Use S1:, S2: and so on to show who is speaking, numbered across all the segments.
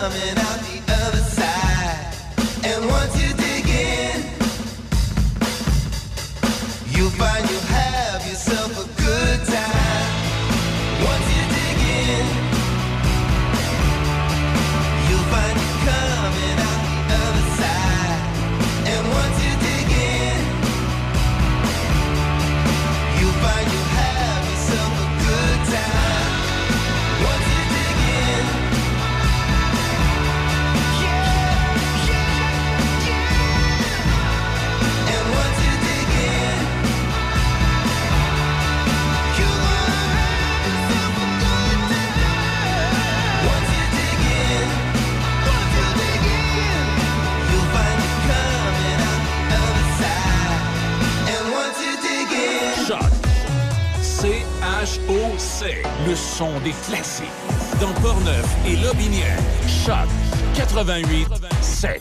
S1: coming out
S2: Le son des classiques. Dans Portneuf et Lobinière. Choc 88 7.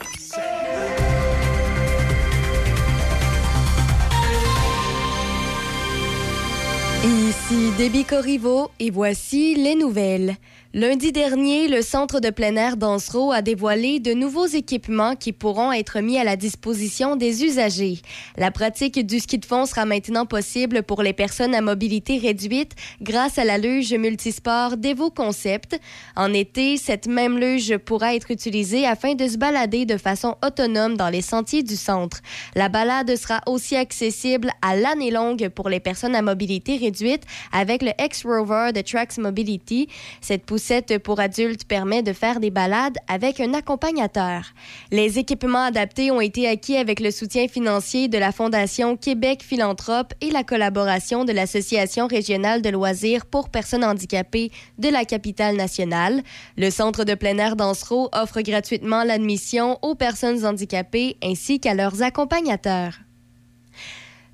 S3: Ici Déby Corriveau et voici les nouvelles. Lundi dernier, le centre de plein air d'Ansereau a dévoilé de nouveaux équipements qui pourront être mis à la disposition des usagers. La pratique du ski de fond sera maintenant possible pour les personnes à mobilité réduite grâce à la luge multisport d'Evo Concept. En été, cette même luge pourra être utilisée afin de se balader de façon autonome dans les sentiers du centre. La balade sera aussi accessible à l'année longue pour les personnes à mobilité réduite avec le X-Rover de Trax Mobility. Cette poussette pour adultes permet de faire des balades avec un accompagnateur. Les équipements adaptés ont été acquis avec le soutien financier de la Fondation Québec Philanthrope et la collaboration de l'Association régionale de loisirs pour personnes handicapées de la capitale nationale. Le centre de plein air d'Ansereau offre gratuitement l'admission aux personnes handicapées ainsi qu'à leurs accompagnateurs.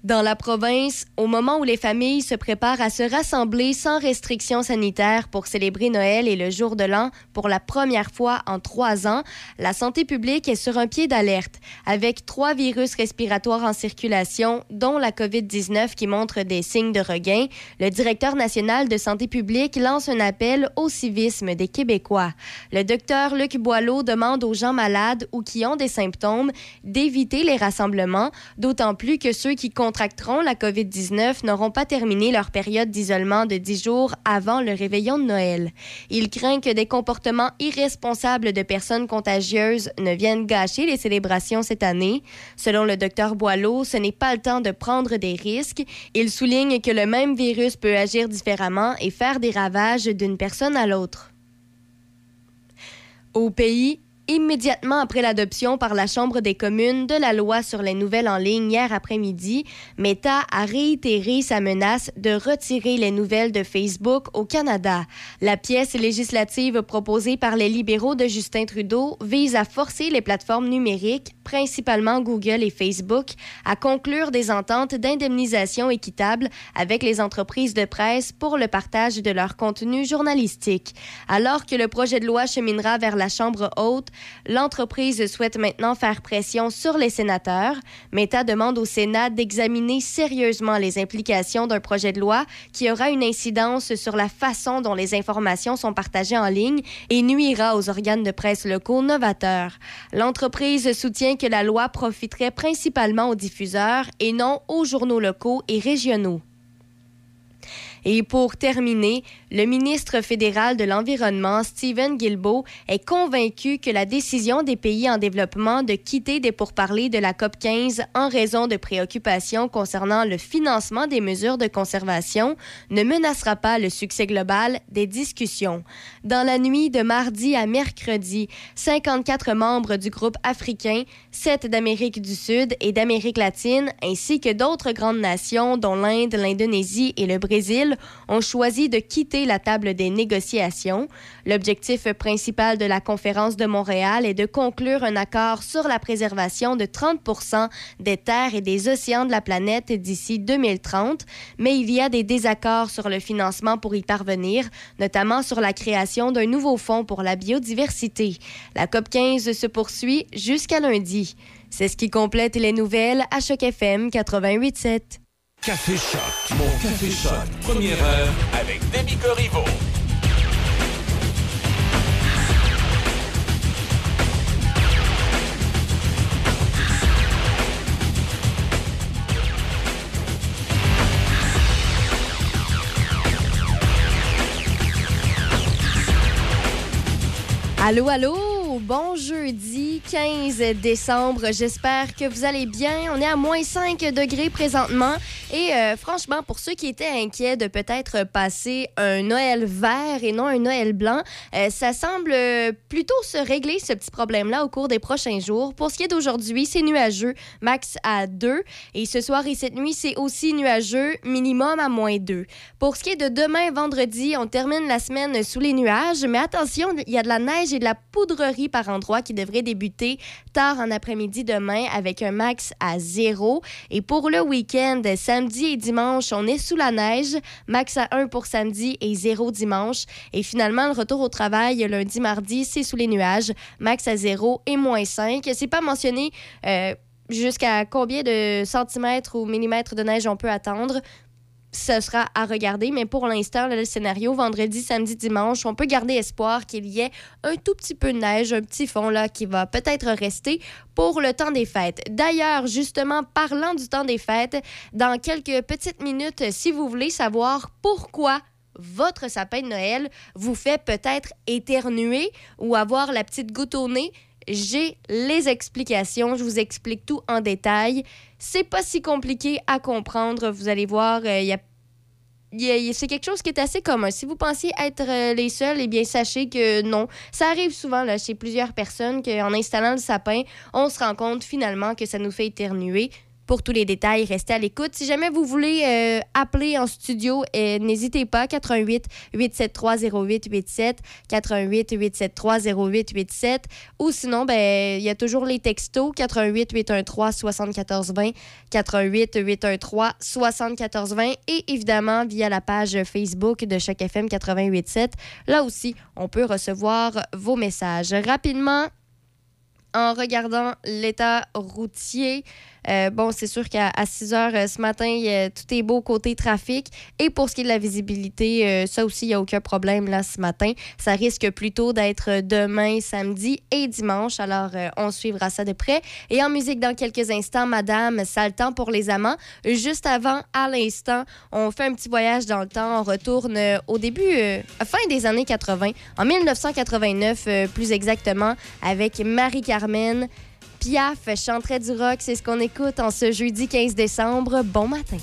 S3: Dans la province, au moment où les familles se préparent à se rassembler sans restrictions sanitaires pour célébrer Noël et le jour de l'an pour la première fois en trois ans, la santé publique est sur un pied d'alerte, avec trois virus respiratoires en circulation, dont la COVID-19 qui montre des signes de regain. Le directeur national de santé publique lance un appel au civisme des Québécois. Le docteur Luc Boileau demande aux gens malades ou qui ont des symptômes d'éviter les rassemblements, d'autant plus que ceux qui la COVID-19 n'auront pas terminé leur période d'isolement de 10 jours avant le réveillon de Noël. Il craint que des comportements irresponsables de personnes contagieuses ne viennent gâcher les célébrations cette année. Selon le docteur Boileau, ce n'est pas le temps de prendre des risques. Il souligne que le même virus peut agir différemment et faire des ravages d'une personne à l'autre. Au pays, Immédiatement après l'adoption par la Chambre des communes de la loi sur les nouvelles en ligne hier après-midi, Meta a réitéré sa menace de retirer les nouvelles de Facebook au Canada. La pièce législative proposée par les libéraux de Justin Trudeau vise à forcer les plateformes numériques, principalement Google et Facebook, à conclure des ententes d'indemnisation équitable avec les entreprises de presse pour le partage de leur contenu journalistique. Alors que le projet de loi cheminera vers la Chambre haute, L'entreprise souhaite maintenant faire pression sur les sénateurs. Meta demande au Sénat d'examiner sérieusement les implications d'un projet de loi qui aura une incidence sur la façon dont les informations sont partagées en ligne et nuira aux organes de presse locaux novateurs. L'entreprise soutient que la loi profiterait principalement aux diffuseurs et non aux journaux locaux et régionaux. Et pour terminer, le ministre fédéral de l'Environnement, Stephen Guilbeault, est convaincu que la décision des pays en développement de quitter des pourparlers de la COP 15 en raison de préoccupations concernant le financement des mesures de conservation ne menacera pas le succès global des discussions. Dans la nuit de mardi à mercredi, 54 membres du groupe africain, 7 d'Amérique du Sud et d'Amérique latine, ainsi que d'autres grandes nations dont l'Inde, l'Indonésie et le Brésil, ont choisi de quitter la table des négociations. L'objectif principal de la conférence de Montréal est de conclure un accord sur la préservation de 30 des terres et des océans de la planète d'ici 2030, mais il y a des désaccords sur le financement pour y parvenir, notamment sur la création d'un nouveau fonds pour la biodiversité. La COP 15 se poursuit jusqu'à lundi. C'est ce qui complète les nouvelles à Choc FM 88.7.
S2: Café Choc. Mon Café Choc. Première heure avec Demi Corriveau.
S3: Allô, allô, bon jeudi 15 décembre. J'espère que vous allez bien. On est à moins 5 degrés présentement. Et euh, franchement, pour ceux qui étaient inquiets de peut-être passer un Noël vert et non un Noël blanc, euh, ça semble plutôt se régler ce petit problème-là au cours des prochains jours. Pour ce qui est d'aujourd'hui, c'est nuageux, max à 2. Et ce soir et cette nuit, c'est aussi nuageux, minimum à moins 2. Pour ce qui est de demain, vendredi, on termine la semaine sous les nuages. Mais attention, il y a de la neige et de la poudrerie par endroit qui devrait débuter tard en après-midi demain avec un max à zéro. Et pour le week-end, samedi et dimanche, on est sous la neige, max à 1 pour samedi et zéro dimanche. Et finalement, le retour au travail lundi, mardi, c'est sous les nuages, max à zéro et moins 5. C'est pas mentionné. euh, Jusqu'à combien de centimètres ou millimètres de neige on peut attendre? Ce sera à regarder. Mais pour l'instant, le scénario, vendredi, samedi, dimanche, on peut garder espoir qu'il y ait un tout petit peu de neige, un petit fond là qui va peut-être rester pour le temps des fêtes. D'ailleurs, justement, parlant du temps des fêtes, dans quelques petites minutes, si vous voulez savoir pourquoi votre sapin de Noël vous fait peut-être éternuer ou avoir la petite goutte au nez, j'ai les explications. Je vous explique tout en détail. C'est pas si compliqué à comprendre. Vous allez voir, euh, y a- c'est quelque chose qui est assez commun. Si vous pensiez être euh, les seuls, eh bien, sachez que non. Ça arrive souvent là, chez plusieurs personnes qu'en installant le sapin, on se rend compte finalement que ça nous fait éternuer. Pour tous les détails, restez à l'écoute. Si jamais vous voulez euh, appeler en studio, euh, n'hésitez pas. 88 873 0887 88 873 0887 ou sinon, ben, il y a toujours les textos 88 813 7420 88 813 7420 et évidemment via la page Facebook de Choc FM 887. Là aussi, on peut recevoir vos messages. Rapidement, en regardant l'état routier, euh, bon, c'est sûr qu'à 6 heures euh, ce matin, tout est beau côté trafic. Et pour ce qui est de la visibilité, euh, ça aussi, il n'y a aucun problème là ce matin. Ça risque plutôt d'être demain, samedi et dimanche. Alors, on suivra ça de près. Et en musique, dans quelques instants, Madame, ça le temps pour les amants. Juste avant, à l'instant, on fait un petit voyage dans le temps. On retourne au début, fin des années 80, en 1989 euh, plus exactement, avec Marie-Carmen. Piaf chanterait du rock, c'est ce qu'on écoute en ce jeudi 15 décembre. Bon matin.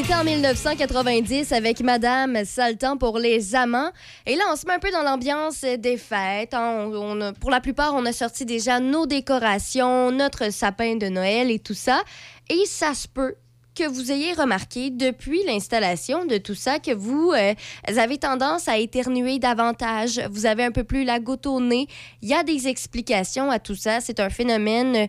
S4: Était
S3: en 1990 avec Madame Saltan pour les amants. Et là, on se met un peu dans l'ambiance des fêtes. hein. On- a- pour la plupart, on a sorti déjà nos décorations, notre sapin de Noël et tout ça. Et ça se peut que vous ayez remarqué depuis l'installation de tout ça que vous euh, avez tendance à éternuer davantage. Vous avez un peu plus la goutte au nez. Il y a des explications à tout ça. C'est un phénomène euh,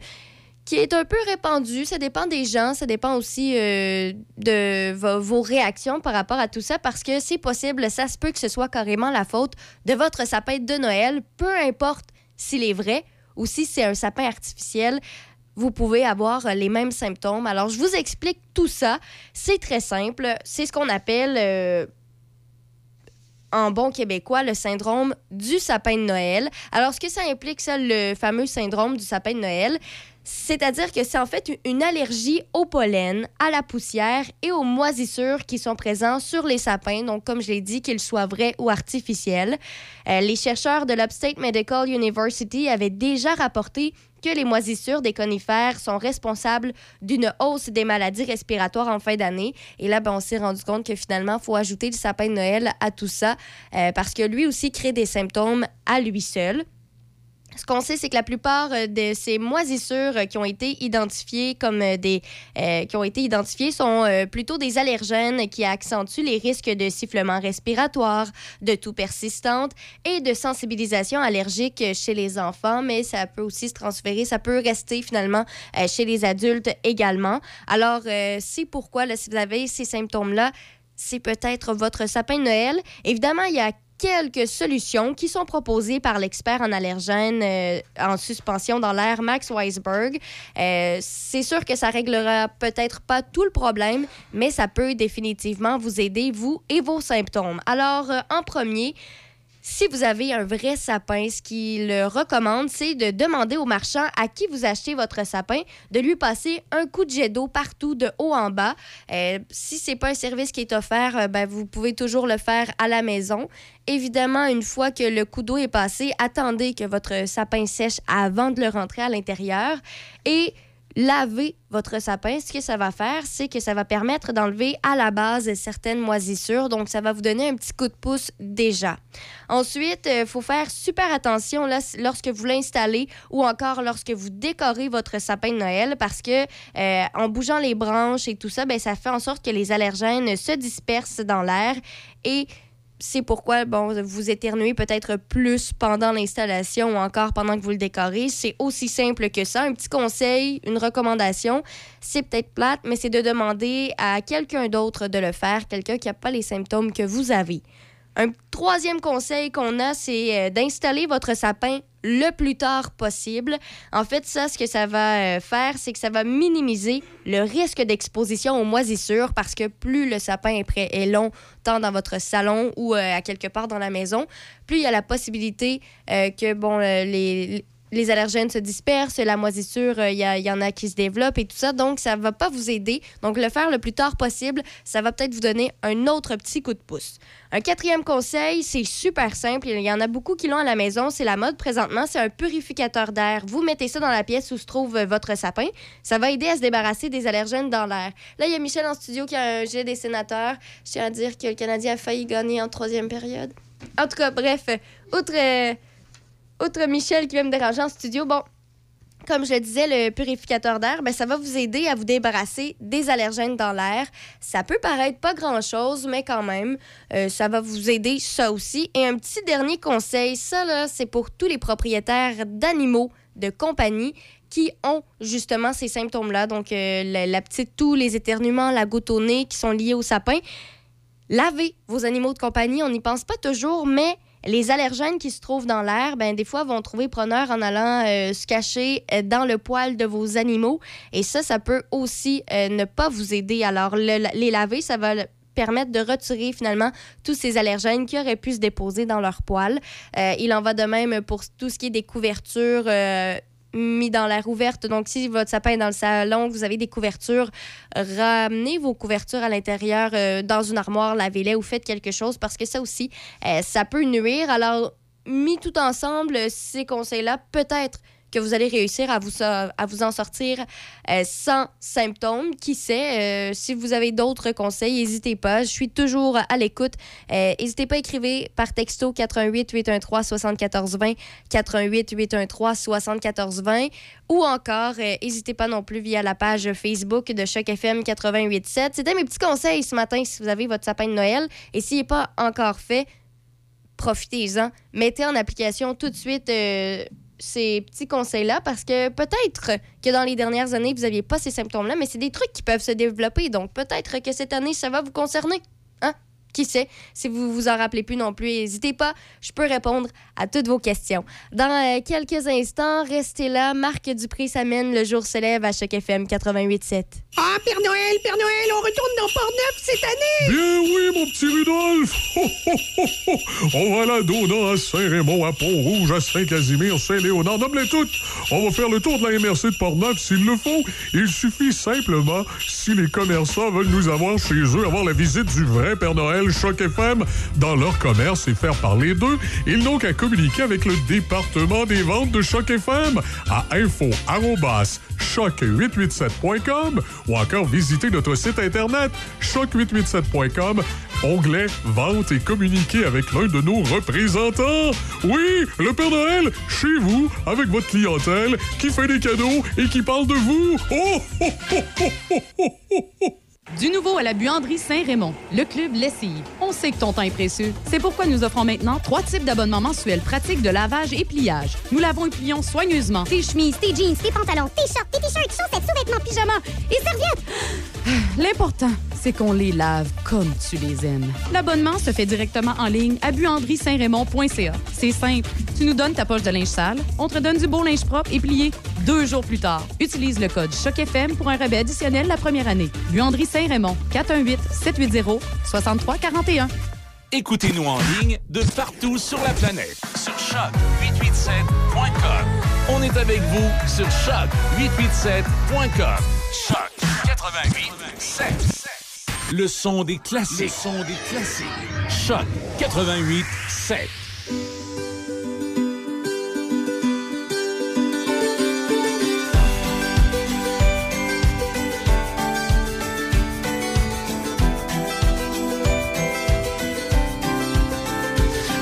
S3: qui est un peu répandu. Ça dépend des gens, ça dépend aussi euh, de vo- vos réactions par rapport à tout ça, parce que c'est possible, ça se peut que ce soit carrément la faute de votre sapin de Noël, peu importe s'il est vrai ou si c'est un sapin artificiel. Vous pouvez avoir euh, les mêmes symptômes. Alors, je vous explique tout ça. C'est très simple. C'est ce qu'on appelle, euh, en bon québécois, le syndrome du sapin de Noël. Alors, ce que ça implique, ça, le fameux syndrome du sapin de Noël, c'est-à-dire que c'est en fait une allergie au pollen, à la poussière et aux moisissures qui sont présents sur les sapins, donc comme je l'ai dit, qu'ils soient vrais ou artificiels. Euh, les chercheurs de l'Upstate Medical University avaient déjà rapporté que les moisissures des conifères sont responsables d'une hausse des maladies respiratoires en fin d'année. Et là, ben, on s'est rendu compte que finalement, il faut ajouter le sapin de Noël à tout ça euh, parce que lui aussi crée des symptômes à lui seul. Ce qu'on sait, c'est que la plupart euh, de ces moisissures euh, qui ont été identifiées comme euh, des qui ont été identifiées sont plutôt des allergènes qui accentuent les risques de sifflement respiratoire, de toux persistante et de sensibilisation allergique chez les enfants, mais ça peut aussi se transférer, ça peut rester finalement chez les adultes également. Alors, c'est pourquoi si vous avez ces symptômes-là, c'est peut-être votre sapin de Noël. Évidemment, il y a quelques solutions qui sont proposées par l'expert en allergènes euh, en suspension dans l'air, Max Weisberg. Euh, c'est sûr que ça réglera peut-être pas tout le problème, mais ça peut définitivement vous aider, vous et vos symptômes. Alors, euh, en premier, Si vous avez un vrai sapin, ce qu'il recommande, c'est de demander au marchand à qui vous achetez votre sapin de lui passer un coup de jet d'eau partout, de haut en bas. Euh, si c'est pas un service qui est offert, euh, ben, vous pouvez toujours le faire à la maison. Évidemment, une fois que le coup d'eau est passé, attendez que votre sapin sèche avant de le rentrer à l'intérieur et laver votre sapin, ce que ça va faire, c'est que ça va permettre d'enlever à la base certaines moisissures. Donc, ça va vous donner un petit coup de pouce déjà. Ensuite, il faut faire super attention lorsque vous l'installez ou encore lorsque vous décorez votre sapin de Noël parce que euh, en bougeant les branches et tout ça, ben, ça fait en sorte que les allergènes se dispersent dans l'air et c'est pourquoi bon, vous éternuez peut-être plus pendant l'installation ou encore pendant que vous le décorez. C'est aussi simple que ça. Un petit conseil, une recommandation, c'est peut-être plate, mais c'est de demander à quelqu'un d'autre de le faire, quelqu'un qui n'a pas les symptômes que vous avez. Un troisième conseil qu'on a, c'est euh, d'installer votre sapin le plus tard possible. En fait, ça, ce que ça va euh, faire, c'est que ça va minimiser le risque d'exposition aux moisissures parce que plus le sapin est prêt est long, tant dans votre salon ou euh, à quelque part dans la maison, plus il y a la possibilité que bon, les, les allergènes se dispersent, la moisissure, euh, il y, en a qui se développent et tout ça. Donc, ça va pas vous aider. Donc, le faire le plus tard possible, ça va peut-être vous donner un autre petit coup de pouce. Un quatrième conseil, c'est super simple. Il y en a beaucoup qui l'ont à la maison. C'est la mode présentement. C'est un purificateur d'air. Vous mettez ça dans la pièce où se trouve euh, votre sapin. Ça va aider à se débarrasser des allergènes dans l'air. Là, il y a Michel en studio qui a un jet des sénateurs. Je tiens à dire que le Canadien a failli gagner en troisième période. En tout cas, bref, outre... euh, outre Michel qui va me déranger en studio, bon, comme je le disais, le purificateur d'air, ben, ça va vous aider à vous débarrasser des allergènes dans l'air. Ça peut paraître pas grand-chose, mais quand même, euh, ça va vous aider ça aussi. Et un petit dernier conseil, ça là, c'est pour tous les propriétaires d'animaux de compagnie qui ont justement ces symptômes-là. Donc, euh, la, la petite toux, les éternuements, la goutte au nez qui sont liés au sapin. Lavez vos animaux de compagnie. On n'y pense pas toujours, mais les allergènes qui se trouvent dans l'air, ben, des fois, vont trouver preneur en allant euh, se cacher euh, dans le poil de vos animaux. Et ça, ça peut aussi euh, ne pas vous aider. Alors, le- les laver, ça va permettre de retirer finalement tous ces allergènes qui auraient pu se déposer dans leur poil. Il en va de même pour tout ce qui est des couvertures mis dans l'air ouverte. Donc, si votre sapin est dans le salon, vous avez des couvertures, ramenez vos couvertures à l'intérieur euh, dans une armoire, lavez-les ou faites quelque chose parce que ça aussi, euh, ça peut nuire. Alors, mis tout ensemble, ces conseils-là, peut-être que vous allez réussir à vous, à vous en sortir euh, sans symptômes. Qui sait, euh, si vous avez d'autres conseils, n'hésitez pas. Je suis toujours à l'écoute. Euh, N'hésitez pas à écrire par texto 88 813 74 20 88 813 74 20 ou encore, n'hésitez pas non plus via la page Facebook de Choc FM 88.7. C'était mes petits conseils ce matin si vous avez votre sapin de Noël. Et s'il n'est pas encore fait, profitez-en. Mettez en application tout de suite ces petits conseils-là parce que peut-être que dans les dernières années, vous n'aviez pas ces symptômes-là, mais c'est des trucs qui peuvent se développer. Donc peut-être que cette année, ça va vous concerner. Hein? Qui sait? Si vous vous en rappelez plus non plus, n'hésitez pas, je peux répondre à toutes vos questions. Dans euh, quelques instants, restez là. Marc Dupré s'amène, le jour se lève à Choc FM 88.7.
S5: Ah, Père Noël, Père Noël, on retourne dans Port-Neuf cette année!
S6: Bien oui, mon petit Rudolph! Ho, ho, ho, ho. On va à la Dona, à Saint-Raymond, à Pont-Rouge, à Saint-Casimir, Saint-Léonard, nomme-les toutes! On va faire le tour de la MRC de Portneuf s'il le faut. Il suffit simplement, si les commerçants veulent nous avoir chez eux, avoir la visite du vrai Père Noël Choc FM dans leur commerce et faire parler d'eux, ils n'ont qu'à communiquer avec le département des ventes de Choc FM à info choc887.com ou encore visiter notre site internet choc887.com, onglet Vente et communiquer avec l'un de nos représentants. Oui, le Père Noël, chez vous, avec votre clientèle, qui fait des cadeaux et qui parle de vous. Oh, oh, oh, oh, oh, oh, oh, oh.
S7: Du nouveau à la buanderie Saint-Raymond, le club Lessive. On sait que ton temps est précieux. C'est pourquoi nous offrons maintenant trois types d'abonnements mensuels pratiques de lavage et pliage. Nous lavons et plions soigneusement
S8: Tes chemises, tes jeans, tes pantalons, tes shorts, tes t-shirts, chaussettes, sous-vêtements, pyjamas et serviettes.
S7: L'important, c'est qu'on les lave comme tu les aimes. L'abonnement se fait directement en ligne à buanderie-saint-raymond.ca. C'est simple. Tu nous donnes ta poche de linge sale, on te donne du beau linge propre et plié deux jours plus tard. Utilise le code CHOCFM pour un rabais additionnel la première année. Buanderie Saint-Raymond, 418-780-6341.
S2: Écoutez-nous en ligne de partout sur la planète. Sur choc887.com. On est avec vous sur choc887.com. Choc 88 le son des classiques. Le son des classiques. Choc 88 7.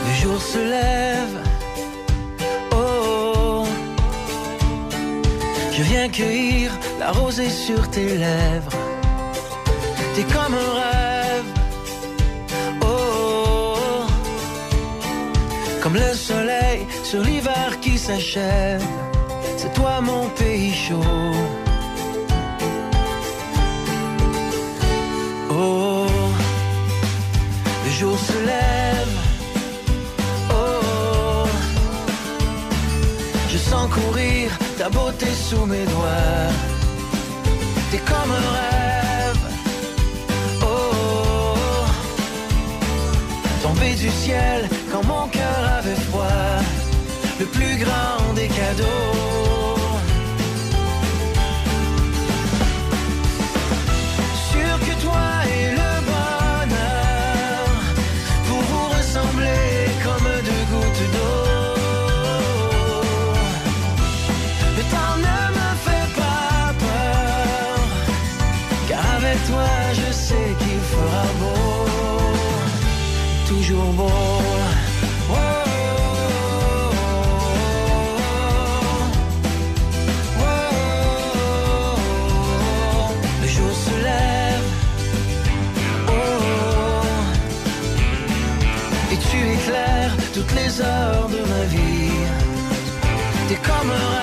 S1: Le jour se lève. Oh, oh. je viens cueillir la rosée sur tes lèvres. C'était comme un rêve. Oh, oh. comme le soleil sur l'hiver qui s'achève. C'est toi mon pays chaud. Oh, le jour se lève. Oh, je sens courir ta beauté sous mes doigts. T'es comme un rêve. du ciel quand mon cœur avait froid. Le plus grand des cadeaux. trésor de ma vie. T'es comme un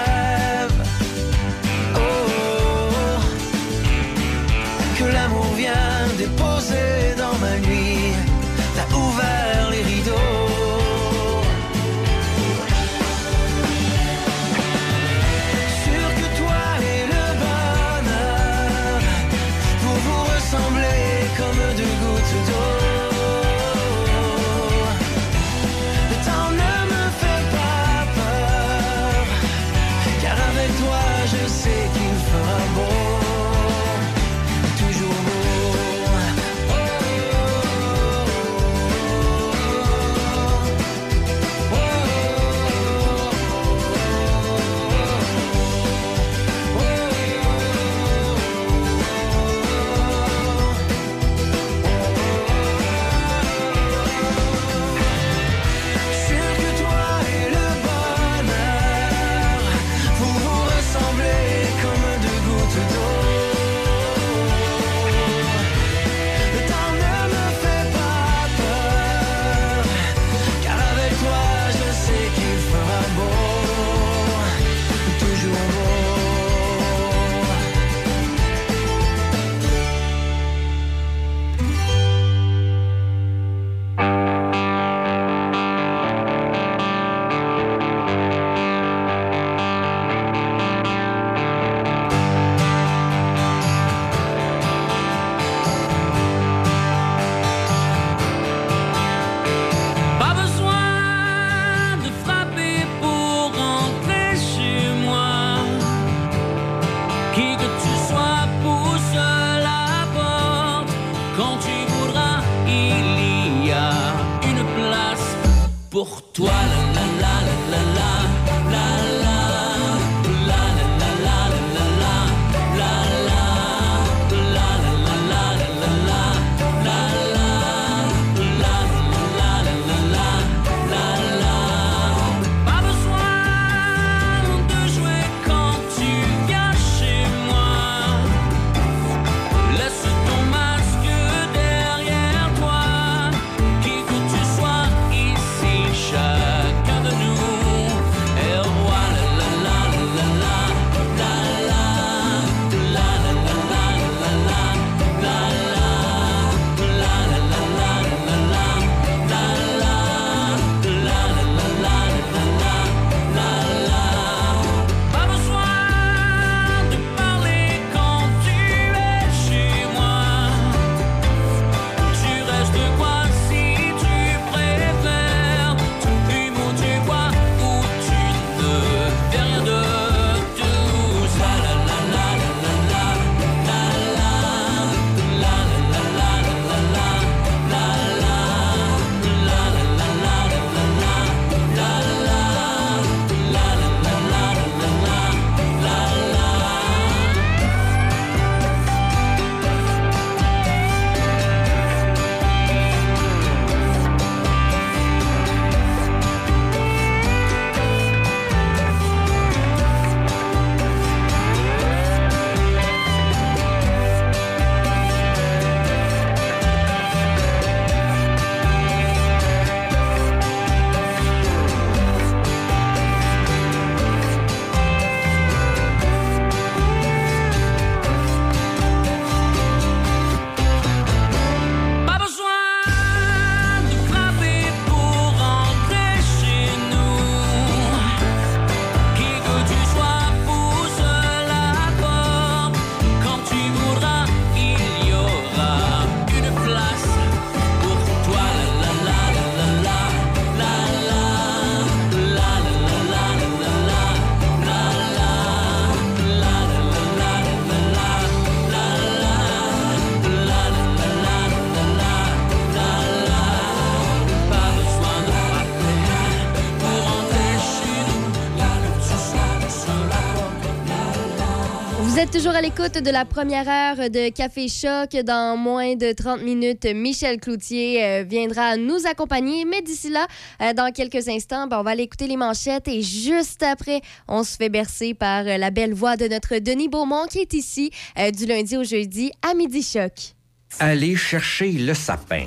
S3: l'écoute de la première heure de Café Choc. Dans moins de 30 minutes, Michel Cloutier euh, viendra nous accompagner. Mais d'ici là, euh, dans quelques instants, ben, on va aller écouter les manchettes. Et juste après, on se fait bercer par euh, la belle voix de notre Denis Beaumont qui est ici du lundi au jeudi à Midi Choc.
S9: Aller chercher le sapin.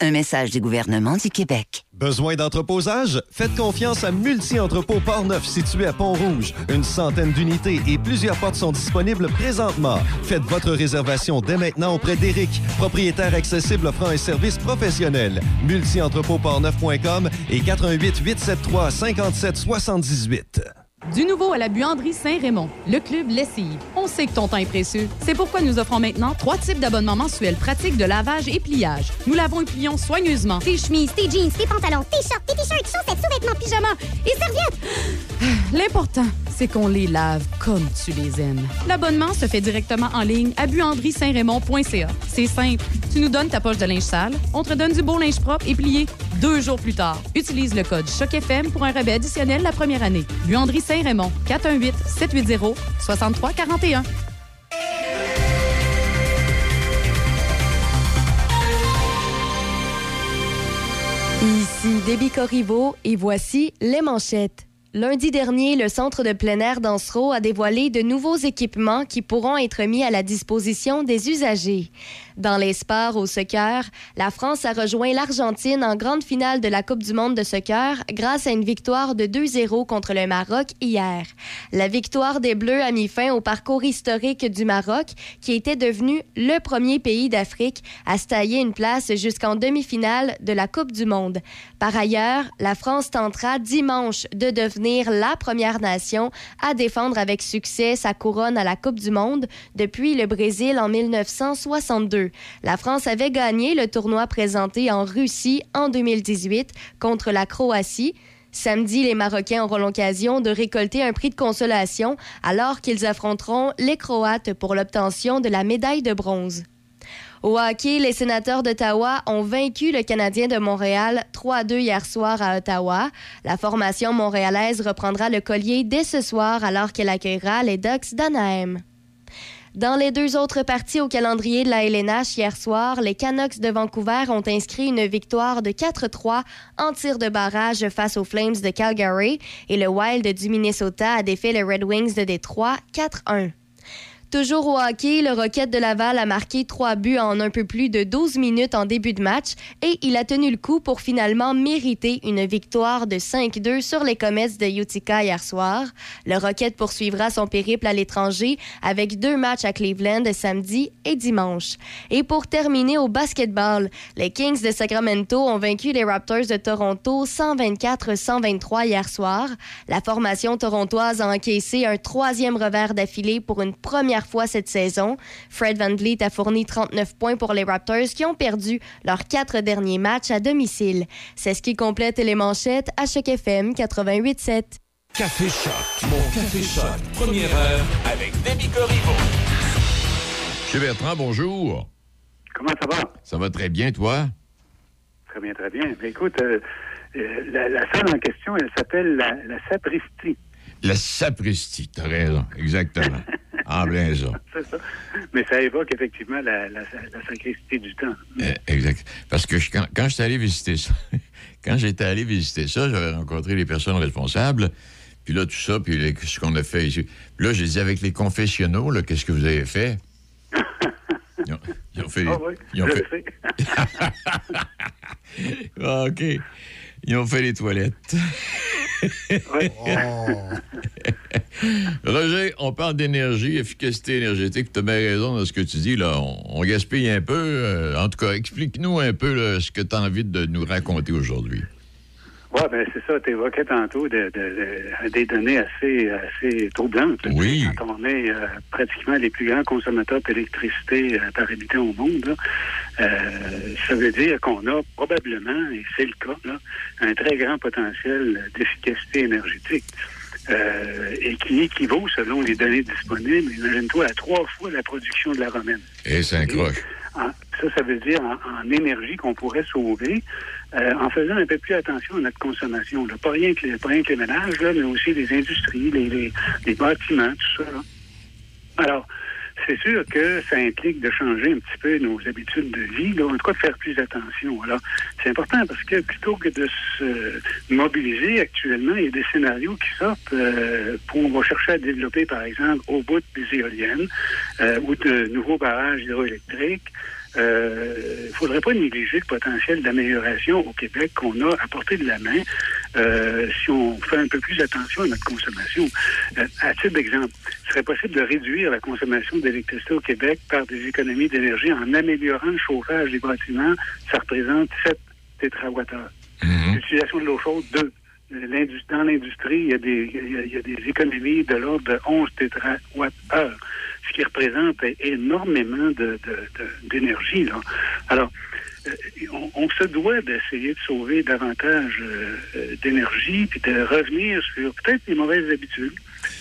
S10: Un message du gouvernement du Québec.
S11: Besoin d'entreposage? Faites confiance à Multi-Entrepôt Port-Neuf situé à Pont-Rouge. Une centaine d'unités et plusieurs portes sont disponibles présentement. Faites votre réservation dès maintenant auprès d'Éric, propriétaire accessible offrant un service professionnel. Multi-entrepôt-portneuf.com et 88 873 57 78.
S7: Du nouveau à la buanderie Saint-Raymond, le club Lessive. On sait que ton temps est précieux. C'est pourquoi nous offrons maintenant trois types d'abonnements mensuels pratiques de lavage et pliage. Nous lavons et plions soigneusement
S8: Tes chemises, tes jeans, tes pantalons, tes shorts, tes t-shirts, chaussettes, sous-vêtements, pyjamas et serviettes.
S7: L'important, c'est qu'on les lave comme tu les aimes. L'abonnement se fait directement en ligne à buanderie-saint-raymond.ca. C'est simple. Tu nous donnes ta poche de linge sale, on te donne du beau linge propre et plié deux jours plus tard. Utilise le code CHOC-FM pour un rabais additionnel la première année. Buanderie Saint-Raymond, 418-780-6341.
S3: Ici Déby Corriveau et voici les manchettes. Lundi dernier, le Centre de plein air d'Ansereau a dévoilé de nouveaux équipements qui pourront être mis à la disposition des usagers. Dans les sports au soccer, la France a rejoint l'Argentine en grande finale de la Coupe du monde de soccer grâce à une victoire de 2-0 contre le Maroc hier. La victoire des Bleus a mis fin au parcours historique du Maroc, qui était devenu le premier pays d'Afrique à se tailler une place jusqu'en demi-finale de la Coupe du monde. Par ailleurs, la France tentera dimanche de devenir la première nation à défendre avec succès sa couronne à la Coupe du monde depuis le Brésil en 1962. La France avait gagné le tournoi présenté en Russie en 2018 contre la Croatie. Samedi, les Marocains auront l'occasion de récolter un prix de consolation alors qu'ils affronteront les Croates pour l'obtention de la médaille de bronze. Au hockey, les sénateurs d'Ottawa ont vaincu le Canadien de Montréal 3-2 hier soir à Ottawa. La formation montréalaise reprendra le collier dès ce soir alors qu'elle accueillera les Ducks d'Anaheim. Dans les deux autres parties au calendrier de la LNH hier soir, les Canucks de Vancouver ont inscrit une victoire de 4-3 en tir de barrage face aux Flames de Calgary et le Wild du Minnesota a défait les Red Wings de Détroit 4-1. Toujours au hockey, le Rocket de Laval a marqué trois buts en un peu plus de 12 minutes en début de match et il a tenu le coup pour finalement mériter une victoire de 5-2 sur les Comets de Utica hier soir. Le Rocket poursuivra son périple à l'étranger avec deux matchs à Cleveland samedi et dimanche. Et pour terminer au basketball, les Kings de Sacramento ont vaincu les Raptors de Toronto 124-123 hier soir. La formation torontoise a encaissé un troisième revers d'affilée pour une première fois cette saison. Fred Van Vliet a fourni 39 points pour les Raptors qui ont perdu leurs quatre derniers matchs à domicile. C'est ce qui complète les manchettes à Choc FM 88.7.
S2: Café Choc, mon Café Choc, première heure avec Demi Corriveau.
S12: Monsieur Bertrand, bonjour.
S13: Comment ça va?
S12: Ça va très bien, toi?
S13: Très bien, très bien. Ben, écoute, euh, euh, la, la salle en question, elle s'appelle la, la Sapristi.
S12: La sapristi, t'as raison, exactement. en plein ça.
S13: C'est ça. Mais ça évoque effectivement la, la, la sacristie du temps.
S12: Euh, exact. Parce que je- quand, quand j'étais allé visiter ça, quand j'étais allé visiter ça, j'avais rencontré les personnes responsables. Puis là, tout ça, puis les- ce qu'on a fait ici. Puis là, j'ai dit avec les confessionnaux, là, qu'est-ce que vous avez fait? Ils ont, ils ont fait.
S13: Ah oui,
S12: ils ont
S13: je
S12: fait-
S13: le sais.
S12: Ah, OK. Ils ont fait les toilettes. Roger, on parle d'énergie, efficacité énergétique. Tu as bien raison dans ce que tu dis. Là. On, on gaspille un peu. euh, en tout cas, explique-nous un peu là, ce que tu as envie de nous raconter aujourd'hui.
S13: Oui, ben c'est ça. Tu évoquais tantôt de, de- de- des données assez, assez troublantes.
S12: Oui.
S13: Quand on est euh, pratiquement les plus grands consommateurs d'électricité euh, par habitant au monde, là, euh, ça veut dire qu'on a probablement, et c'est le cas, là, un très grand potentiel d'efficacité énergétique. euh, et qui équivaut, selon les données disponibles, imagine-toi, à trois fois la production de la romaine.
S12: Et c'est un croche.
S13: En- ça, ça veut dire en, en énergie qu'on pourrait sauver euh, en faisant un peu plus attention à notre consommation. là. Pas, rien que les, pas rien que les ménages, là, mais aussi les industries, les, les, les bâtiments, tout ça. Alors, c'est sûr que ça implique de changer un petit peu nos habitudes de vie, en tout cas de faire plus attention. Alors, c'est important parce que plutôt que de se mobiliser actuellement, il y a des scénarios qui sortent euh, pour on va chercher à développer, par exemple, au bout des éoliennes euh, ou de nouveaux barrages hydroélectriques. Euh, Il ne faudrait pas négliger le potentiel d'amélioration au Québec qu'on a à portée de la main euh, si on fait un peu plus attention à notre consommation. Euh, à titre d'exemple, il serait possible de réduire la consommation d'électricité au Québec par des économies d'énergie en améliorant le chauffage des bâtiments. Ça représente 7 térawattheures. L'utilisation de l'eau chaude, 2. L'indus- Dans l'industrie, il y, a des, il, y a, il y a des économies de l'ordre de 11 térawattheures, ce qui représente énormément de- de- de- d'énergie. là. Alors, euh, on, on se doit d'essayer de sauver davantage euh, d'énergie, puis de revenir sur peut-être les mauvaises habitudes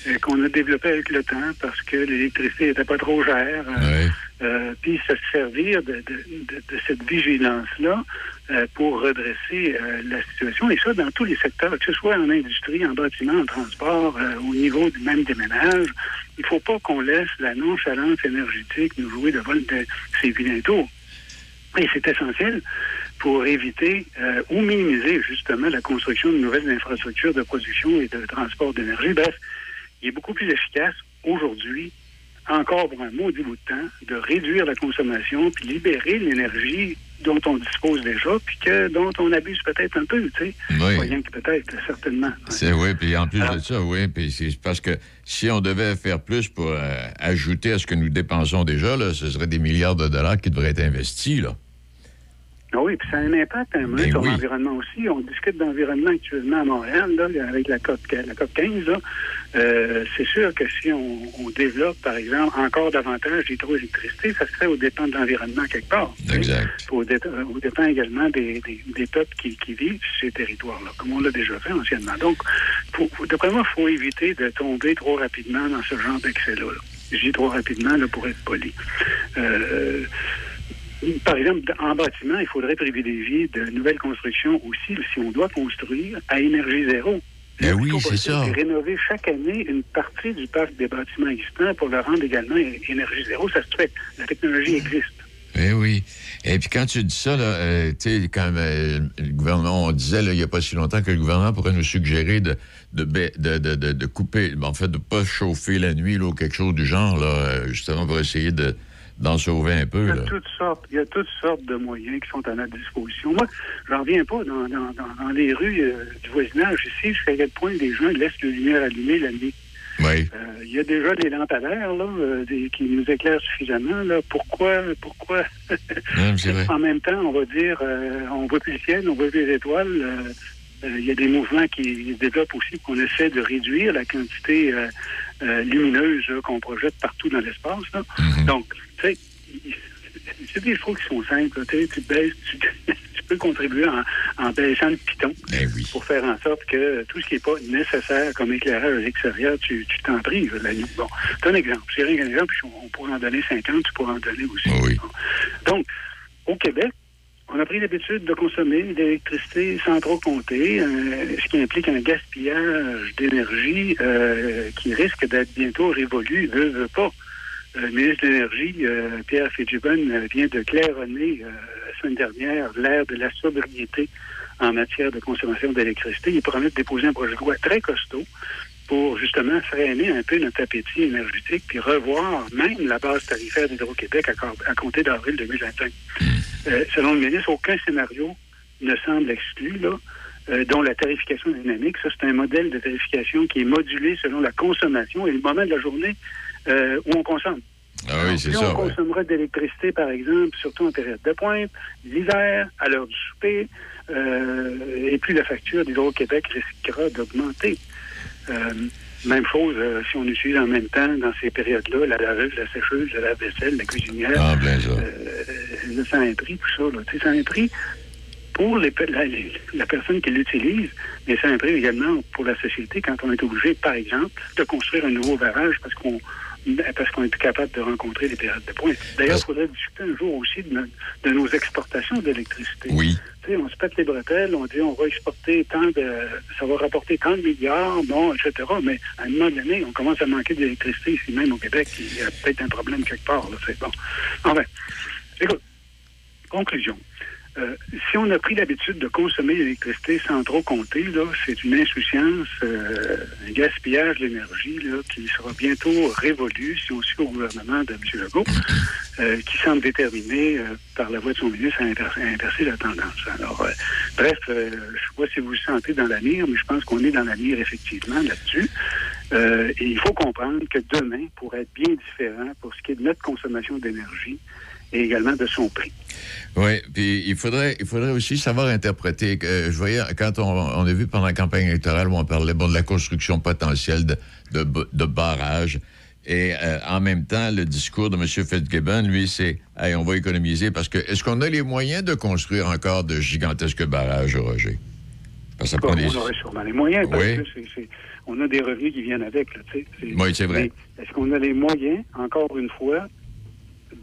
S13: euh, qu'on a développées avec le temps parce que l'électricité n'était pas trop chère. euh, euh, puis se servir de, de- de- de cette vigilance-là euh, pour redresser euh, la situation, et ça dans tous les secteurs, que ce soit en industrie, en bâtiment, en transport, au niveau du même des ménages. Il ne faut pas qu'on laisse la nonchalance énergétique nous jouer de vol de ces vilains tours. Et c'est essentiel pour éviter ou minimiser justement la construction de nouvelles infrastructures de production et de transport d'énergie. Bref, il est beaucoup plus efficace aujourd'hui, encore pour un maudit bout de temps, de réduire la consommation puis libérer l'énergie dont on dispose déjà puis que dont on abuse peut-être un peu, tu sais.
S12: Oui.
S13: Peut-être, certainement.
S12: C'est oui, puis en plus de ça, oui, puis c'est parce que si on devait faire plus pour euh, ajouter à ce que nous dépensons déjà, là, ce serait des milliards de dollars qui devraient être investis, là.
S13: Ah oui, puis ça a un impact un peu
S12: Ben
S13: sur
S12: oui.
S13: l'environnement aussi. On discute d'environnement actuellement à Montréal, là, avec la COP, la COP 15. là. Euh, c'est sûr que si on, on développe, par exemple, encore davantage d'hydroélectricité, ça serait au dépend de l'environnement quelque part.
S12: Exact.
S13: Au, dé- au dépend également des, des, des peuples qui, qui vivent sur ces territoires-là, comme on l'a déjà fait anciennement. Donc, d'après moi, il faut éviter de tomber trop rapidement dans ce genre d'excès-là. dis trop rapidement là, pour être poli. Euh, par exemple, en bâtiment, il faudrait privilégier de nouvelles constructions aussi, si on doit construire à énergie zéro.
S12: Ben oui, c'est ça.
S13: rénover chaque année une partie du parc des bâtiments existants pour le rendre également énergie zéro. Ça se fait. La technologie existe.
S12: Eh oui. Et puis quand tu dis ça, là, euh, tu sais, quand euh, le gouvernement, on disait là, il n'y a pas si longtemps que le gouvernement pourrait nous suggérer de, de, de, de, couper, en fait, de ne pas chauffer la nuit là, ou quelque chose du genre, là, euh, justement pour essayer de, d'en sauver un peu.
S13: Il y,
S12: Là.
S13: a toutes sortes, il y a toutes sortes de moyens qui sont à notre disposition. Moi, j'en reviens pas dans, dans, dans, les rues euh, du voisinage ici, jusqu'à quel point les gens laissent les lumières allumées la nuit.
S12: Oui.
S13: Euh, Il y a déjà des lampadaires là, euh, des- qui nous éclairent suffisamment. Là. Pourquoi, pourquoi?
S12: Non,
S13: en même temps, on va dire, on voit plus le ciel, on voit plus les étoiles. Il y a des mouvements qui se développent aussi qu'on essaie de réduire la quantité lumineuse qu'on projette partout dans l'espace. là. Donc, sais, c'est des choses qui sont simples. Tu baisses, tu, tu peux contribuer en, en baissant le piton pour faire en sorte que tout ce qui n'est pas nécessaire comme éclairage extérieur, tu t'en prives la nuit. Bon, c'est un exemple. C'est rien qu'un exemple, puis on, pourrait en donner 50, tu pourrais en donner aussi. Donc, au Québec, on a pris l'habitude de consommer de l'électricité sans trop compter, euh, ce qui implique un gaspillage d'énergie euh, qui risque d'être bientôt révolu, veut, veut pas. Euh, Le ministre de l'Énergie, euh, Pierre Fitzgibbon, euh, vient de claironner la semaine dernière l'ère de la sobriété en matière de consommation d'électricité. Il promet de déposer un projet de loi très costaud pour justement freiner un peu notre appétit énergétique puis revoir même la base tarifaire d'Hydro-Québec à, compter d'avril 2025. Euh, selon le ministre, aucun scénario ne semble exclu, là, dont la tarification dynamique. Ça, c'est un modèle de tarification qui est modulé selon la consommation et le moment de la journée euh, où on consomme.
S12: Ah oui, c'est ça.
S13: on
S12: ouais.
S13: consommera d'électricité, par exemple, surtout en période de pointe, l'hiver, à l'heure du souper, euh, et plus la facture d'Hydro-Québec risquera d'augmenter. Euh, même chose euh, si on utilise en même temps, dans ces périodes-là, la laveuse, la sécheuse, la lave-vaisselle, la cuisinière,
S12: Ah, ben ça.
S13: euh, ça a un prix, tout ça. Là. Tu sais, Ça a un prix pour les, la, la personne qui l'utilise, mais ça a un prix également pour la société quand on est obligé, par exemple, de construire un nouveau barrage parce qu'on parce qu'on est plus capable de rencontrer les périodes de pointe. D'ailleurs, il faudrait discuter un jour aussi de, no- de nos exportations d'électricité.
S12: Oui.
S13: Tu sais, on se pète les bretelles, on dit on va exporter tant de... ça va rapporter tant de milliards, bon, etc. Mais à un moment donné, on commence à manquer d'électricité ici même au Québec. Il y a peut-être un problème quelque part, là, c'est bon. Enfin, écoute, conclusion. Euh, si on a pris l'habitude de consommer l'électricité sans trop compter, là, c'est une insouciance, euh, un gaspillage d'énergie là, qui sera bientôt révolu si on suit au gouvernement de M. Legault, euh, qui semble déterminé par la voix de son ministre à, inver- à inverser la tendance. Alors, bref, je ne sais pas si vous vous sentez dans l'avenir, mais je pense qu'on est dans l'avenir effectivement là-dessus. Et il faut comprendre que demain pourrait être bien différent pour ce qui est de notre consommation d'énergie et également de son prix.
S12: Oui, puis il faudrait, il faudrait aussi savoir interpréter. euh, je voyais, quand on, on a vu pendant la campagne électorale où on parlait bon, de la construction potentielle de, de, barrages, et euh, en même temps, le discours de M. Fitzgibbon, lui, c'est hey, on va économiser parce que est-ce qu'on a les moyens de construire encore de gigantesques barrages, Roger? Parce que
S13: Bon, on aurait sûrement les moyens parce
S12: Oui.
S13: que on a des revenus qui viennent avec. Là.
S12: Oui, c'est vrai.
S13: Est-ce qu'on a les moyens, encore une fois,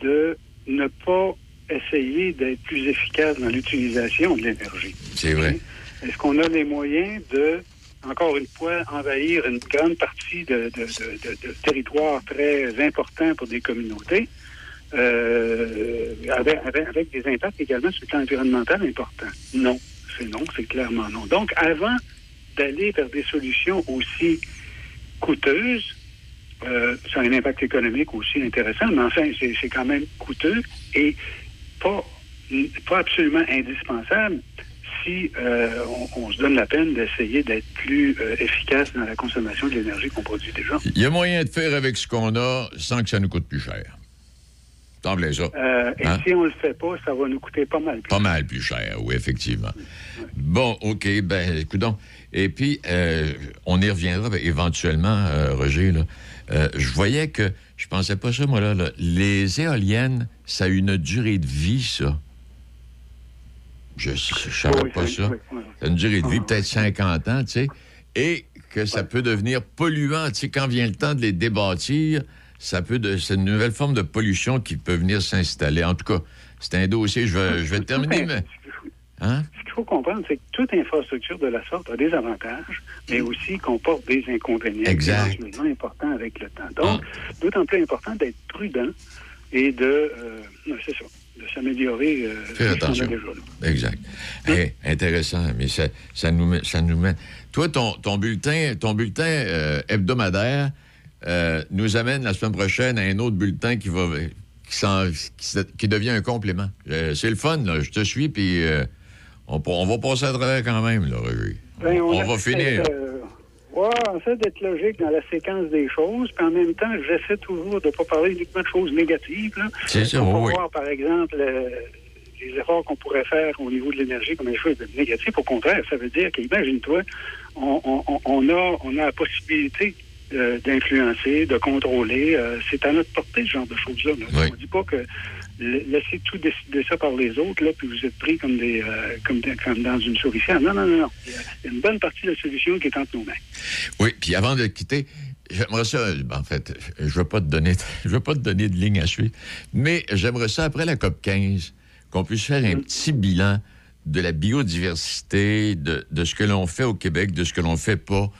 S13: de ne pas essayer d'être plus efficace dans l'utilisation de l'énergie?
S12: C'est vrai.
S13: Est-ce qu'on a les moyens de, encore une fois, envahir une grande partie de, de, de, de- de territoires très importants pour des communautés, euh, avec, avec- avec des impacts également sur le plan environnemental importants? Non, c'est non, c'est clairement non. Donc, avant d'aller vers des solutions aussi coûteuses, euh, ça a un impact économique aussi intéressant, mais enfin, c'est quand même coûteux et pas, pas absolument indispensable si euh, on, on se donne la peine d'essayer d'être plus euh, efficace dans la consommation de l'énergie qu'on produit déjà.
S12: Il y a moyen de faire avec ce qu'on a sans que ça nous coûte plus cher. T'en plais ça?
S13: Et
S12: Hein?
S13: si on le fait pas, ça va nous coûter pas mal plus.
S12: Pas mal plus cher, oui, effectivement. Bon, OK, ben, écoutons. Et puis, on y reviendra ben, éventuellement, Roger. Là. Euh, je voyais que, je pensais pas ça, moi, là, là. Les éoliennes, ça a une durée de vie, ça. Je ne savais
S13: Oui,
S12: pas ça.
S13: oui, oui.
S12: Ça a une durée de vie, peut-être 50 ans, tu sais. Et que ça peut devenir polluant, tu sais, quand vient le temps de les débâtir, ça peut, de, c'est une nouvelle forme de pollution qui peut venir s'installer. En tout cas, c'est un dossier, je vais, je vais terminer, mais... Hein?
S13: Ce qu'il faut comprendre, c'est que toute infrastructure de la sorte a des avantages, mais aussi comporte des inconvénients
S12: Exact.
S13: importants avec le temps. Donc, d'autant plus important d'être prudent et de, euh, c'est ça, de s'améliorer. euh, a
S12: attention. Exact. Eh, intéressant, mais ça, ça, nous met, ça nous met. Toi, ton, ton bulletin, ton bulletin euh, hebdomadaire euh, nous amène la semaine prochaine à un autre bulletin qui va qui, qui devient un complément. Euh, c'est le fun, là. Je te suis, puis on, on va passer à travers quand même, là, Roger.
S13: Ben,
S12: on va finir.
S13: ouais, on essaie d'être logique dans la séquence des choses, puis en même temps, j'essaie toujours de ne pas parler uniquement de choses négatives.
S12: C'est ça,
S13: On peut
S12: oui,
S13: voir, par exemple, euh, les efforts qu'on pourrait faire au niveau de l'énergie comme des choses négatives. Au contraire, ça veut dire qu'imagine-toi, on, on- on- on a, on a la possibilité euh, d'influencer, de contrôler. euh, c'est à notre portée, ce genre de choses-là. là. On ne dit pas que laissez tout décider ça par les autres, là, puis vous êtes pris comme des, euh, comme, comme dans une souricière. Non, non, non, non. Il y a- une bonne partie de la solution qui est entre nos mains.
S12: Oui, puis avant de quitter, j'aimerais ça, en fait, je ne veux pas te donner, veux pas te donner de ligne à suivre, mais j'aimerais ça après la COP 15 qu'on puisse faire un petit bilan de la biodiversité, de, de ce que l'on fait au Québec, de ce que l'on fait pas,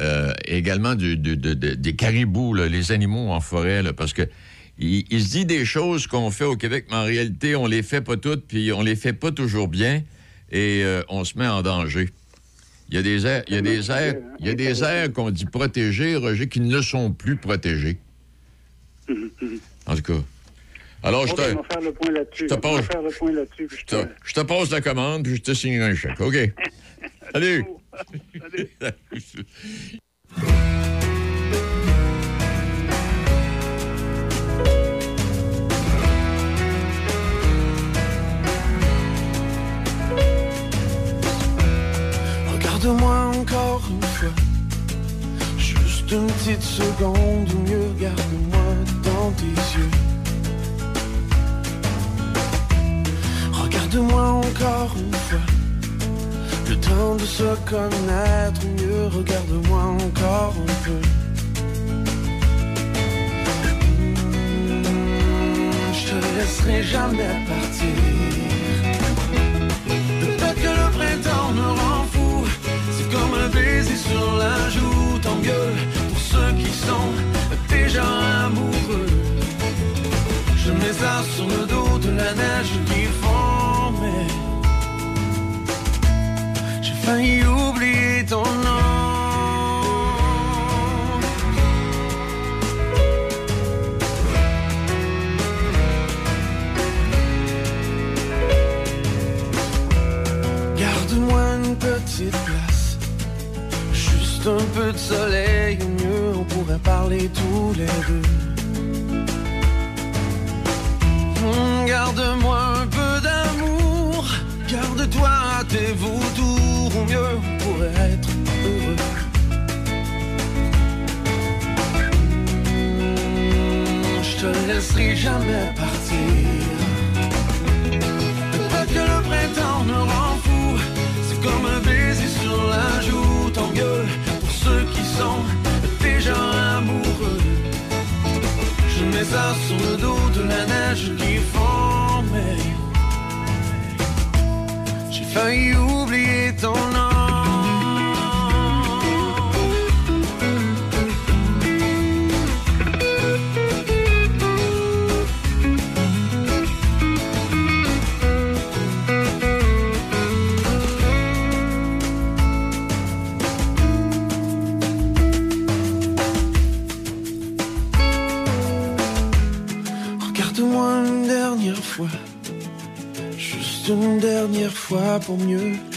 S12: euh, également du- du- de- de- des caribous, les animaux en forêt, là, parce que il, il se dit des choses qu'on fait au Québec, mais en réalité, on les fait pas toutes, puis on les fait pas toujours bien, et euh, on se met en danger. Il y a des aires, il y a des aires, il y a des aires qu'on dit protégées, Roger, qui ne sont plus protégées. En tout cas. Alors, je
S13: ben,
S12: te, je te
S13: je
S12: passe la commande, puis je te signerai un chèque. OK? Salut!
S1: La Regarde-moi encore une fois. Juste une petite seconde ou mieux, garde-moi dans tes yeux. Regarde-moi encore une fois. Le temps de se connaître mieux, regarde-moi encore un peu. Hmm, je te laisserai jamais partir. sur la joue, tant pour ceux qui sont déjà amoureux. Je mets ça sur le dos de la neige qui fond, mais j'ai failli oublier. Garde-moi un peu d'amour, garde-toi tes vautours, ou mieux pour être heureux. Je te laisserai jamais le dos de la neige qui formait. J'ai failli oublier ton nom. pas pour mieux.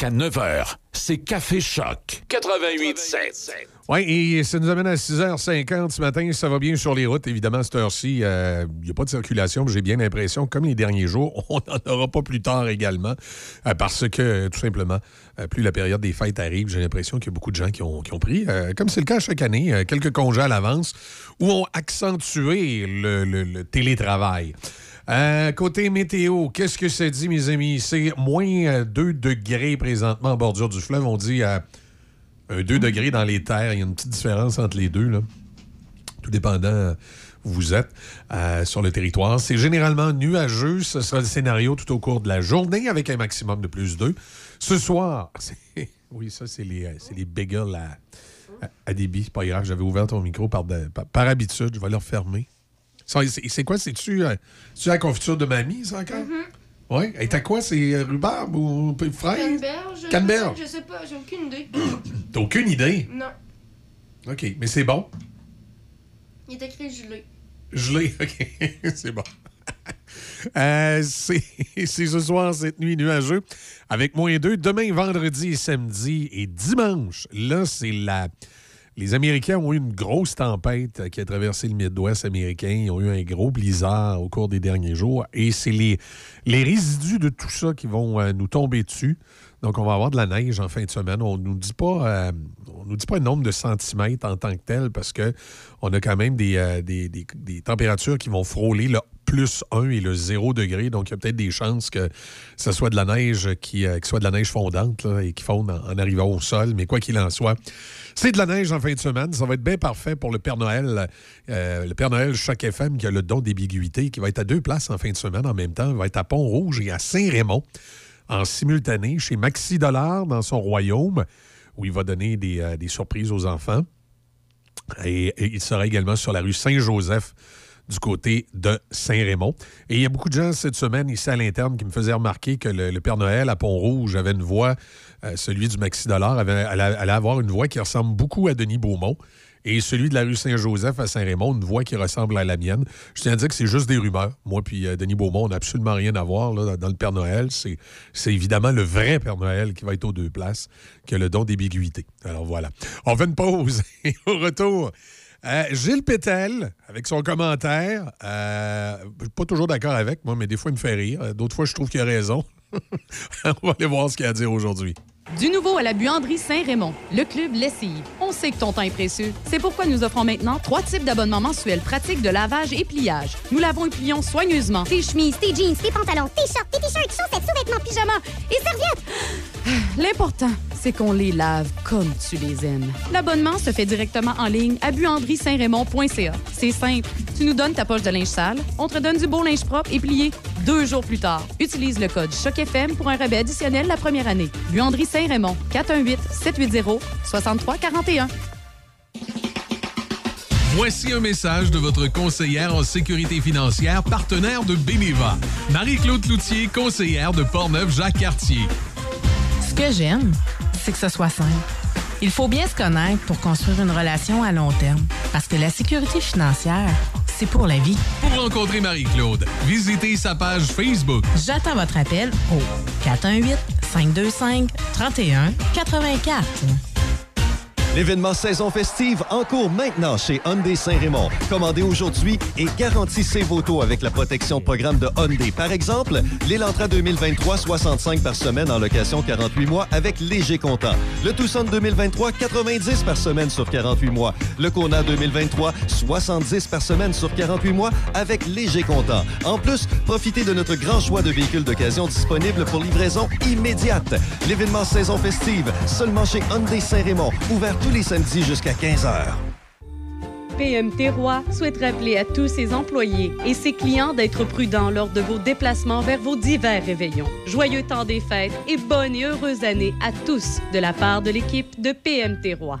S2: Jusqu'à 9h, c'est Café Choc. 88.7.
S14: Oui, et ça nous amène à 6h50 ce matin. Ça va bien sur les routes, évidemment, à cette heure-ci. Il n'y a pas de circulation. mais J'ai bien l'impression, comme les derniers jours, on n'en aura pas plus tard également. euh, parce que, tout simplement, euh, plus la période des fêtes arrive, j'ai l'impression qu'il y a beaucoup de gens qui ont, qui ont pris, euh, comme c'est le cas chaque année, euh, quelques congés à l'avance ou ont accentué le, le- le télétravail. Euh, côté météo, qu'est-ce que ça dit, mes amis? C'est moins euh, 2 degrés présentement en bordure du fleuve. On dit euh, un 2 degrés dans les terres. Il y a une petite différence entre les deux, tout dépendant euh, où vous êtes euh, sur le territoire. C'est généralement nuageux. Ce sera le scénario tout au cours de la journée avec un maximum de plus 2. Ce soir, oui, ça, c'est les, euh, les bagels à, à, à débit. C'est pas grave, j'avais ouvert ton micro par, par habitude. Je vais le refermer. C'est quoi? C'est-tu euh, la confiture de mamie, ça, encore? Oui. Et t'as quoi? C'est euh, rhubarbe ou fraise?
S3: Canneberge?
S14: Canneberge.
S3: Je sais pas, j'ai aucune idée.
S14: T'as aucune idée?
S3: non.
S14: OK, mais c'est bon?
S3: Il est écrit gelé.
S14: Gelé, OK, c'est bon. Euh, c'est c'est ce soir, cette nuit nuageux, avec moins 2. Demain, vendredi et samedi et dimanche, là, c'est la... Les Américains ont eu une grosse tempête qui a traversé le Midwest américain. Ils ont eu un gros blizzard au cours des derniers jours. Et c'est les, les résidus de tout ça qui vont euh, nous tomber dessus. Donc, on va avoir de la neige en fin de semaine. On nous dit pas, euh, on nous dit pas le nombre de centimètres en tant que tel parce que on a quand même des, euh, des, des- températures qui vont frôler le plus 1 et le 0 degré. Donc, il y a peut-être des chances que ce soit de la neige qui, euh, soit de la neige fondante et qui fonde en arrivant au sol. Mais quoi qu'il en soit, c'est de la neige en fin de semaine. Ça va être bien parfait pour le Père Noël. Euh, le Père Noël Choc FM qui a le don d'ambiguïté, qui va être à deux places en fin de semaine en même temps. Il va être à Pont-Rouge et à Saint-Raymond en simultané chez Maxi Dollar dans son royaume, où il va donner des, euh, surprises aux enfants. Et, il sera également sur la rue Saint-Joseph du côté de Saint-Raymond. Et il y a beaucoup de gens cette semaine ici à l'interne qui me faisaient remarquer que le, le Père Noël à Pont-Rouge avait une voix, euh, celui du Maxi Dollar allait, avoir une voix qui ressemble beaucoup à Denis Beaumont. Et celui de la rue Saint-Joseph à Saint-Raymond, une voix qui ressemble à la mienne. Je tiens à dire que c'est juste des rumeurs. Moi puis euh, Denis Beaumont, on n'a absolument rien à voir là, dans le Père Noël. C'est évidemment le vrai Père Noël qui va être aux deux places, qui a le don d'ambiguïté. Alors voilà. On fait une pause et au retour. euh, Gilles Pétel, avec son commentaire, euh, pas toujours d'accord avec moi, mais des fois il me fait rire. D'autres fois, je trouve qu'il a raison. on va aller voir ce qu'il a à dire aujourd'hui.
S7: Du nouveau à la buanderie Saint-Raymond, le club Lessive. On sait que ton temps est précieux. C'est pourquoi nous offrons maintenant trois types d'abonnements mensuels pratiques de lavage et pliage. Nous lavons et plions soigneusement.
S8: Tes chemises, tes jeans, tes pantalons, tes shorts, tes t-shirts, chaussettes, sous-vêtements, pyjamas et serviettes.
S7: L'important, c'est qu'on les lave comme tu les aimes. L'abonnement se fait directement en ligne à buanderie-saint-raymond.ca. C'est simple. Tu nous donnes ta poche de linge sale, on te donne du beau linge propre et plié deux jours plus tard. Utilise le code CHOC-FM pour un rabais additionnel la première année. Buanderie Saint-Raymond, 418-780-6341.
S15: Voici un message de votre conseillère en sécurité financière, partenaire de Beneva. Marie-Claude Cloutier, conseillère de Portneuf-Jacques-Cartier.
S16: Ce que j'aime, c'est que ce soit simple. Il faut bien se connaître pour construire une relation à long terme. Parce que la sécurité financière, c'est pour la vie.
S15: Pour rencontrer Marie-Claude, visitez sa page Facebook.
S16: J'attends votre appel au 418-525-3184.
S11: L'événement saison festive en cours maintenant chez Hyundai Saint-Raymond. Commandez aujourd'hui et garantissez vos taux avec la protection programme de Hyundai. Par exemple, l'Elantra 2023, 65 par semaine en location 48 mois avec léger comptant. Le Tucson 2023, 90 par semaine sur 48 mois. Le Kona 2023, 70 par semaine sur 48 mois avec léger comptant. En plus, profitez de notre grand choix de véhicules d'occasion disponibles pour livraison immédiate. L'événement saison festive, seulement chez Hyundai Saint-Raymond, ouvert tous les samedis jusqu'à 15h.
S17: PMT Roi souhaite rappeler à tous ses employés et ses clients d'être prudents lors de vos déplacements vers vos divers réveillons. Joyeux temps des fêtes et bonne et heureuse année à tous de la part de l'équipe de PMT Roi.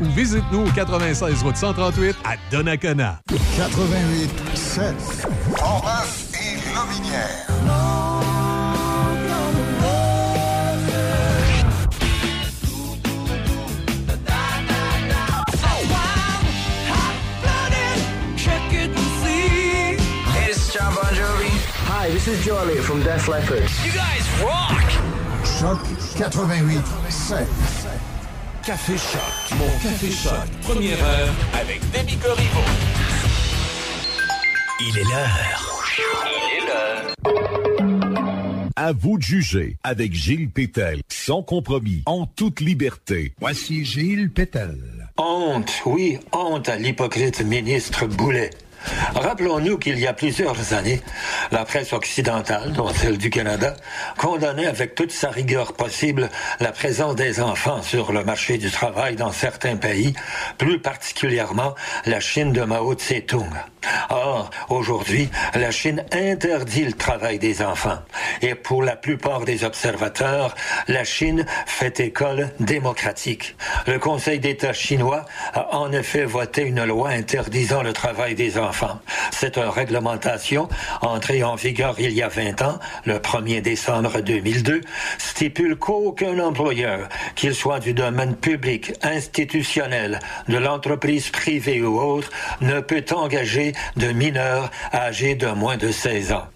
S14: ou visite-nous au 96 route 138 à Donnacona.
S18: 88 7. Portneuf et
S19: Jovi. Hi, this is Elliott from Def Leppard. You guys rock!
S18: Choc 88 7.
S2: Café Choc. Mon Café Choc. Première heure avec Demi Corriveau.
S20: Il est l'heure.
S2: Il est l'heure.
S20: À vous de juger avec Gilles Pétel, sans compromis, en toute liberté. Voici Gilles Pétel.
S21: Honte, oui, honte à l'hypocrite ministre Boulet. Rappelons-nous qu'il y a plusieurs années, la presse occidentale, dont celle du Canada, condamnait avec toute sa rigueur possible la présence des enfants sur le marché du travail dans certains pays, plus particulièrement la Chine de Mao Tse-tung. Or, aujourd'hui, la Chine interdit le travail des enfants. Et pour la plupart des observateurs, la Chine fait école démocratique. Le Conseil d'État chinois a en effet voté une loi interdisant le travail des enfants. Cette réglementation, entrée en vigueur il y a 20 ans, le 1er décembre 2002, stipule qu'aucun employeur, qu'il soit du domaine public, institutionnel, de l'entreprise privée ou autre, ne peut engager de mineurs âgés de moins de 16 ans.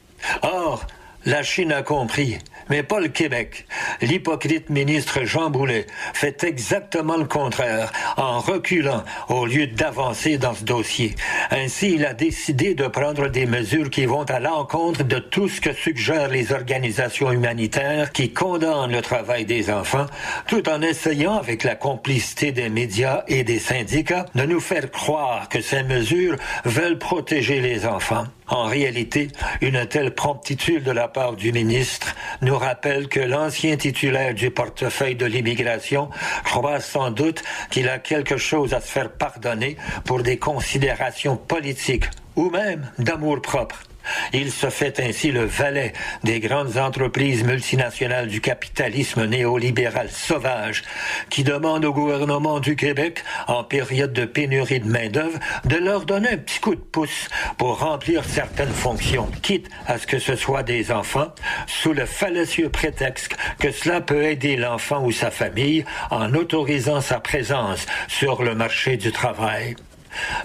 S21: Or, la Chine a compris, mais pas le Québec. L'hypocrite ministre Jean Boulet fait exactement le contraire en reculant au lieu d'avancer dans ce dossier. Ainsi, il a décidé de prendre des mesures qui vont à l'encontre de tout ce que suggèrent les organisations humanitaires qui condamnent le travail des enfants, tout en essayant, avec la complicité des médias et des syndicats, de nous faire croire que ces mesures veulent protéger les enfants. En réalité, une telle promptitude de la part du ministre nous rappelle que l'ancien titulaire du portefeuille de l'immigration croit sans doute qu'il a quelque chose à se faire pardonner pour des considérations politiques ou même d'amour-propre. Il se fait ainsi le valet des grandes entreprises multinationales du capitalisme néolibéral sauvage qui demandent au gouvernement du Québec, en période de pénurie de main-d'œuvre, de leur donner un petit coup de pouce pour remplir certaines fonctions, quitte à ce que ce soit des enfants, sous le fallacieux prétexte que cela peut aider l'enfant ou sa famille en autorisant sa présence sur le marché du travail.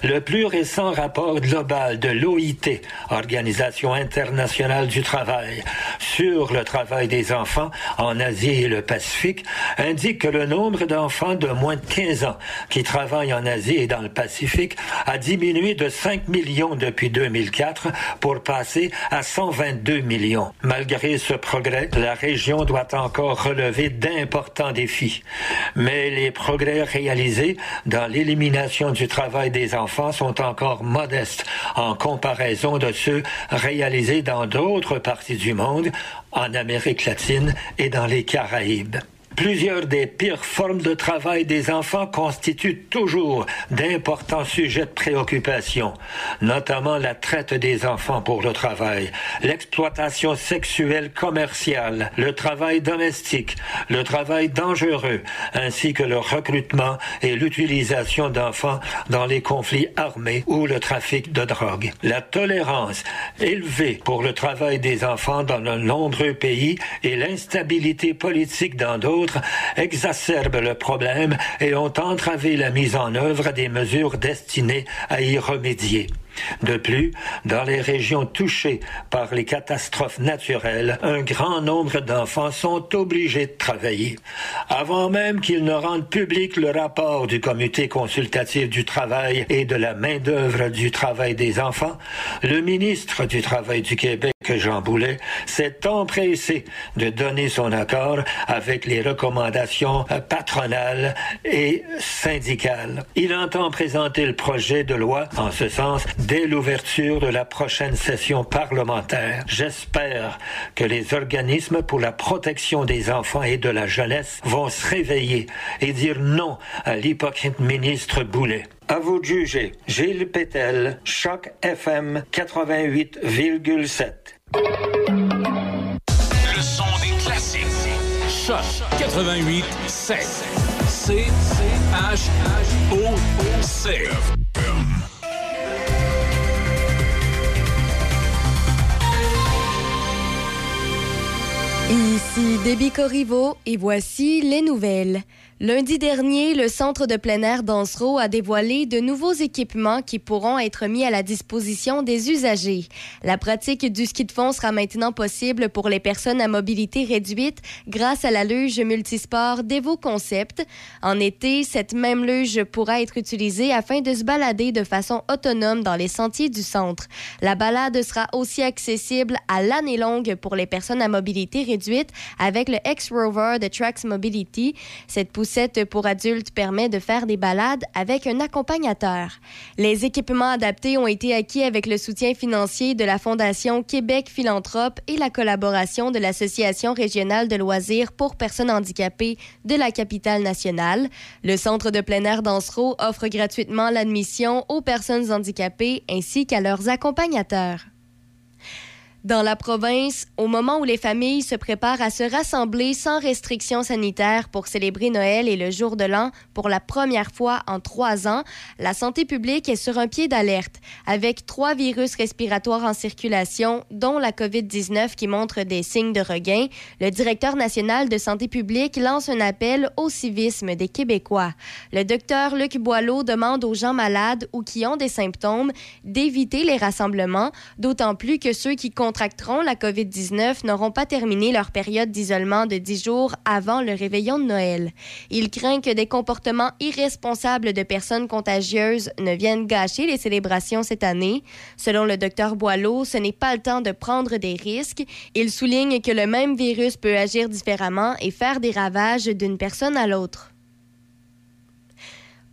S21: Le plus récent rapport global de l'OIT, Organisation internationale du travail, sur le travail des enfants en Asie et le Pacifique, indique que le nombre d'enfants de moins de 15 ans qui travaillent en Asie et dans le Pacifique a diminué de 5 millions depuis 2004 pour passer à 122 millions. Malgré ce progrès, la région doit encore relever d'importants défis. Mais les progrès réalisés dans l'élimination du travail des enfants sont encore modestes en comparaison de ceux réalisés dans d'autres parties du monde, en Amérique latine et dans les Caraïbes. Plusieurs des pires formes de travail des enfants constituent toujours d'importants sujets de préoccupation, notamment la traite des enfants pour le travail, l'exploitation sexuelle commerciale, le travail domestique, le travail dangereux, ainsi que le recrutement et l'utilisation d'enfants dans les conflits armés ou le trafic de drogue. La tolérance élevée pour le travail des enfants dans de nombreux pays et l'instabilité politique dans d'autres exacerbent le problème et ont entravé la mise en œuvre des mesures destinées à y remédier. De plus, dans les régions touchées par les catastrophes naturelles, un grand nombre d'enfants sont obligés de travailler. Avant même qu'ils ne rendent public le rapport du Comité consultatif du travail et de la main-d'œuvre du travail des enfants, le ministre du Travail du Québec, Jean Boulet, s'est empressé de donner son accord avec les recommandations patronales et syndicales. Il entend présenter le projet de loi en ce sens dès l'ouverture de la prochaine session parlementaire. J'espère que les organismes pour la protection des enfants et de la jeunesse vont se réveiller et dire non à l'hypocrite ministre Boulet. À vous de juger. Gilles Pétel, Choc FM 88,7.
S2: Le des classiques. Choc 88 7.
S3: Ici Déby Corriveau et voici les nouvelles. Lundi dernier, le Centre de plein air d'Ansereau a dévoilé de nouveaux équipements qui pourront être mis à la disposition des usagers. La pratique du ski de fond sera maintenant possible pour les personnes à mobilité réduite grâce à la luge multisport Devo Concept. En été, cette même luge pourra être utilisée afin de se balader de façon autonome dans les sentiers du centre. La balade sera aussi accessible à l'année longue pour les personnes à mobilité réduite avec le X-Rover de Trax Mobility. Cette poussette pour adultes permet de faire des balades avec un accompagnateur. Les équipements adaptés ont été acquis avec le soutien financier de la Fondation Québec Philanthrope et la collaboration de l'Association régionale de loisirs pour personnes handicapées de la capitale nationale. Le centre de plein air d'Ansereau offre gratuitement l'admission aux personnes handicapées ainsi qu'à leurs accompagnateurs. Dans la province, au moment où les familles se préparent à se rassembler sans restrictions sanitaires pour célébrer Noël et le jour de l'an pour la première fois en trois ans, la santé publique est sur un pied d'alerte avec trois virus respiratoires en circulation, dont la COVID-19 qui montre des signes de regain. Le directeur national de santé publique lance un appel au civisme des Québécois. Le docteur Luc Boileau demande aux gens malades ou qui ont des symptômes d'éviter les rassemblements, d'autant plus que ceux qui contracteront la COVID-19 n'auront pas terminé leur période d'isolement de 10 jours avant le réveillon de Noël. Il craint que des comportements irresponsables de personnes contagieuses ne viennent gâcher les célébrations cette année. Selon le docteur Boileau, ce n'est pas le temps de prendre des risques. Il souligne que le même virus peut agir différemment et faire des ravages d'une personne à l'autre.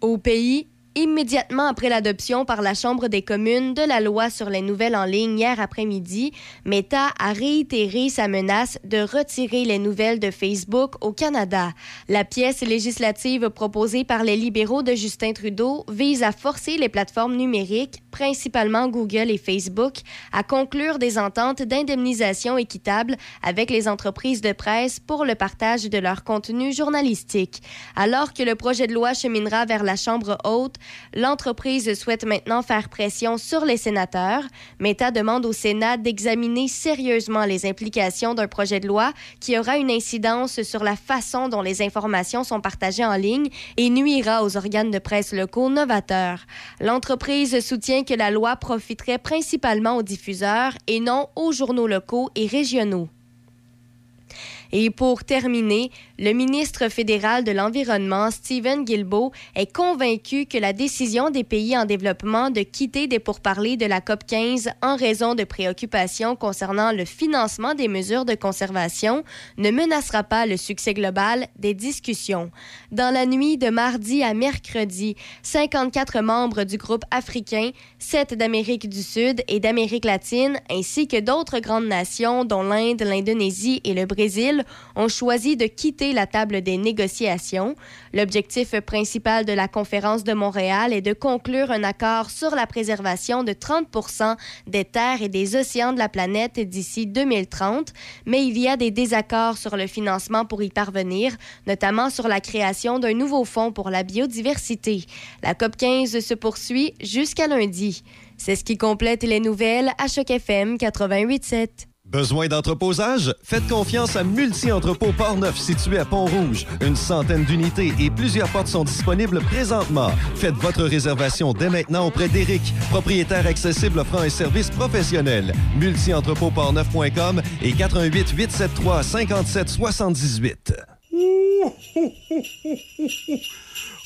S3: Au pays, Immédiatement après l'adoption par la Chambre des communes de la loi sur les nouvelles en ligne hier après-midi, Meta a réitéré sa menace de retirer les nouvelles de Facebook au Canada. La pièce législative proposée par les libéraux de Justin Trudeau vise à forcer les plateformes numériques, principalement Google et Facebook, à conclure des ententes d'indemnisation équitable avec les entreprises de presse pour le partage de leur contenu journalistique. Alors que le projet de loi cheminera vers la Chambre haute, L'entreprise souhaite maintenant faire pression sur les sénateurs. Meta demande au Sénat d'examiner sérieusement les implications d'un projet de loi qui aura une incidence sur la façon dont les informations sont partagées en ligne et nuira aux organes de presse locaux novateurs. L'entreprise soutient que la loi profiterait principalement aux diffuseurs et non aux journaux locaux et régionaux. Et pour terminer, le ministre fédéral de l'Environnement, Stephen Guilbeault, est convaincu que la décision des pays en développement de quitter des pourparlers de la COP 15 en raison de préoccupations concernant le financement des mesures de conservation ne menacera pas le succès global des discussions. Dans la nuit de mardi à mercredi, 54 membres du groupe africain, 7 d'Amérique du Sud et d'Amérique latine, ainsi que d'autres grandes nations dont l'Inde, l'Indonésie et le Brésil, ont choisi de quitter la table des négociations. L'objectif principal de la conférence de Montréal est de conclure un accord sur la préservation de 30 des terres et des océans de la planète d'ici 2030, mais il y a des désaccords sur le financement pour y parvenir, notamment sur la création d'un nouveau fonds pour la biodiversité. La COP 15 se poursuit jusqu'à lundi. C'est ce qui complète les nouvelles à Choc FM 88.7.
S11: Besoin d'entreposage? Faites confiance à Multi-Entrepôt Portneuf situé à Pont-Rouge. Une centaine d'unités et plusieurs portes sont disponibles présentement. Faites votre réservation dès maintenant auprès d'Éric, propriétaire accessible offrant un service professionnel. Multi-entrepôt-portneuf.com et 88 873 57 78.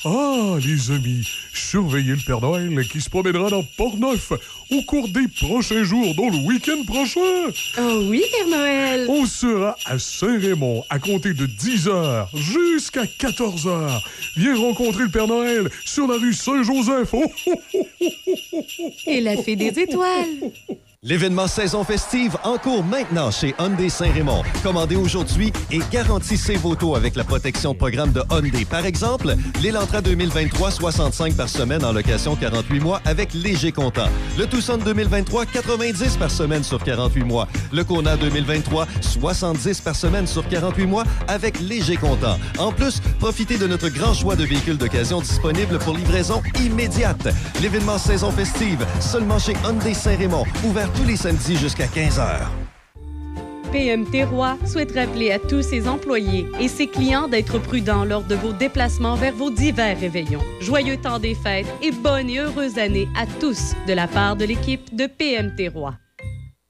S6: Ah, les amis, surveillez le Père Noël qui se promènera dans Port-Neuf au cours des prochains jours, dont le week-end prochain.
S7: Oh oui, Père Noël.
S6: On sera à Saint-Raymond à compter de 10h jusqu'à 14h. Viens rencontrer le Père Noël sur la rue Saint-Joseph. Oh, oh, oh, oh, oh, oh.
S7: Et la fée des étoiles.
S11: L'événement saison festive en cours maintenant chez Hyundai Saint-Raymond. Commandez aujourd'hui et garantissez vos taux avec la protection programme de Hyundai. Par exemple, l'Elantra 2023, 65 par semaine en location 48 mois avec léger comptant. Le Tucson 2023, 90 par semaine sur 48 mois. Le Kona 2023, 70 par semaine sur 48 mois avec léger comptant. En plus, profitez de notre grand choix de véhicules d'occasion disponibles pour livraison immédiate. L'événement saison festive, seulement chez Hyundai Saint-Raymond, ouvert tous les samedis jusqu'à 15h.
S7: PMT Roi souhaite rappeler à tous ses employés et ses clients d'être prudents lors de vos déplacements vers vos divers réveillons. Joyeux temps des fêtes et bonne et heureuse année à tous de la part de l'équipe de PMT Roi.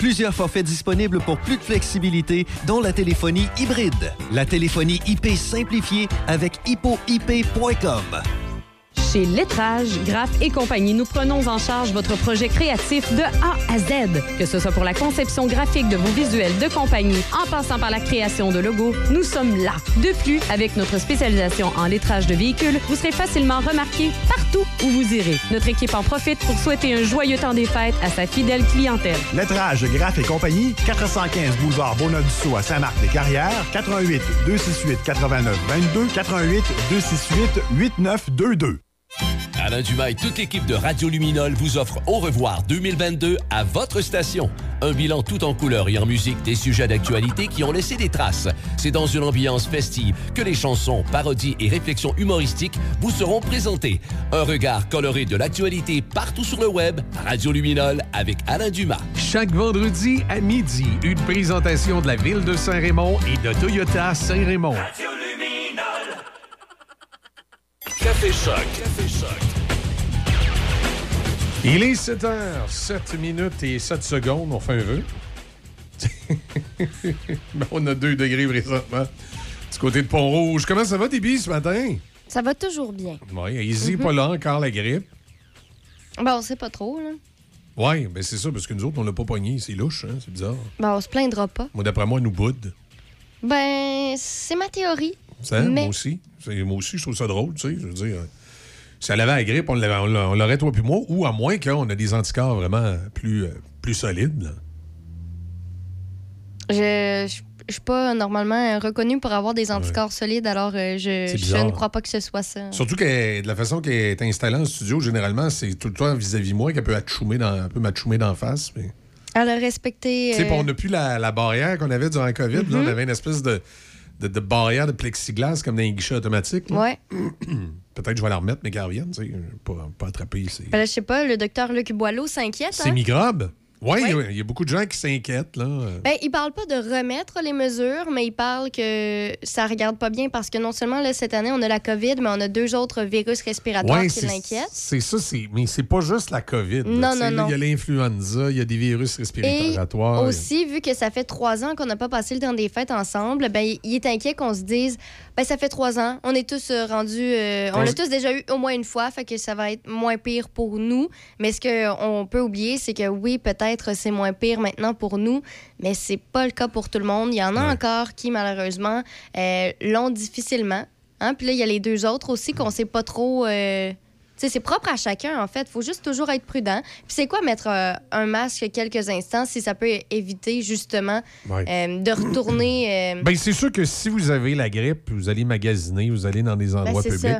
S11: Plusieurs forfaits disponibles pour plus de flexibilité, dont la téléphonie hybride. La téléphonie IP simplifiée avec hippoip.com.
S7: Chez Lettrage, Graph et compagnie, nous prenons en charge votre projet créatif de A à Z. Que ce soit pour la conception graphique de vos visuels de compagnie, en passant par la création de logos, nous sommes là. De plus, avec notre spécialisation en lettrage de véhicules, vous serez facilement remarqué partout où vous irez. Notre équipe en profite pour souhaiter un joyeux temps des fêtes à sa fidèle clientèle.
S18: Lettrage, Graph et compagnie, 415 boulevard Bonadusseau à Saint-Marc-des-Carrières, 88 268 89 22, 88 268 8922.
S22: Alain Dumas et toute l'équipe de Radio Luminol vous offrent Au revoir 2022 à votre station. Un bilan tout en couleur et en musique des sujets d'actualité qui ont laissé des traces. C'est dans une ambiance festive que les chansons, parodies et réflexions humoristiques vous seront présentées. Un regard coloré de l'actualité partout sur le web. Radio Luminol avec Alain Dumas.
S15: Chaque vendredi à midi, une présentation de la ville de Saint-Raymond et de Toyota Saint-Raymond.
S2: Café Choc. Café Choc.
S14: Il est 7 h 7 minutes et 7 secondes. On fait un vœu. Ben, on a 2 degrés présentement. Du côté de Pont-Rouge. Comment ça va, Déby, ce matin?
S3: Ça va toujours bien.
S14: Oui, easy,
S3: Mhm.
S14: pas là encore la grippe.
S3: Ben, on sait pas trop, là.
S14: Oui, ben c'est ça, parce que nous autres, on l'a pas pogné. C'est louche, hein? c'est bizarre.
S3: Ben, on se plaindra pas.
S14: Moi, d'après moi, elle nous boude.
S3: Ben, c'est ma théorie.
S14: Ça,
S3: Mais-
S14: moi aussi. Moi aussi, je trouve ça drôle, tu sais. Je veux dire, si elle avait la grippe, on l'aurait, toi puis moi, ou à moins qu'on a des anticorps vraiment plus, euh, plus solides. là.
S3: Je je- je suis pas normalement reconnue pour avoir des anticorps solides, alors euh, je, je ne crois pas que ce soit ça.
S14: Surtout que de la façon qu'elle est installée en studio, généralement, c'est tout le temps vis-à-vis moi qu'elle peut atchoumer dans, d'en face. Mais...
S3: Elle a respecté.
S14: Tu sais,
S3: euh,
S14: on n'a plus la, la barrière qu'on avait durant la COVID. là.
S3: Mhm.
S14: on avait une espèce de, de, de barrière de plexiglas comme dans les guichets automatiques.
S3: Ouais.
S14: Peut-être que je vais la remettre, mais qu'elle revienne. tu sais, Pas, pas attraper ces,
S3: Ben là, je sais pas, le docteur Luc Boileau s'inquiète.
S14: ces
S3: hein?
S14: microbes. Oui, il y a beaucoup de gens qui s'inquiètent. là.
S3: Ben, ils parlent pas de remettre les mesures, mais ils parlent que ça regarde pas bien parce que non seulement là, cette année, on a la COVID, mais on a deux autres virus respiratoires
S14: Ouais,
S3: qui l'inquiètent.
S14: C'est ça, c'est- mais c'est pas juste la COVID.
S3: Non, non, non.
S14: Il y a l'influenza, il y a des virus
S3: Et
S14: respiratoires.
S3: aussi, vu que ça fait trois ans qu'on n'a pas passé le temps des fêtes ensemble, ben, il est inquiet qu'on se dise ben, ça fait trois ans, on est tous euh, rendus. euh, on l'a tous déjà eu au moins une fois, fait que ça va être moins pire pour nous. Mais ce qu'on peut oublier, c'est que oui, peut-être c'est moins pire maintenant pour nous, mais c'est pas le cas pour tout le monde. Il y en a encore qui, malheureusement, euh, l'ont difficilement. Hein? Puis là, il y a les deux autres aussi qu'on sait pas trop. euh, c'est propre à chacun, en fait. faut juste toujours être prudent. Puis c'est quoi mettre euh, un masque quelques instants si ça peut éviter, justement,
S14: Ouais.
S3: euh, de retourner... euh,
S14: Ben, c'est sûr que si vous avez la grippe, vous allez magasiner, vous allez dans des endroits
S3: c'est
S14: publics,
S3: ça.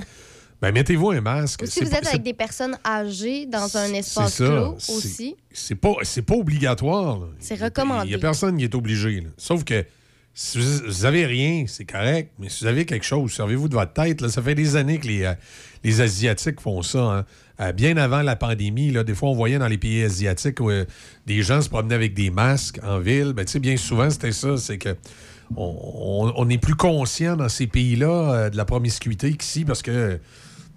S14: ben, mettez-vous un masque.
S3: ou si vous êtes avec des personnes âgées dans un espace clos aussi.
S14: C'est pas, pas obligatoire.
S3: C'est
S14: Il n'y
S3: recommandé.
S14: a personne qui est obligé. là. Sauf que si vous, avez rien, c'est correct. Mais si vous avez quelque chose, servez-vous de votre tête. Ça fait des années que les, euh, les Asiatiques font ça. hein. Euh, bien avant la pandémie, là, des fois, on voyait dans les pays asiatiques où des gens se promenaient avec des masques en ville. Ben, bien souvent, c'était ça. C'est que on, on- est plus conscient dans ces pays-là euh, de la promiscuité qu'ici parce que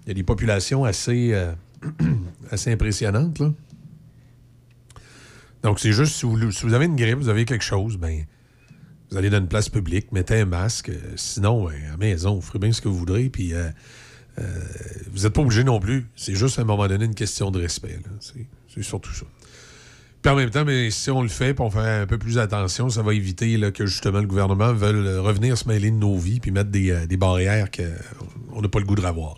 S14: il y a des populations assez, assez impressionnantes. Là. Donc, c'est juste, si vous, si vous avez une grippe, vous avez quelque chose, ben, vous allez dans une place publique, mettez un masque. Euh, Sinon, ben, à maison, vous ferez bien ce que vous voudrez. Puis, euh, euh, vous n'êtes pas obligé non plus. C'est juste à un moment donné une question de respect. C'est surtout ça. Puis en même temps, ben, si on le fait, puis on fait un peu plus attention, ça va éviter là, que justement le gouvernement veuille euh, revenir se mêler de nos vies puis mettre des, euh, des barrières qu'on n'a pas le goût de revoir.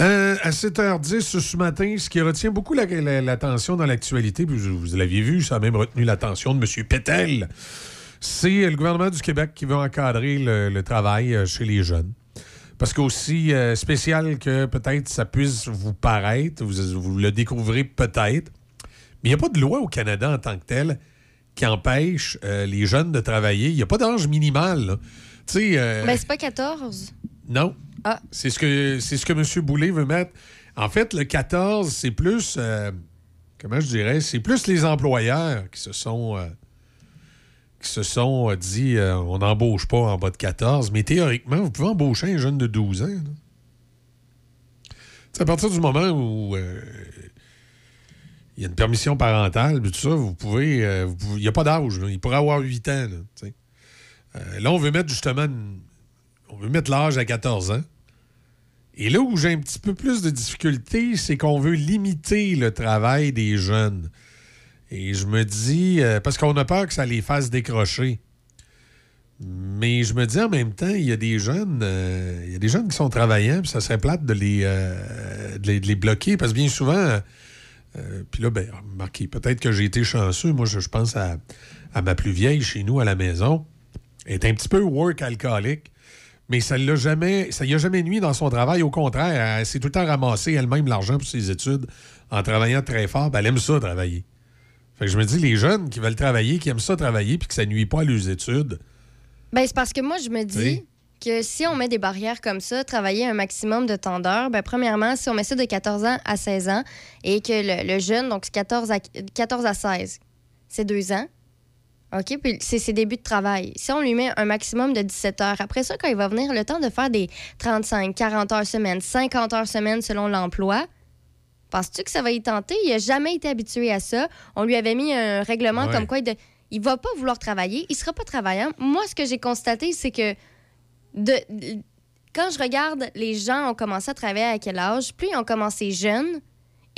S14: Euh, à 7h10 ce matin, ce qui retient beaucoup la- la- l'attention dans l'actualité, puis vous, vous l'aviez vu, ça a même retenu l'attention de M. Pétel, c'est le gouvernement du Québec qui veut encadrer le, le travail euh, chez les jeunes. Parce qu'aussi euh, spécial que peut-être ça puisse vous paraître, vous, vous le découvrez peut-être, mais il n'y a pas de loi au Canada en tant que telle qui empêche euh, les jeunes de travailler. Il n'y a pas d'âge minimal. Tu sais, euh,
S3: Ben, c'est pas 14.
S14: non.
S3: Ah.
S14: C'est ce que c'est ce que M. Boulay veut mettre. En fait, le 14, c'est plus comment je dirais, c'est plus les employeurs qui se sont qui se sont euh, dit euh, on n'embauche pas en bas de 14, mais théoriquement, vous pouvez embaucher un jeune de 12 ans. à partir du moment où euh, il y a une permission parentale, tout ça, vous pouvez. il n'y a pas d'âge. Il pourrait avoir 8 ans. Là, on veut mettre justement on veut mettre l'âge à 14 ans. Et là où j'ai un petit peu plus de difficulté, c'est qu'on veut limiter le travail des jeunes. Et je me dis, euh, parce qu'on a peur que ça les fasse décrocher. Mais je me dis en même temps, il y a des jeunes, euh, il y a des jeunes qui sont travaillants, puis ça serait plate de les, euh, de les, bloquer, parce que bien souvent, puis là, ben, remarquez, peut-être que j'ai été chanceux. Moi, je, pense à, ma plus vieille chez nous à la maison. Elle est un petit peu work alcoolique, mais ça l'a jamais, ça y a jamais nuit dans son travail. Au contraire, elle s'est tout le temps ramassée elle-même l'argent pour ses études en travaillant très fort. Elle aime ça travailler. Fait que je me dis, les jeunes qui veulent travailler, qui aiment ça travailler, puis que ça nuit pas à leurs études,
S3: Ben, c'est parce que moi, je me dis
S14: Oui.
S3: que si on met des barrières comme ça, travailler un maximum de temps d'heure, ben, premièrement, si on met ça de 14 ans à 16 ans et que le, le jeune, donc c'est 14 à, 14 à 16, c'est deux ans. OK? Puis c'est ses débuts de travail. Si on lui met un maximum de 17 heures, après ça, quand il va venir le temps de faire des 35, 40 heures semaine, 50 heures semaine selon l'emploi, penses-tu que ça va y tenter? Il n'a jamais été habitué à ça. On lui avait mis un règlement
S23: Ouais.
S3: comme quoi il, de- il va pas vouloir travailler, il sera pas travaillant. Moi, ce que j'ai constaté, c'est que de, quand je regarde les gens ont commencé à travailler à quel âge, plus ils ont commencé jeunes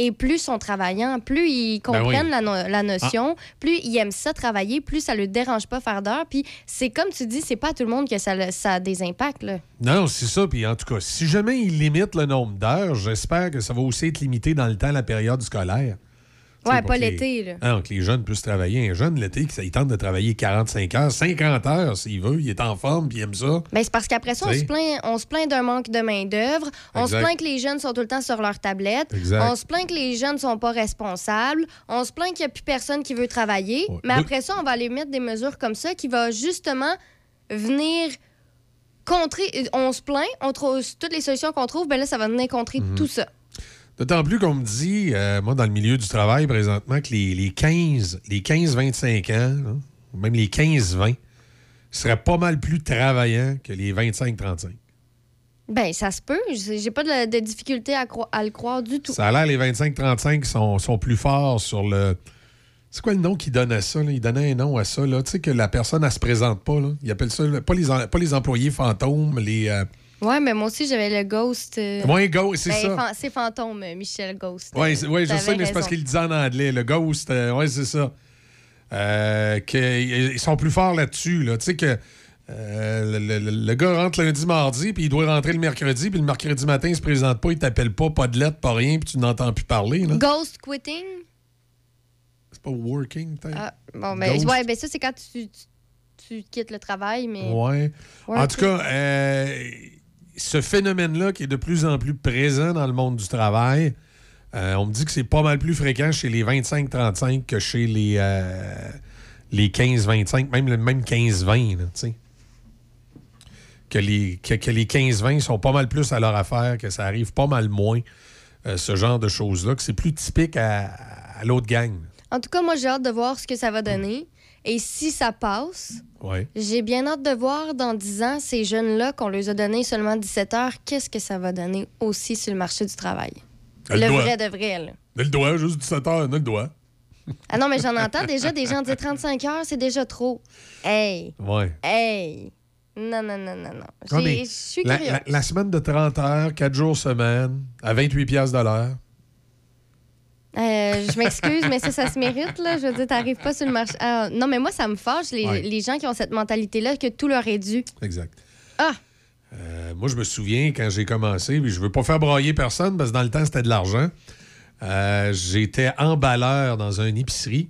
S3: et plus ils sont travaillants, plus ils
S23: Ben oui.
S3: comprennent la, no- la notion, plus ils aiment ça travailler, plus ça ne le dérange pas faire d'heures. Puis c'est comme tu dis, c'est pas à tout le monde que ça, ça a des impacts. Là.
S14: Non, c'est ça. Puis en tout cas, si jamais il limite le nombre d'heures, j'espère que ça va aussi être limité dans le temps, la période scolaire.
S3: Ouais, pas
S14: les-
S3: l'été.
S14: Ah, que les jeunes puissent travailler. Un jeune, l'été, il tente de travailler 45 heures, 50 heures s'il veut. Il est en forme, puis il aime ça.
S3: Ben, c'est parce qu'après ça, on se plaint, on se plaint d'un manque de main-d'œuvre. On se plaint que les jeunes sont tout le temps sur leur tablette.
S14: Exact.
S3: On se plaint que les jeunes sont pas responsables. On se plaint qu'il n'y a plus personne qui veut travailler. Mais après ça, on va aller mettre des mesures comme ça qui va justement venir contrer. On se plaint, on trouve toutes les solutions qu'on trouve, ben là, ça va venir contrer
S14: Mhm.
S3: tout ça.
S14: D'autant plus qu'on me dit, euh, moi, dans le milieu du travail présentement, que les, les 15, les 15-25 ans, là, même les 15-20, seraient pas mal plus travaillants que les 25-35.
S3: Ben, ça se peut. J'ai pas de, de difficulté à, cro- à le croire du tout.
S14: Ça a l'air, les 25-35 sont, sont plus forts sur le. C'est quoi le nom qu'ils donnent à ça? là? Ils donnaient un nom à ça. là. Tu sais que la personne, elle se présente pas. Là. Ils appellent ça, pas les, en- pas les employés fantômes, les. euh,
S3: Ouais, mais moi aussi, j'avais le ghost. euh,
S14: ghost, c'est
S3: ben,
S14: ça.
S3: C'est fantôme, euh, Michel Ghost.
S14: Oui, ouais, je sais, mais c'est parce qu'il le dit en anglais. Le ghost, euh, ouais, c'est ça. Euh, ils sont plus forts là-dessus. Là. Tu sais que le, le- le gars rentre lundi, mardi, puis il doit rentrer le mercredi, puis le mercredi matin, il se présente pas, il t'appelle pas, pas de lettre, pas rien, puis tu n'entends plus parler. là.
S3: Ghost quitting?
S14: C'est pas working, peut-être?
S3: Ah, bon, ben,
S14: Ghost?
S3: ouais, ben ça, c'est quand tu, tu, tu quittes le travail, mais.
S14: Ouais. En tout cas, euh, ce phénomène-là qui est de plus en plus présent dans le monde du travail, euh, on me dit que c'est pas mal plus fréquent chez les 25-35 que chez les, euh, les 15-25, même le même 15-20, là, tu sais. Que les, que, les 15-20 sont pas mal plus à leur affaire, que ça arrive pas mal moins, euh, ce genre de choses-là, que c'est plus typique à l'autre gang.
S3: En tout cas, moi, j'ai hâte de voir ce que ça va donner. Et si ça passe,
S14: Ouais.
S3: j'ai bien hâte de voir dans 10 ans ces jeunes-là qu'on leur a donné seulement 17 heures, qu'est-ce que ça va donner aussi sur le marché du travail?
S14: Elle
S3: le
S14: doit.
S3: vrai de vrai, là.
S14: Le doigt, juste 17 heures, a le doigt.
S3: Ah non, mais j'en entends déjà des gens dire 35 heures, c'est déjà trop. Hey!
S14: Ouais.
S3: Hey! Non, non, non, non, non. Je suis
S14: la, la- la semaine de 30 heures, 4 jours semaine, à 28 piastres de l'heure.
S3: Euh, je m'excuse, mais ça, ça se mérite, là. Je veux dire, t'arrives pas sur le marché. Ah, non, mais moi, ça me fâche, les,
S14: Ouais.
S3: les gens qui ont cette mentalité-là, que tout leur est dû.
S14: Exact.
S3: Ah!
S14: Euh, moi, je me souviens quand j'ai commencé, puis je veux pas faire broyer personne parce que dans le temps, c'était de l'argent. Euh, J'étais emballeur dans une épicerie.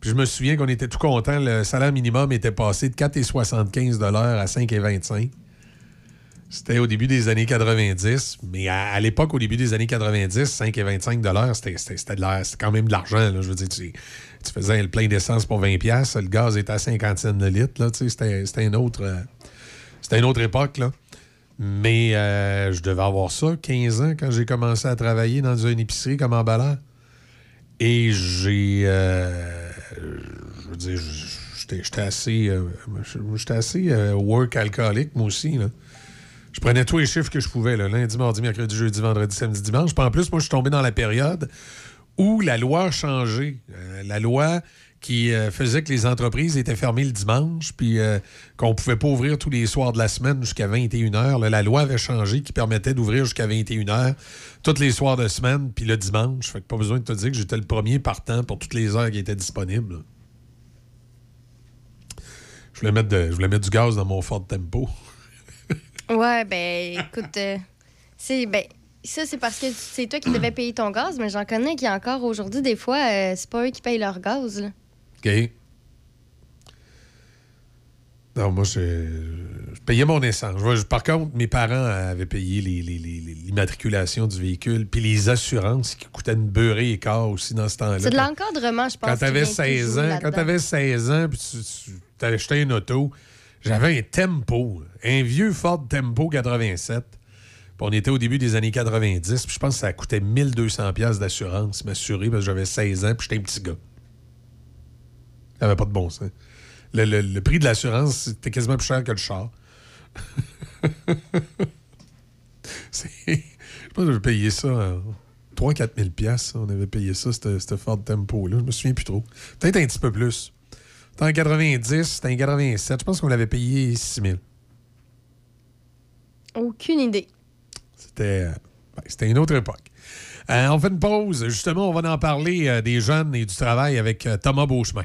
S14: Puis je me souviens qu'on était tout contents. Le salaire minimum était passé de 4,75 à 5,25 C'était au début des années 90. Mais à, l'époque, au début des années 90, 5,25 c'était c'était- c'était de l'air- c'était quand même de l'argent. Je veux dire, tu, faisais le plein d'essence pour 20 pièces Le gaz était à 50 cents de litre. C'était une autre... euh, c'était une autre époque, là. Mais euh, je devais avoir ça, 15 ans, quand j'ai commencé à travailler dans une épicerie comme emballeur. Et j'ai. euh, je veux dire, j'étais assez. j'étais assez work alcoolique, moi aussi, là. Je prenais tous les chiffres que je pouvais, là, lundi, mardi, mercredi, jeudi, vendredi, samedi, dimanche. Puis en plus, moi, je suis tombé dans la période où la loi a changé. Euh, la loi qui euh, faisait que les entreprises étaient fermées le dimanche, puis euh, qu'on ne pouvait pas ouvrir tous les soirs de la semaine jusqu'à 21 h. Là, la loi avait changé qui permettait d'ouvrir jusqu'à 21 h tous les soirs de semaine, puis le dimanche. Fait que pas besoin de te dire que j'étais le premier partant pour toutes les heures qui étaient disponibles. Je voulais mettre, je voulais mettre du gaz dans mon Ford Tempo.
S3: Ouais, ben, écoute, euh, c'est. Ben, ça, c'est parce que c'est toi qui devais payer ton gaz, mais j'en connais qui, encore aujourd'hui, des fois, euh, c'est pas eux qui payent leur gaz, là.
S14: OK. Non, moi, je, je payais mon essence. Je par contre, mes parents avaient payé les- les- les- les- l'immatriculation du véhicule, puis les assurances qui coûtaient une beurrée et quart aussi dans ce temps-là.
S3: C'est de l'encadrement, je pense.
S14: Quand tu avais
S3: vient qui
S14: 16
S3: joue
S14: ans, quand tu avais 16 ans, puis tu, tu acheté une auto, j'avais un Tempo, un vieux Ford Tempo 87. Puis on était au début des années 90, puis je pense que ça coûtait 1200 pièces d'assurance, m'assurer, parce que j'avais 16 ans, puis j'étais un petit gars. Ça n'avait pas de bon sens. Le, le- le prix de l'assurance, c'était quasiment plus cher que le char. Je pense que j'avais payé ça 3-4 000 piastres, On avait payé ça, ce Ford Tempo-là. Je me souviens plus trop. Peut-être un petit peu plus. C'était en 90, c'était en 87. Je pense qu'on l'avait payé 6 000.
S3: Aucune idée.
S14: C'était ben, c'était une autre époque. Euh, on fait une pause. Justement, on va en parler euh, des jeunes et du travail avec euh, Thomas Beauchemin.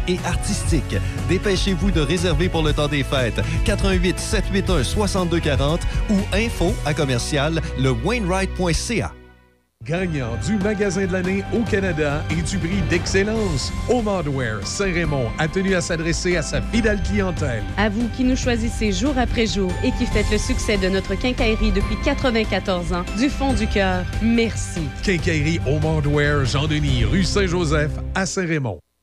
S11: et artistiques. Dépêchez-vous de réserver pour le temps des fêtes. 88 781 6240 ou info à commercial lewainwright.ca.
S14: gagnant du magasin de l'année au Canada et du prix d'excellence. Omardware Saint-Raymond a tenu à s'adresser à sa fidèle clientèle.
S7: À vous qui nous choisissez jour après jour et qui faites le succès de notre quincaillerie depuis 94 ans, du fond du cœur, merci.
S14: Quincaillerie Omardware Jean-Denis, rue Saint-Joseph à Saint-Raymond.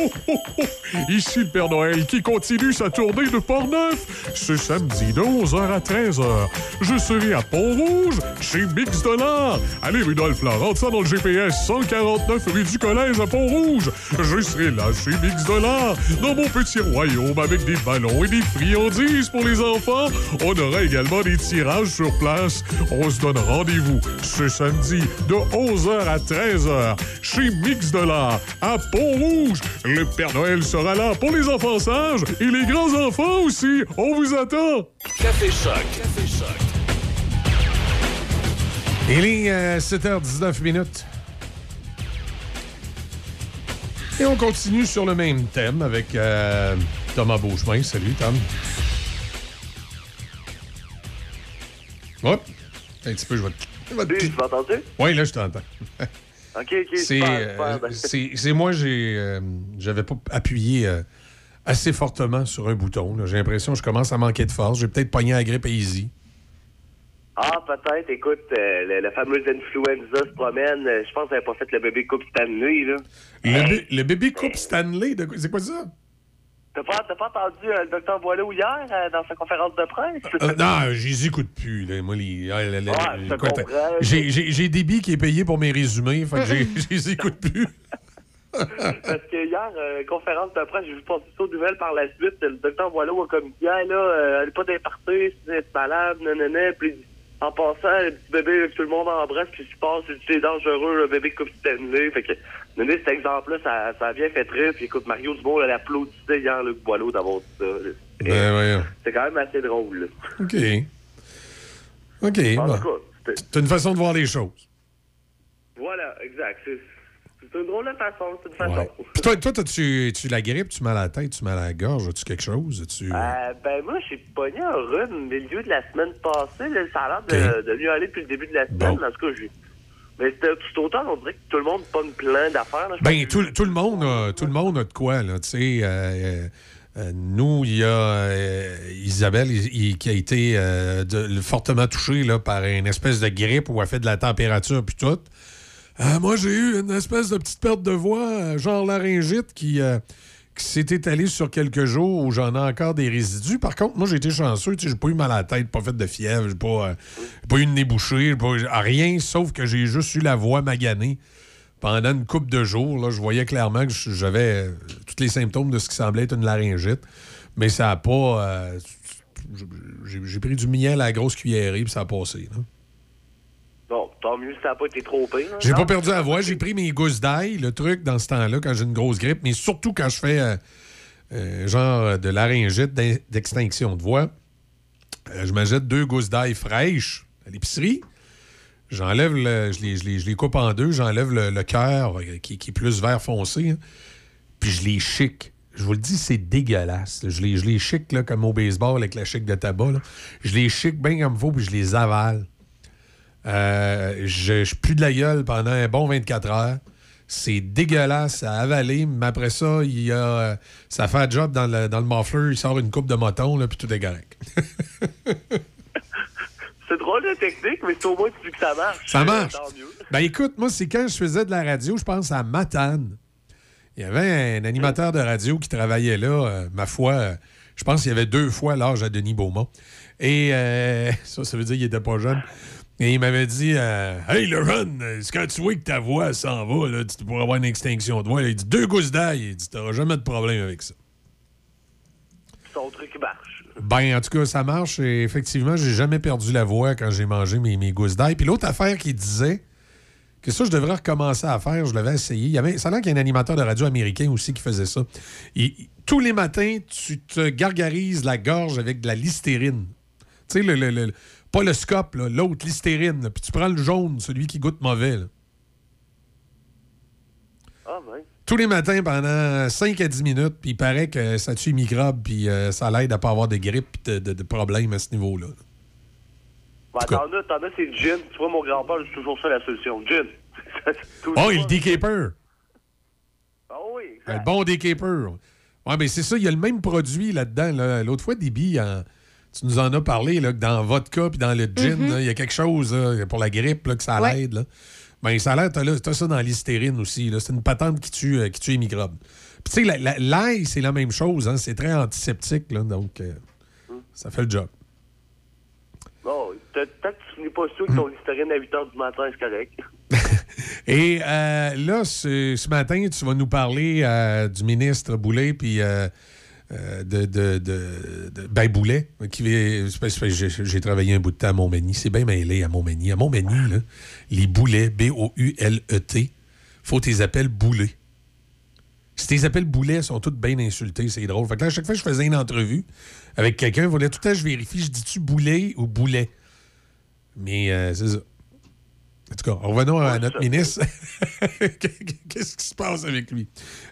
S6: Ici le Père Noël qui continue sa tournée de Port-Neuf. Ce samedi de 11h à 13h, je serai à Pont-Rouge chez Mix Dollar. Allez, Rudolph, là, rentre ça dans le GPS 149 rue du Collège à Pont-Rouge. Je serai là chez Mix Dollar, dans mon petit royaume avec des ballons et des friandises pour les enfants. On aura également des tirages sur place. On se donne rendez-vous ce samedi de 11h à 13h chez Mix Dollar à Pont-Rouge. Le Père Noël sera là pour les enfants sages et les grands-enfants aussi. On vous attend.
S2: Café Choc. Café Choc.
S14: Il est euh, 7h19 minutes. Et on continue sur le même thème avec euh, Thomas Beauchemin. Salut, Tom. Hop. Un petit peu, je vais te... je vais te-
S24: Tu m'as entendu?
S14: Oui, là, je t'entends.
S24: OK, OK,
S14: C'est euh,
S24: super. Ben,
S14: c'est- c'est moi, j'ai euh, j'avais pas appuyé euh, assez fortement sur un bouton. J'ai l'impression que je commence à manquer de force. J'ai peut-être pogné la grippe easy.
S24: Ah, peut-être. Écoute, le, le fameux influenza se promène. Je pense que n'avait pas fait le bébé Coupe Stanley, là.
S14: Le, bé- le bébé Coupe Stanley, c'est quoi ça?
S24: T'as pas, t'as pas entendu euh, le docteur Boileau hier euh, dans sa conférence de presse?
S14: Euh, non, je les écoute plus. là. Moi, les- ah,
S24: je
S14: j'ai- J'ai j'ai des billes qui est payé pour mes résumés, fait que j'ai- je les écoute plus.
S24: Parce que hier, euh, conférence de presse, j'ai vu passer ça aux nouvelles par la suite. Le docteur Boileau a comme dit, Ah, là, euh, allez pas vous êtes malade, nanana. Puis en passant, le petit bébé que tout le monde embrasse, puis qui passe, c'est- dangereux, le bébé Coupe Stanley. Fait que, donner cet exemple-là, ça, ça a bien fait rire. Puis écoute, Mario Dumont, elle applaudissait hier Luc Boileau d'avoir dit ça.
S14: Ben, voyons.
S24: C'est quand même assez drôle. là.
S14: OK. OK.
S24: C'était-
S14: C'est une façon de voir les choses.
S24: Voilà, exact. C'est une drôle de façon, c'est une façon.
S14: Puis toi, toi tu tu la grippe, tu mal à la tête, tu mal à la gorge, as-tu quelque chose? As-tu...
S24: Euh, ben moi, j'ai pogné un rhume au milieu de la semaine passée. Là, ça a l'air de, de mieux aller depuis le début de la semaine. En tout cas, j'ai... Mais c'était tout autant, on dirait que tout le monde pogne plein d'affaires.
S14: Ben, tout, tout le monde a, tout le monde a de quoi, là. Tu sais, euh, euh, euh, nous, il y a euh, Isabelle il- il- qui a été euh, de- fortement touchée là, par une espèce de grippe où elle fait de la température puis tout. Euh, moi, j'ai eu une espèce de petite perte de voix, euh, genre laryngite, qui, euh, qui s'est étalée sur quelques jours où j'en ai encore des résidus. Par contre, moi, j'ai été chanceux. J'ai pas eu mal à la tête, pas fait de fièvre, j'ai pas, pas eu de nez bouché, pas rien, sauf que j'ai juste eu la voix maganée pendant une couple de jours. Là, je voyais clairement que j'avais tous les symptômes de ce qui semblait être une laryngite. Mais ça a pas. j'ai pris du miel à la grosse cuillerée, puis ça a passé.
S24: Bon, tant mieux si ça n'a pas été trop pire. hein.
S14: J'ai pas perdu la voix. J'ai pris mes gousses d'ail, le truc, dans ce temps-là, quand j'ai une grosse grippe, mais surtout quand je fais euh, euh, genre de laryngite d'extinction de voix. Euh, je m'achète deux gousses d'ail fraîches à l'épicerie. J'enlève le. Je les, je les- je les coupe en deux, j'enlève le, le cœur euh, qui, qui est plus vert foncé, hein, puis je les chic. Je vous le dis, c'est dégueulasse. Je les, je les chic là, comme au baseball avec la chic de tabac. là. Je les chic bien comme il faut, puis je les avale. Euh, je, je pue de la gueule pendant un bon 24 heures. C'est dégueulasse à avaler, mais après ça, il y a, ça fait un job dans le, dans le muffler, il sort une coupe de moton, là, puis tout est correct.
S24: C'est drôle la technique, mais c'est au moins tu dis que ça marche.
S14: Ça
S24: Euh,
S14: marche. Ben écoute, moi, c'est quand je faisais de la radio, je pense à Matane. Il y avait un animateur de radio qui travaillait là, euh, ma foi, euh, je pense qu'il y avait deux fois l'âge à Denis Beaumont. Et euh, ça, ça veut dire qu'il était pas jeune. Et il m'avait dit euh, Hey, le c'est quand tu vois que ta voix s'en va, là, tu pourras avoir une extinction de voix. Il dit Deux gousses d'ail. Il dit T'auras jamais de problème avec ça.
S24: Son truc marche.
S14: Ben, en tout cas, ça marche. Et effectivement, j'ai jamais perdu la voix quand j'ai mangé mes, mes gousses d'ail. Puis l'autre affaire qui disait que ça, je devrais recommencer à faire, je l'avais essayé. Il y avait, ça a l'air qu'il y a un animateur de radio américain aussi qui faisait ça. Il- tous les matins, tu te gargarises la gorge avec de la listérine. Tu sais, le, le- le- pas le scope, là, l'autre, l'hystérine. Puis tu prends le jaune, celui qui goûte mauvais. là.
S24: Ah.
S14: Tous les matins pendant 5 à 10 minutes, puis il paraît que ça tue les microbes, puis euh, ça l'aide à pas avoir de grippe puis de, de- de problèmes à ce niveau-là.
S24: Ben, t'en as, t'en as, c'est le gin. Tu vois, mon grand-père, c'est toujours ça la solution. Gin.
S14: Oh, il decaper!
S24: Ah oui,
S14: Le bon decaper. Ouais, mais c'est ça, il y a le même produit là-dedans. là. L'autre fois, Déby, en- tu nous en as parlé, là, que dans vodka puis dans le gin,
S3: Mhm.
S14: il y a quelque chose là, pour la grippe là, que ça
S3: Ouais.
S14: l'aide. là. Ben, ça a l'air, t'as, là- t'as ça dans l'hystérine aussi. là. C'est une patente qui tue, euh, qui tue les microbes. Puis tu sais, la- la- l'ail, c'est la même chose. hein. C'est très antiseptique, là, donc euh, ça fait le job.
S24: Bon, peut-être que tu finis pas sûr que ton listerine à 8 h du matin, c'est correct.
S14: Et euh, là, ce, ce matin, tu vas nous parler euh, du ministre Boulet, puis euh, de, de, de, de- Ben Boulet, j'ai travaillé un bout de temps à Montmagny. C'est bien mêlé à Montmagny. À Montmagny, là, les Boulets, B-O-U-L-E-T, faut tes appels Boulet. Si tes appels Boulet ils sont tous bien insultés, c'est drôle. Fait que là, à chaque fois que je faisais une entrevue avec quelqu'un, il fallait tout le temps je vérifie, je dis-tu Boulet ou Boulet? Mais euh, c'est ça. En tout cas, revenons à notre ministre. Qu'est-ce qui se passe avec lui?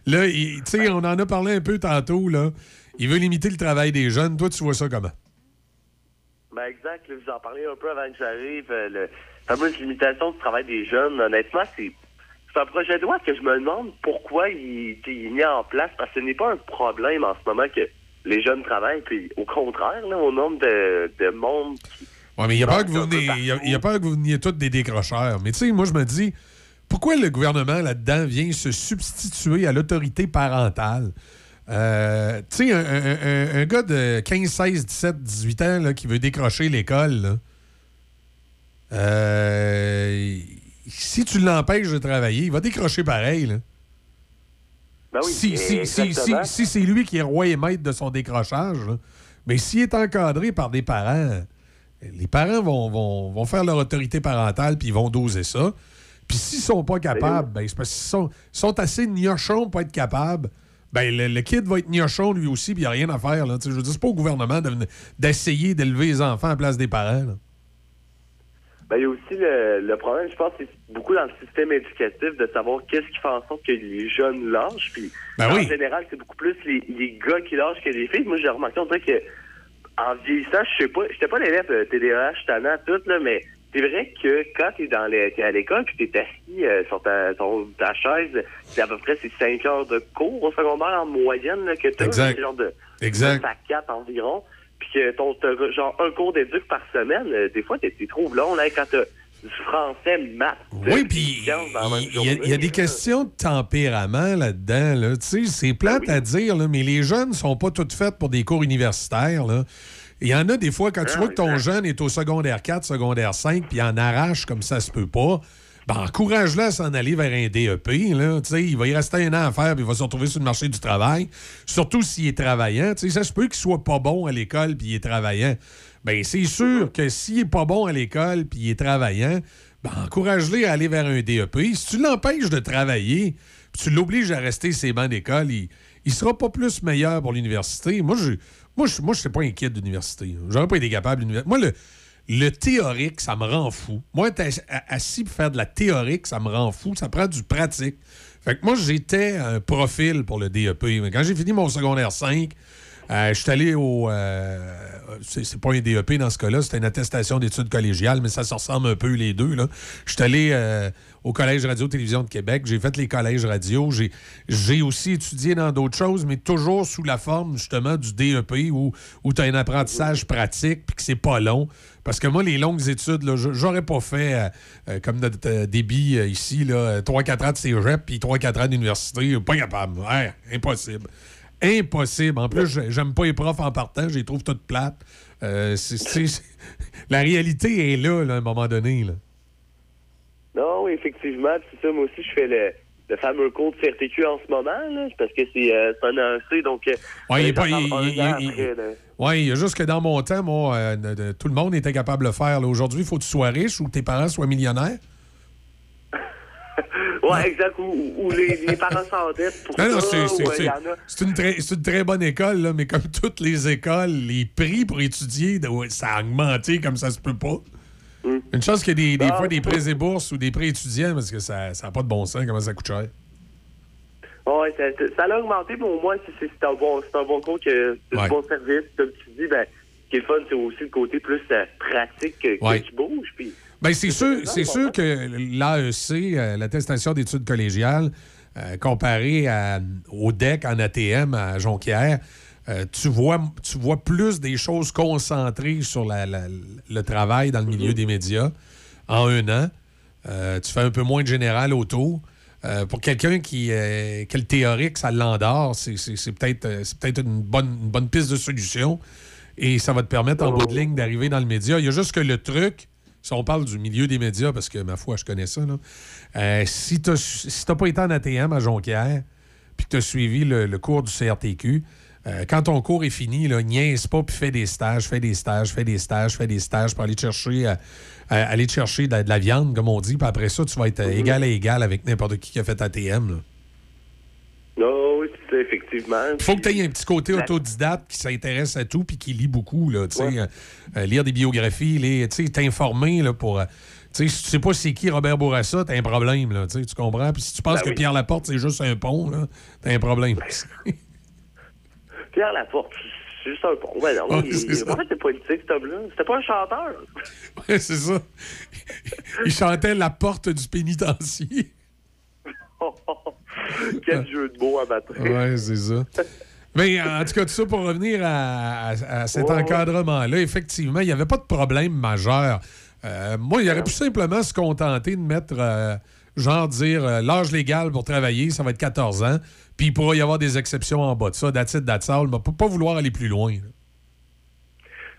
S14: Là, tu sais, on en a parlé un peu tantôt, là. Il veut limiter le travail des jeunes. Toi, tu vois ça comment?
S24: Ben exact, là, vous en parlez un peu avant que j'arrive. euh, le fameuse limitation du travail des jeunes, honnêtement, c'est un projet de loi que je me demande pourquoi il, il est mis en place, parce que ce n'est pas un problème en ce moment que les jeunes travaillent, puis au contraire, là, au nombre de, de monde qui...
S14: Ouais, mais il a peur que vous il y a- il y a peur que vous veniez tous des décrocheurs. Mais tu sais, moi, je me dis, pourquoi le gouvernement là-dedans vient se substituer à l'autorité parentale? Euh, tu sais, un, un- un- un gars de 15, 16, 17, 18 ans là, qui veut décrocher l'école, euh, si tu l'empêches de travailler, il va décrocher pareil. Là.
S24: Ben oui,
S14: si si, si, si, c'est lui qui est roi et maître de son décrochage, là, mais s'il est encadré par des parents, les parents vont, vont, vont faire leur autorité parentale puis ils vont doser ça. Puis s'ils sont pas capables, ben, c'est parce qu'ils sont, sont assez gnochons pour être capables. Ben, le, le kid va être gnochon lui aussi, puis il n'y a rien à faire. Là. Je veux dire, c'est pas au gouvernement de- d'essayer d'élever les enfants à la place des parents. là.
S24: Ben, il y a aussi le, le problème, je pense, c'est beaucoup dans le système éducatif de savoir qu'est-ce qui fait en sorte que les jeunes lâchent. Puis,
S14: Ben
S24: en
S14: oui.
S24: général, c'est beaucoup plus les, les gars qui lâchent que les filles. Moi, j'ai remarqué, on dirait que en vieillissant, je sais pas, j'étais pas l'élève TDAH, tannant, tout, là, mais c'est vrai que quand t'es dans les, t'es à l'école puis t'es assis euh, sur ta, ton- ta chaise, c'est à peu près ces 5 heures de cours au secondaire en moyenne là, que t'as.
S14: Exact.
S24: genre de
S14: Exact.
S24: 9 à 4 environ. Puis que ton, t'as genre un cours d'éduc par semaine, euh, des fois, t'es t'es trop long, là, quand t'as français, maths.
S14: Oui, puis il y, a- il y a des questions de tempérament là-dedans. Là. Tu sais, c'est plate à dire, là, mais les jeunes sont pas toutes faites pour des cours universitaires. là. Il y en a des fois, quand tu vois que ton jeune est au secondaire 4, secondaire 5, puis en arrache comme ça se peut pas, ben encourage-le à s'en aller vers un DEP. Là. Tu sais, Il va y rester un an à faire, puis il va se retrouver sur le marché du travail. Surtout s'il est travaillant. Tu sais, Ça se peut qu'il soit pas bon à l'école, puis il est travaillant. Ben c'est sûr que s'il est pas bon à l'école, puis il est travaillant, ben encourage-le à aller vers un DEP. Si tu l'empêches de travailler, puis tu l'obliges à rester ses bancs d'école, il, il sera pas plus meilleur pour l'université. Moi, je moi, je moi, je suis pas inquiet de l'université. J'aurais pas été capable. d'univers- Moi, le, le théorique, ça me rend fou. Moi, être ass- assis pour faire de la théorique, ça me rend fou. Ça prend du pratique. Fait que moi, j'étais un profil pour le DEP. Quand j'ai fini mon secondaire 5, euh, je suis allé au. euh, c'est pas un DEP dans ce cas-là, c'était une attestation d'études collégiales, mais ça se ressemble un peu les deux. Je suis allé euh, au Collège Radio-Télévision de Québec, j'ai fait les collèges radio, j'ai- aussi étudié dans d'autres choses, mais toujours sous la forme justement du DEP où, tu as un apprentissage pratique puis que c'est pas long. Parce que moi, les longues études, j'aurais pas fait euh, comme notre débit ici, là, 3-4 ans de cégep puis 3-4 ans d'université. Pas capable. Impossible. Impossible. En plus, j'ai- j'aime pas les profs en partant, je les trouve toutes plates. Euh, La réalité est là, là, à un moment donné. Là.
S24: Non, oui, effectivement. C'est ça, moi aussi, je fais le, le fameux cours de CRTQ en ce moment, là, parce que c'est euh, un AEC, donc... euh,
S14: Ouais, il pas- il- il-
S24: après.
S14: Oui, il y a juste que dans mon temps, moi, euh, de- de- tout le monde était capable de le faire. Aujourd'hui, il faut que tu sois riche ou que tes parents soient millionnaires.
S24: Ouais, exact. Ou, ou les, les parents s'endettent pour
S14: Non, non,
S24: ça.
S14: c'est-
S24: ou, euh,
S14: c'est-
S24: a-
S14: une, très- c'est une très bonne école, là, mais comme toutes les écoles, les prix pour étudier, ça a augmenté comme ça se peut pas.
S24: Hmm.
S14: Une chance qu'il y a des, des
S24: Ah,
S14: fois des prêts et bourses ou des prêts étudiants parce que ça n'a pas de bon sens comment ça coûte cher.
S24: Ouais, ça, ça- a augmenté, mais au moins, c'est- un, bon, c'est un bon cours, que c'est
S14: Ouais.
S24: un bon service. Comme tu dis, ben, ce qui est le fun, c'est aussi le côté plus euh, pratique que, que
S14: Ouais.
S24: qui bouge. Puis,
S14: Ben, c'est sûr, c'est sûr que l'AEC, euh, l'attestation d'études collégiales, euh, comparée à- au DEC en ATM à Jonquière, euh, tu, vois, tu vois plus des choses concentrées sur la- la- le travail dans le milieu des médias en un an. Euh, tu fais un peu moins de général autour. Euh, pour quelqu'un qui, euh, le théorique, ça l'endort, c'est peut-être c'est peut-être une bonne, une bonne piste de solution. Et ça va te permettre, en bout de ligne, d'arriver dans le média. Il y a juste que le truc, si on parle du milieu des médias, parce que, ma foi, je connais ça, là, euh, si tu n'as si pas été en ATM à Jonquière, puis que tu as suivi le, le cours du CRTQ, euh, quand ton cours est fini, là, niaise pas, puis fais des stages, fais des stages, fais des stages, fais des stages pour aller te chercher, euh, aller chercher de la, de la viande, comme on dit, puis après ça, tu vas être euh, égal à égal avec n'importe qui qui a fait ATM. là.
S24: Non, oui, effectivement.
S14: Il faut que tu aies un petit côté autodidacte qui s'intéresse à tout puis qui lit beaucoup. Là, tu sais, euh, lire des biographies, t'informer là, pour. euh, tu sais, si tu sais pas c'est qui Robert Bourassa, t'as un problème, là, tu comprends? Puis si tu penses
S24: Ben
S14: que
S24: oui.
S14: Pierre Laporte, c'est juste un pont, là, t'as un problème.
S24: Pierre Laporte, c'est juste un pont. Ben non,
S14: Ouais,
S24: il- en fait, c'est politique, cet homme-là. C'était pas un chanteur.
S14: Ouais, c'est ça. Il chantait La porte du pénitencier.
S24: Quel jeu de mots à battre.
S14: Ouais, c'est ça. Mais en tout cas, tout ça pour revenir à, à- à cet
S24: Ouais,
S14: encadrement-là, effectivement, il n'y avait pas de problème majeur. Euh, moi, il aurait pu simplement se contenter de mettre, euh, genre, dire euh, l'âge légal pour travailler, ça va être 14 ans, puis il pourra y avoir des exceptions en bas de ça, that's it, that's all, mais pas, vouloir aller plus loin. là.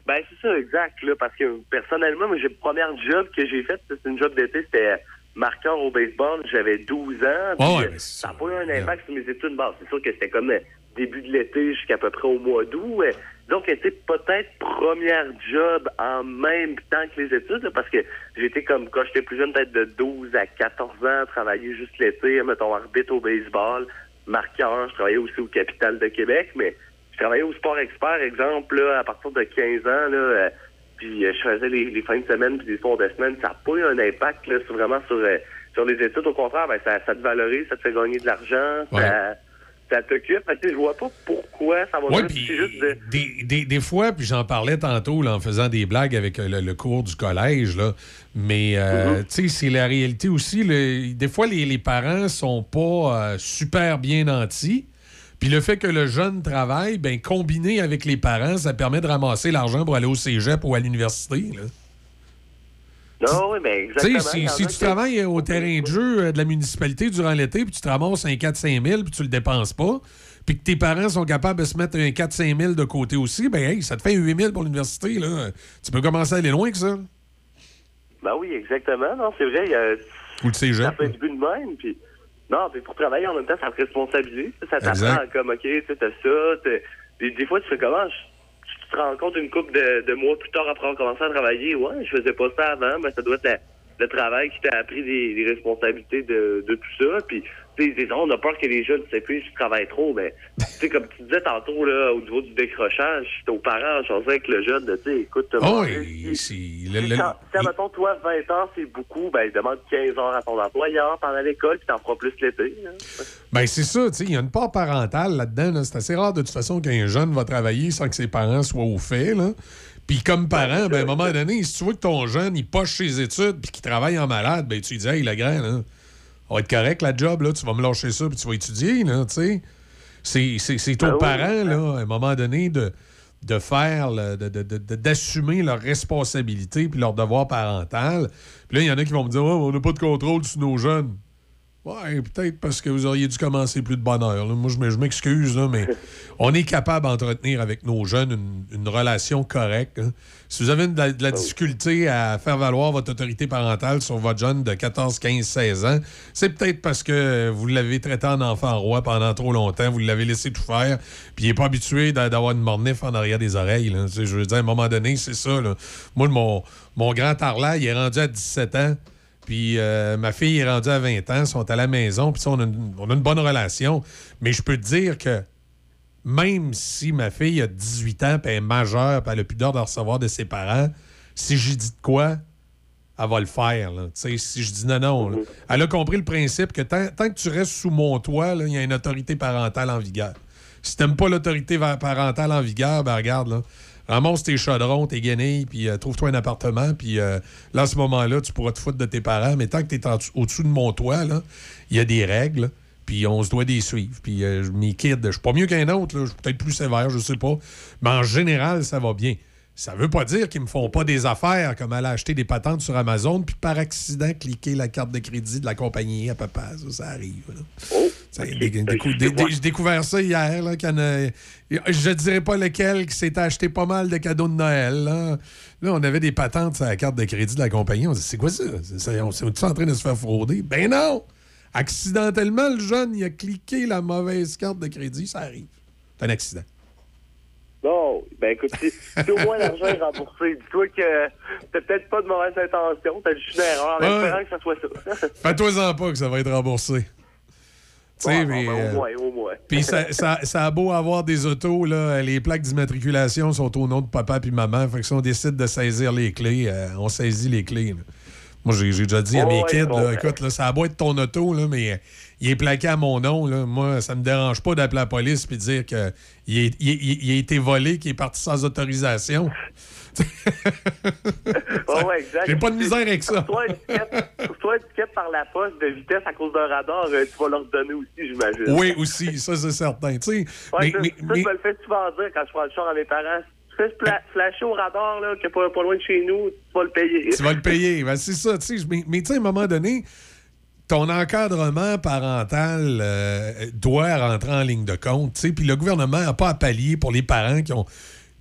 S24: Ben, c'est ça, exact, là, parce que personnellement, moi, le premier job que j'ai fait, c'était une job d'été, c'était marqueur au baseball, j'avais 12 ans, puis,
S14: Ouais, ouais, mais
S24: ça n'a pas eu un impact sur mes études. Bon, c'est sûr que c'était comme euh, début de l'été jusqu'à peu près au mois d'août. euh, donc, c'était peut-être première job en même temps que les études, là, parce que j'étais comme, quand j'étais plus jeune, peut-être de 12 à 14 ans, travailler juste l'été, mettons, arbitre au baseball, marqueur, je travaillais aussi au Capital de Québec, mais je travaillais au Sport Expert, exemple, là, à partir de 15 ans, là, puis euh, je faisais les, les fins de semaine puis les soirs de semaine. Ça n'a pas eu un impact là, sur, vraiment sur, euh, sur les études. Au contraire, ben, ça, ça te valorise, ça te fait gagner de l'argent, ça, ça t'occupe. Je vois pas pourquoi ça va
S14: Ouais,
S24: juste de...
S14: des, des- des fois, puis j'en parlais tantôt là, en faisant des blagues avec euh, le, le cours du collège, là, mais euh, tu sais, c'est la réalité aussi. le- des fois, les, les parents sont pas euh, super bien nantis. Puis le fait que le jeune travaille, ben combiné avec les parents, ça permet de ramasser l'argent pour aller au cégep ou à l'université. là.
S24: Non, oui, mais exactement.
S14: si, si tu travailles au terrain de jeu euh, de la municipalité durant l'été, puis tu te ramasses un 4-5 000, puis tu le dépenses pas, puis que tes parents sont capables de se mettre un 4-5 000 de côté aussi, ben hey, ça te fait un 8 000 pour l'université. là. Tu peux commencer à aller loin que ça.
S24: Ben oui, exactement. Non, c'est vrai. il y a-
S14: Ou le cégep.
S24: Ça fait du but de même. Puis, non, puis pour travailler en même temps, ça te responsabilise. Ça t'apprend comme, OK, tu sais, t'as ça. Puis des fois, tu fais comment? Je- Tu te rends compte une couple de, de mois plus tard après avoir commencé à travailler. Ouais, je faisais pas ça avant. Ben, ça doit être la- le travail qui t'a appris des, des responsabilités de, de tout ça. Puis, ils disent, on a peur que les jeunes s'épuisent, je travaille trop. Mais, tu sais, comme tu disais tantôt, là, au niveau du décrochage, c'est aux parents, je pensais avec le jeune, de, tu sais, écoute,
S14: Oh, c'est.
S24: si,
S14: le- le-
S24: quand- si, mettons, toi, 20 ans, c'est beaucoup, ben, demande 15 heures à ton employeur pendant l'école, puis t'en feras plus l'été. hein.
S14: Ben, c'est ça, tu sais, il y a une part parentale là-dedans. là. C'est assez rare de toute façon qu'un jeune va travailler sans que ses parents soient au fait. Là. Puis comme parent, ben, à un moment donné, si tu vois que ton jeune, il poche ses études puis qu'il travaille en malade, ben, tu lui dis, hey, le grand, là, ça va être correct, la job, là, tu vas me lâcher ça puis tu vas étudier, là, tu sais. C'est- aux
S24: Ben oui.
S14: parents, là, à un moment donné, de, de faire, là, de- de- d'assumer leurs responsabilités puis leur devoir parental. Puis là, il y en a qui vont me dire, oh, on n'a pas de contrôle sur nos jeunes. Ouais, peut-être parce que vous auriez dû commencer plus de bonne heure. là. Moi, je m'excuse, là, mais on est capable d'entretenir avec nos jeunes une, une relation correcte. hein. Si vous avez de la, de la difficulté à faire valoir votre autorité parentale sur votre jeune de 14, 15, 16 ans, c'est peut-être parce que vous l'avez traité en enfant roi pendant trop longtemps, vous l'avez laissé tout faire, puis il n'est pas habitué d'a- d'avoir une mornif en arrière des oreilles. là. Je veux dire, à un moment donné, c'est ça. là. Moi, mon, mon grand Arla, il est rendu à 17 ans. Puis euh, ma fille est rendue à 20 ans, ils sont à la maison, puis ça, on, a une, on a une bonne relation. Mais je peux te dire que même si ma fille a 18 ans, puis elle est majeure, puis elle a plus de recevoir de ses parents, si j'ai dit de quoi, elle va le faire. là. Tu sais, Si je dis non, non. là. Elle a compris le principe que tant, tant que tu restes sous mon toit, il y a une autorité parentale en vigueur. Si t'aimes pas l'autorité parentale en vigueur, ben regarde, là. Ramasse tes chaudrons, tes guenilles, puis euh, trouve-toi un appartement, puis euh, là, à ce moment-là, tu pourras te foutre de tes parents. Mais tant que tu es au-dessus de mon toit, il y a des règles, puis on se doit des suivre. Puis euh, mes kids, je suis pas mieux qu'un autre, je suis peut-être plus sévère, je sais pas. Mais en général, ça va bien. Ça veut pas dire qu'ils me font pas des affaires comme aller acheter des patentes sur Amazon puis par accident cliquer la carte de crédit de la compagnie à papa. Ça, ça arrive. là. Ça, J'ai découvert ça hier. Là, a- je dirais pas lequel qui s'est acheté pas mal de cadeaux de Noël. Là, Là, on avait des patentes sur la carte de crédit de la compagnie. On se dit, c'est quoi ça? C'est- c'est- on est en train de se faire frauder? Ben non! Accidentellement, le jeune, il a cliqué la mauvaise carte de crédit. Ça arrive. C'est un accident.
S24: Non, ben écoute, si, si au moins l'argent est remboursé, dis-toi que t'as peut-être pas de mauvaise intention, t'as juste une erreur en
S14: Ouais.
S24: espérant que ça soit ça.
S14: Fais-toi-en pas que ça va être remboursé.
S24: Ouais,
S14: mais,
S24: bon, ben,
S14: euh,
S24: au moins, au moins.
S14: Puis ça, ça- ça a beau avoir des autos, là, les plaques d'immatriculation sont au nom de papa puis maman. Fait que si on décide de saisir les clés, euh, on saisit les clés. là. Moi, j'ai déjà dit à
S24: Oh,
S14: mes
S24: ouais,
S14: kids,
S24: bon,
S14: là,
S24: ben.
S14: écoute, là, ça a beau être ton auto, là, mais euh, il est plaqué à mon nom. Là. Moi, ça me dérange pas d'appeler la police puis de dire qu'il il- il a été volé, qu'il est parti sans autorisation.
S24: Ouais, ouais, exact.
S14: J'ai pas de misère avec ça.
S24: Toi, toi, étiquette par la poste de vitesse à cause d'un radar, euh, tu vas leur donner aussi, j'imagine.
S14: Oui, aussi, ça c'est certain. Tu sais,
S24: Ouais,
S14: mais-
S24: ça,
S14: mais-
S24: ça,
S14: mais-
S24: je me le fais souvent dire quand je prends le char à mes parents. Flasher au radar, là, qui est pas, pas loin de chez nous, tu vas le payer.
S14: Tu vas le payer. Ben, c'est ça, tu sais. Mais, mais tu sais, à un moment donné, ton encadrement parental euh, doit rentrer en ligne de compte, tu sais. Puis le gouvernement n'a pas à pallier pour les parents qui ont,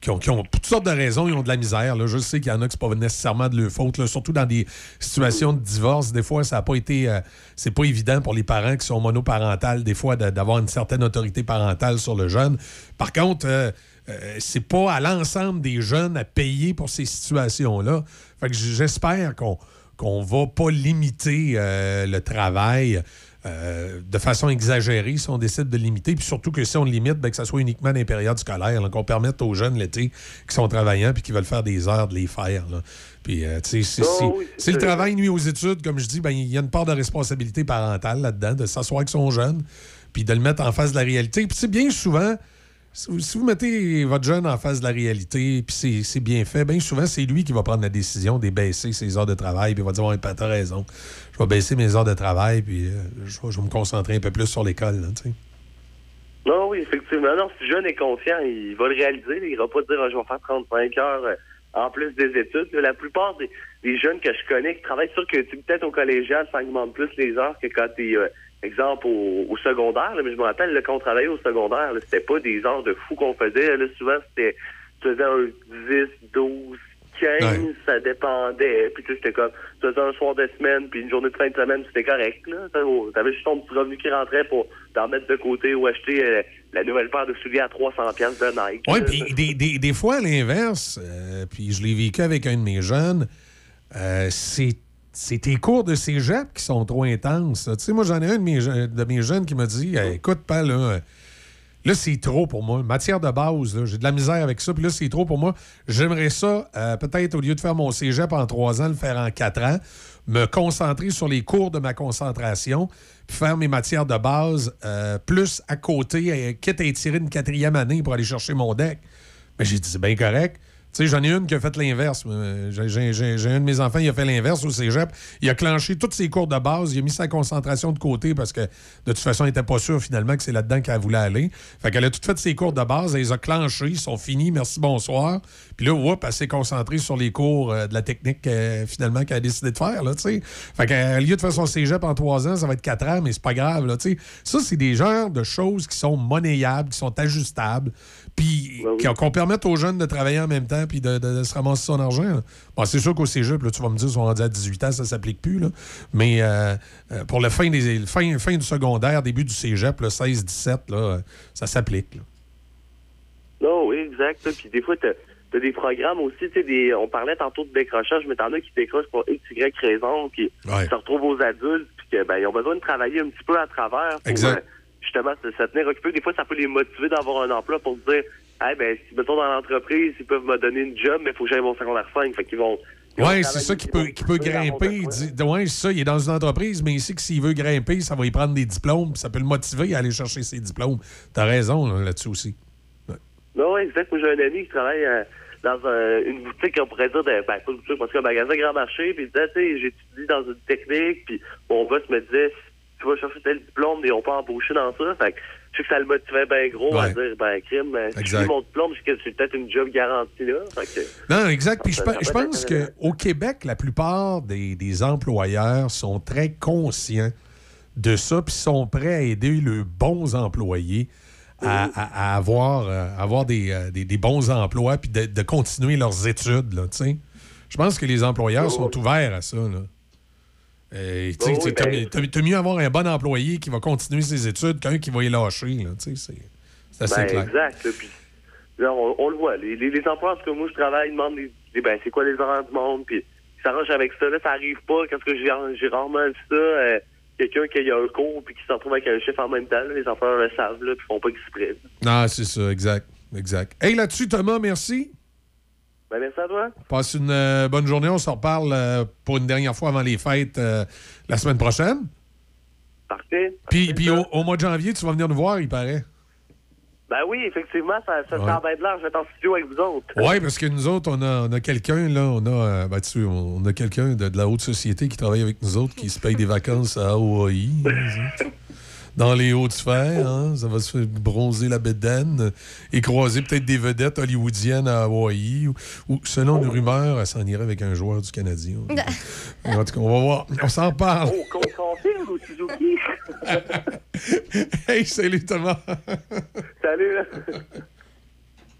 S14: qui ont, pour toutes sortes de raisons, ils ont de la misère. Là. Je sais qu'il y en a qui c'est pas nécessairement de leur faute, là, surtout dans des situations de divorce. Des fois, ça n'a pas été. euh, c'est pas évident pour les parents qui sont monoparentales, des fois, d'avoir une certaine autorité parentale sur le jeune. Par contre, euh, euh, c'est pas à l'ensemble des jeunes à payer pour ces situations-là. Fait que j'espère qu'on qu'on va pas limiter euh, le travail euh, de façon exagérée si on décide de limiter. Puis surtout que si on le limite, ben, que ça soit uniquement dans les périodes scolaires, qu'on permette aux jeunes l'été qui sont travaillants puis qui veulent faire des heures de les faire. là. Puis, euh, sais, si,
S24: Oh
S14: si-
S24: oui,
S14: si le travail nuit aux études, comme je dis, ben, il y a une part de responsabilité parentale là-dedans, de s'asseoir avec son jeune, puis de le mettre en face de la réalité. Puis c'est bien souvent, si vous, si vous mettez votre jeune en face de la réalité, puis c'est- bien fait, bien souvent, c'est lui qui va prendre la décision d'abaisser ses heures de travail, puis il va dire, ouais, t'as raison, je vais baisser mes heures de travail, puis euh, je, vais, me concentrer un peu plus sur l'école.
S24: Non, oui, effectivement. Non, si le jeune est conscient, il va le réaliser. Il va pas dire, Ah, je vais faire 35 heures euh, en plus des études. La plupart des, jeunes que je connais qui travaillent, sûr que peut-être au collégial, ça augmente plus les heures que quand tu es, exemple, au, secondaire. mais je me rappelle, là, quand on travaillait au secondaire, c'était pas des heures de fou qu'on faisait. Souvent, c'était, tu faisais un 10, 12, 15, ça dépendait. Puis tu sais, c'était comme, tu faisais un soir de semaine, puis une journée de fin de semaine, c'était correct. Là. T'avais juste ton petit revenu qui rentrait pour t'en mettre de côté ou acheter euh, la nouvelle paire de souliers à 300 pièces de Nike.
S14: Oui, puis des, des- des fois, à l'inverse, euh, puis je l'ai vécu avec un de mes jeunes, euh, c'est c'est tes cours de cégep qui sont trop intenses. Tu sais, moi, j'en ai un de mes, de mes jeunes qui m'a dit Écoute, pas là, là, c'est trop pour moi. Matière de base, j'ai de la misère avec ça, puis là, c'est trop pour moi. J'aimerais ça, euh, peut-être, au lieu de faire mon cégep en trois ans, le faire en quatre ans, me concentrer sur les cours de ma concentration, puis faire mes matières de base euh, plus à côté, euh, quitte à étirer une quatrième année pour aller chercher mon deck. Mais j'ai dit, c'est bien correct. Sais, j'en ai une qui a fait l'inverse. J'ai un de mes enfants, il a fait l'inverse au cégep. Il a clenché tous ses cours de base. Il a mis sa concentration de côté parce que, de toute façon, il n'était pas sûr finalement que c'est là-dedans qu'elle voulait aller. Fait qu'elle a tout fait ses cours de base. Elle les a clenchés. Ils sont finis. Merci, bonsoir. Puis là, whoop, elle s'est concentrée sur les cours euh, de la technique finalement qu'elle a décidé de faire. Là, fait qu'au lieu de faire son cégep en trois ans, ça va être quatre ans, mais c'est pas grave. Là, ça, c'est des genres de choses qui sont monnayables, qui sont ajustables puis qu'on qu'on permette aux jeunes de travailler en même temps puis de, de- de se ramasser son argent. Bon, c'est sûr qu'au cégep, là, tu vas me dire, ils sont rendus à 18 ans, ça s'applique plus. là. Mais euh, euh, pour le fin, des, fin, fin du secondaire, début du cégep, là, 16-17, là, euh, ça s'applique.
S24: Non, oui, exact. là. Puis des fois, t'as t'as des programmes aussi, tu des, on parlait tantôt de décrochage, mais t'en as qui décrochent pour X, Y raison,
S14: Ouais.
S24: se retrouvent aux adultes, puis que, ben, ils ont besoin de travailler un petit peu à travers pour,
S14: Exact.
S24: euh, justement, se, se tenir occupés. Des fois, ça peut les motiver d'avoir un emploi pour se dire, hey, ben, si, mettons, dans l'entreprise, ils peuvent me donner une job, mais il faut que j'aille mon secondaire 5. Fait qu'ils vont.
S14: Oui, c'est ça qui peut, qui peut grimper. Ouais, c'est ça, il est dans une entreprise, mais il sait que s'il veut grimper, ça va y prendre des diplômes, puis ça peut le motiver à aller chercher ses diplômes. T'as raison là, là-dessus aussi.
S24: Non, oui, exact. Moi, j'ai un ami qui travaille euh, dans un- une boutique, on pourrait dire, de, ben, pas une boutique, parce qu'un magasin grand marché, puis il disait, tu sais, j'étudie dans une technique, puis mon boss me disait, tu vas chercher tel diplôme, mais ils n'ont pas embauché dans ça. Fait que je sais que ça le motivait bien gros à dire, ben, crime, si j'ai mon diplôme, c'est peut-être une job garantie, là. Fait que,
S14: Non, exact. Puis je, je pense qu'au Québec, la plupart des, des employeurs sont très conscients de ça, puis sont prêts à aider les bons employés à, à- à avoir, euh, avoir des, euh, des- des bons emplois, puis de, de continuer leurs études. Là, je pense que les employeurs sont ouverts à ça. Là. Euh, tu
S24: oui,
S14: t'as-
S24: ben-
S14: mieux avoir un bon employé qui va continuer ses études qu'un qui va y lâcher. C'est c'est assez
S24: ben,
S14: clair.
S24: exact. là, puis, là, on, on le voit. Les, les, les tout cas, moi, je travaille, ils demandent, les- ben, c'est quoi les horaires du monde, puis ils s'arrangent avec ça. Là, ça arrive pas. Qu'est-ce que j'ai rarement vu ça? euh, Quelqu'un qui a un cours puis qui se retrouve avec un chef en même temps, là, les employeurs le savent, là, puis font pas exprès.
S14: Non, c'est ça, exact. Exact. Hey, là-dessus, Thomas, merci.
S24: Ben, merci à toi.
S14: Passe une euh, bonne journée. On se reparle euh, pour une dernière fois avant les fêtes euh, la semaine prochaine.
S24: Parfait.
S14: Puis, puis au, au mois de janvier, tu vas venir nous voir, il paraît.
S24: Ben oui, effectivement, ça, ça
S14: Ouais.
S24: de l'air. Je vais être en studio avec vous autres.
S14: Oui, parce que nous autres, on a, on a quelqu'un, là, on a, ben, tu sais, on a quelqu'un de, de la haute société qui travaille avec nous autres, qui se paye des vacances à Hawaï. dans les hautes sphères, hein, ça va se faire bronzer la bédaine et croiser peut-être des vedettes hollywoodiennes à Hawaï. Ou, ou, selon les rumeurs, elle s'en irait avec un joueur du Canadien. En tout cas, on va voir. On s'en parle.
S24: Oh, ou Suzuki?
S14: hey, salut Thomas.
S24: Salut.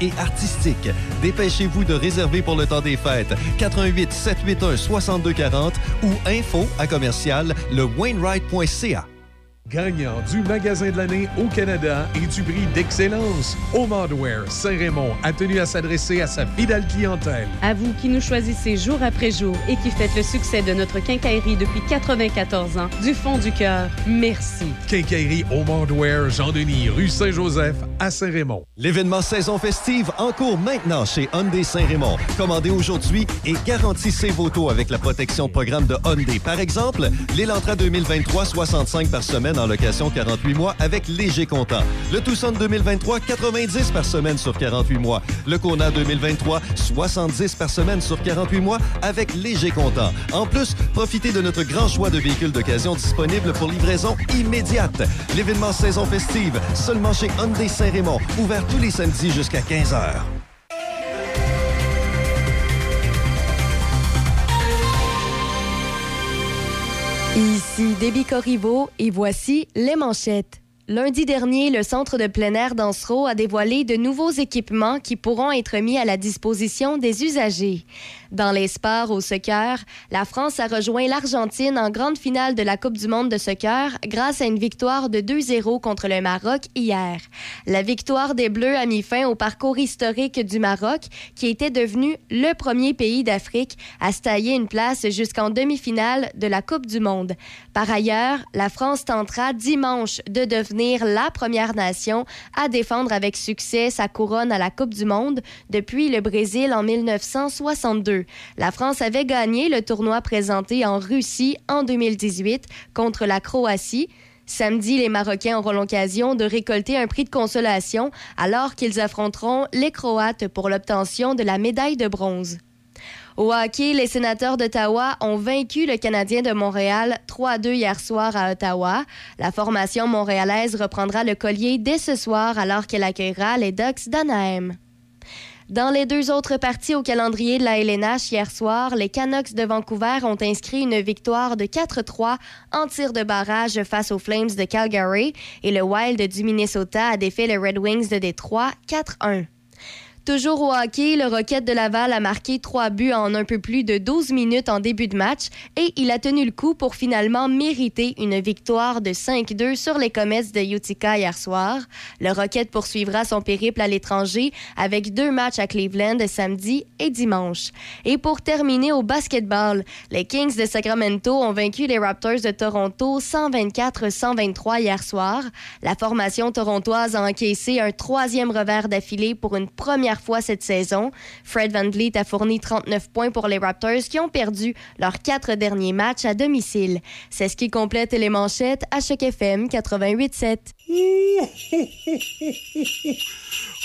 S11: et artistiques. Dépêchez-vous de réserver pour le temps des fêtes. 88 781 6240 ou info à commercial lewainwright.ca.
S15: Gagnant du magasin de l'année au Canada et du prix d'excellence, Omandware Saint-Raymond a tenu à s'adresser à sa fidèle clientèle.
S7: À vous qui nous choisissez jour après jour et qui faites le succès de notre quincaillerie depuis 94 ans, du fond du cœur, merci.
S15: Quincaillerie Omandware Jean-Denis, rue Saint-Joseph à Saint-Raymond.
S11: L'événement saison festive en cours maintenant chez Hyundai Saint-Raymond. Commandez aujourd'hui et garantissez vos taux avec la protection programme de Hyundai. Par exemple, l'Elantra 2023, 65 par semaine en location 48 mois avec léger comptant. Le Tucson 2023, 90 par semaine sur 48 mois. Le Kona 2023, 70 par semaine sur 48 mois avec léger comptant. En plus, profitez de notre grand choix de véhicules d'occasion disponibles pour livraison immédiate. L'événement saison festive, seulement chez Hyundai Saint-Raymond, ouvert tous les samedis jusqu'à 15 h.
S3: Ici Déby Corriveau et voici les manchettes. Lundi dernier, le Centre de plein air d'Ansereau a dévoilé de nouveaux équipements qui pourront être mis à la disposition des usagers. Dans les sports au soccer, la France a rejoint l'Argentine en grande finale de la Coupe du monde de soccer grâce à une victoire de 2-0 contre le Maroc hier. La victoire des Bleus a mis fin au parcours historique du Maroc, qui était devenu le premier pays d'Afrique à se tailler une place jusqu'en demi-finale de la Coupe du monde. Par ailleurs, la France tentera dimanche de devenir la première nation à défendre avec succès sa couronne à la Coupe du monde depuis le Brésil en 1962. La France avait gagné le tournoi présenté en Russie en 2018 contre la Croatie. Samedi, les Marocains auront l'occasion de récolter un prix de consolation alors qu'ils affronteront les Croates pour l'obtention de la médaille de bronze. Au hockey, les sénateurs d'Ottawa ont vaincu le Canadien de Montréal 3-2 hier soir à Ottawa. La formation montréalaise reprendra le collier dès ce soir alors qu'elle accueillera les Ducks d'Anaheim. Dans les deux autres parties au calendrier de la LNH hier soir, les Canucks de Vancouver ont inscrit une victoire de 4-3 en tir de barrage face aux Flames de Calgary et le Wild du Minnesota a défait les Red Wings de Détroit 4-1. Toujours au hockey, le Rocket de Laval a marqué trois buts en un peu plus de 12 minutes en début de match et il a tenu le coup pour finalement mériter une victoire de 5-2 sur les Comets de Utica hier soir. Le Rocket poursuivra son périple à l'étranger avec deux matchs à Cleveland samedi et dimanche. Et pour terminer au basketball, les Kings de Sacramento ont vaincu les Raptors de Toronto 124-123 hier soir. La formation torontoise a encaissé un troisième revers d'affilée pour une première fois cette saison. Fred Van Vliet a fourni 39 points pour les Raptors qui ont perdu leurs quatre derniers matchs à domicile. C'est ce qui complète les manchettes à Choc FM 88.7.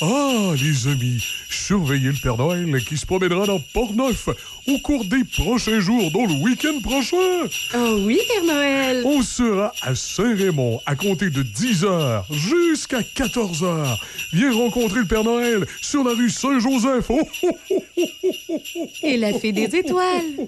S6: Ah, les amis, surveillez le Père Noël qui se promènera dans Port-Neuf au cours des prochains jours, dont le week-end prochain.
S7: Oh oui, Père Noël.
S6: On sera à Saint-Raymond à compter de 10h jusqu'à 14h. Viens rencontrer le Père Noël sur la rue Saint-Joseph. Oh, oh, oh, oh, oh, oh.
S7: Et la fée des étoiles.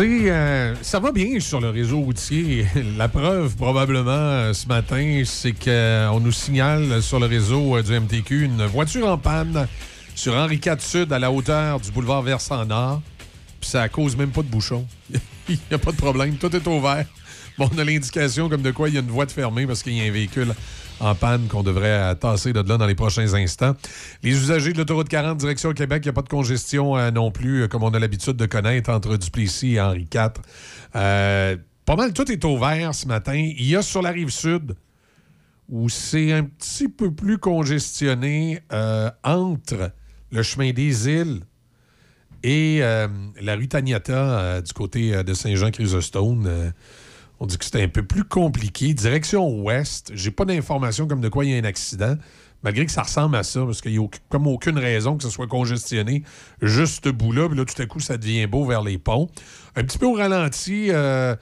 S14: Euh, ça va bien sur le réseau routier. La preuve, probablement, euh, ce matin, c'est qu'on nous signale sur le réseau euh, du MTQ une voiture en panne sur Henri IV Sud à la hauteur du boulevard Versant-Nord. Puis ça cause même pas de bouchon. Il n'y a pas de problème. Tout est ouvert. Bon, on a l'indication comme de quoi il y a une voie de fermée parce qu'il y a un véhicule en panne qu'on devrait tasser de là dans les prochains instants. Les usagers de l'autoroute 40 direction Québec, il n'y a pas de congestion euh, non plus, euh, comme on a l'habitude de connaître entre Duplessis et Henri IV. Euh, pas mal, tout est ouvert ce matin. Il y a sur la rive sud où c'est un petit peu plus congestionné entre le chemin des îles et la rue Taniata du côté de Saint-Jean-Chrysostome. On dit que c'était un peu plus compliqué. Direction ouest, j'ai pas d'informations comme de quoi il y a un accident, malgré que ça ressemble à ça, parce qu'il n'y a comme aucune raison que ce soit congestionné juste ce bout-là. Puis là, tout à coup, ça devient beau vers les ponts. Un petit peu au ralenti euh,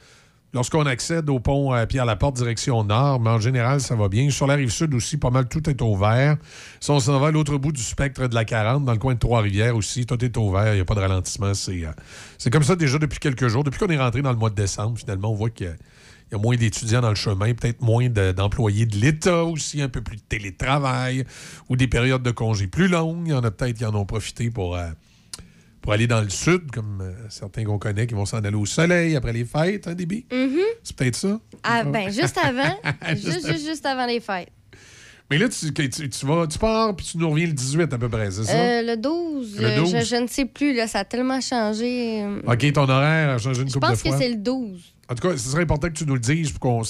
S14: lorsqu'on accède au pont euh, Pierre-Laporte, direction nord, mais en général, ça va bien. Sur la rive sud aussi, pas mal, tout est ouvert. Si on s'en va à l'autre bout du spectre de la 40, dans le coin de Trois-Rivières aussi, tout est ouvert, il n'y a pas de ralentissement. C'est euh, c'est comme ça déjà depuis quelques jours. Depuis qu'on est rentré dans le mois de décembre, finalement, on voit qu'il y a moins d'étudiants dans le chemin, peut-être moins de- d'employés de, l'État aussi, un peu plus de télétravail ou des périodes de congés plus longues. Il y en a peut-être qui en ont profité pour, euh, pour aller dans le sud, comme euh, certains qu'on connaît qui vont s'en aller au soleil après les fêtes, hein, Déby?
S3: Mhm.
S14: C'est peut-être ça?
S3: Ah, ben, juste avant.
S14: Juste
S3: juste,
S14: avant.
S3: juste, avant les fêtes.
S14: Mais là, tu, tu, tu vas, tu pars puis tu nous reviens le 18 à peu près, c'est ça?
S3: Euh, le 12,
S14: Le
S3: euh,
S14: 12.
S3: Je, je ne sais plus, là, ça a tellement changé. euh,
S14: OK, ton horaire a changé une
S3: Je
S14: couple de
S3: pense que
S14: fois.
S3: c'est le 12.
S14: En tout cas, ce serait important que tu nous le dises pour qu'on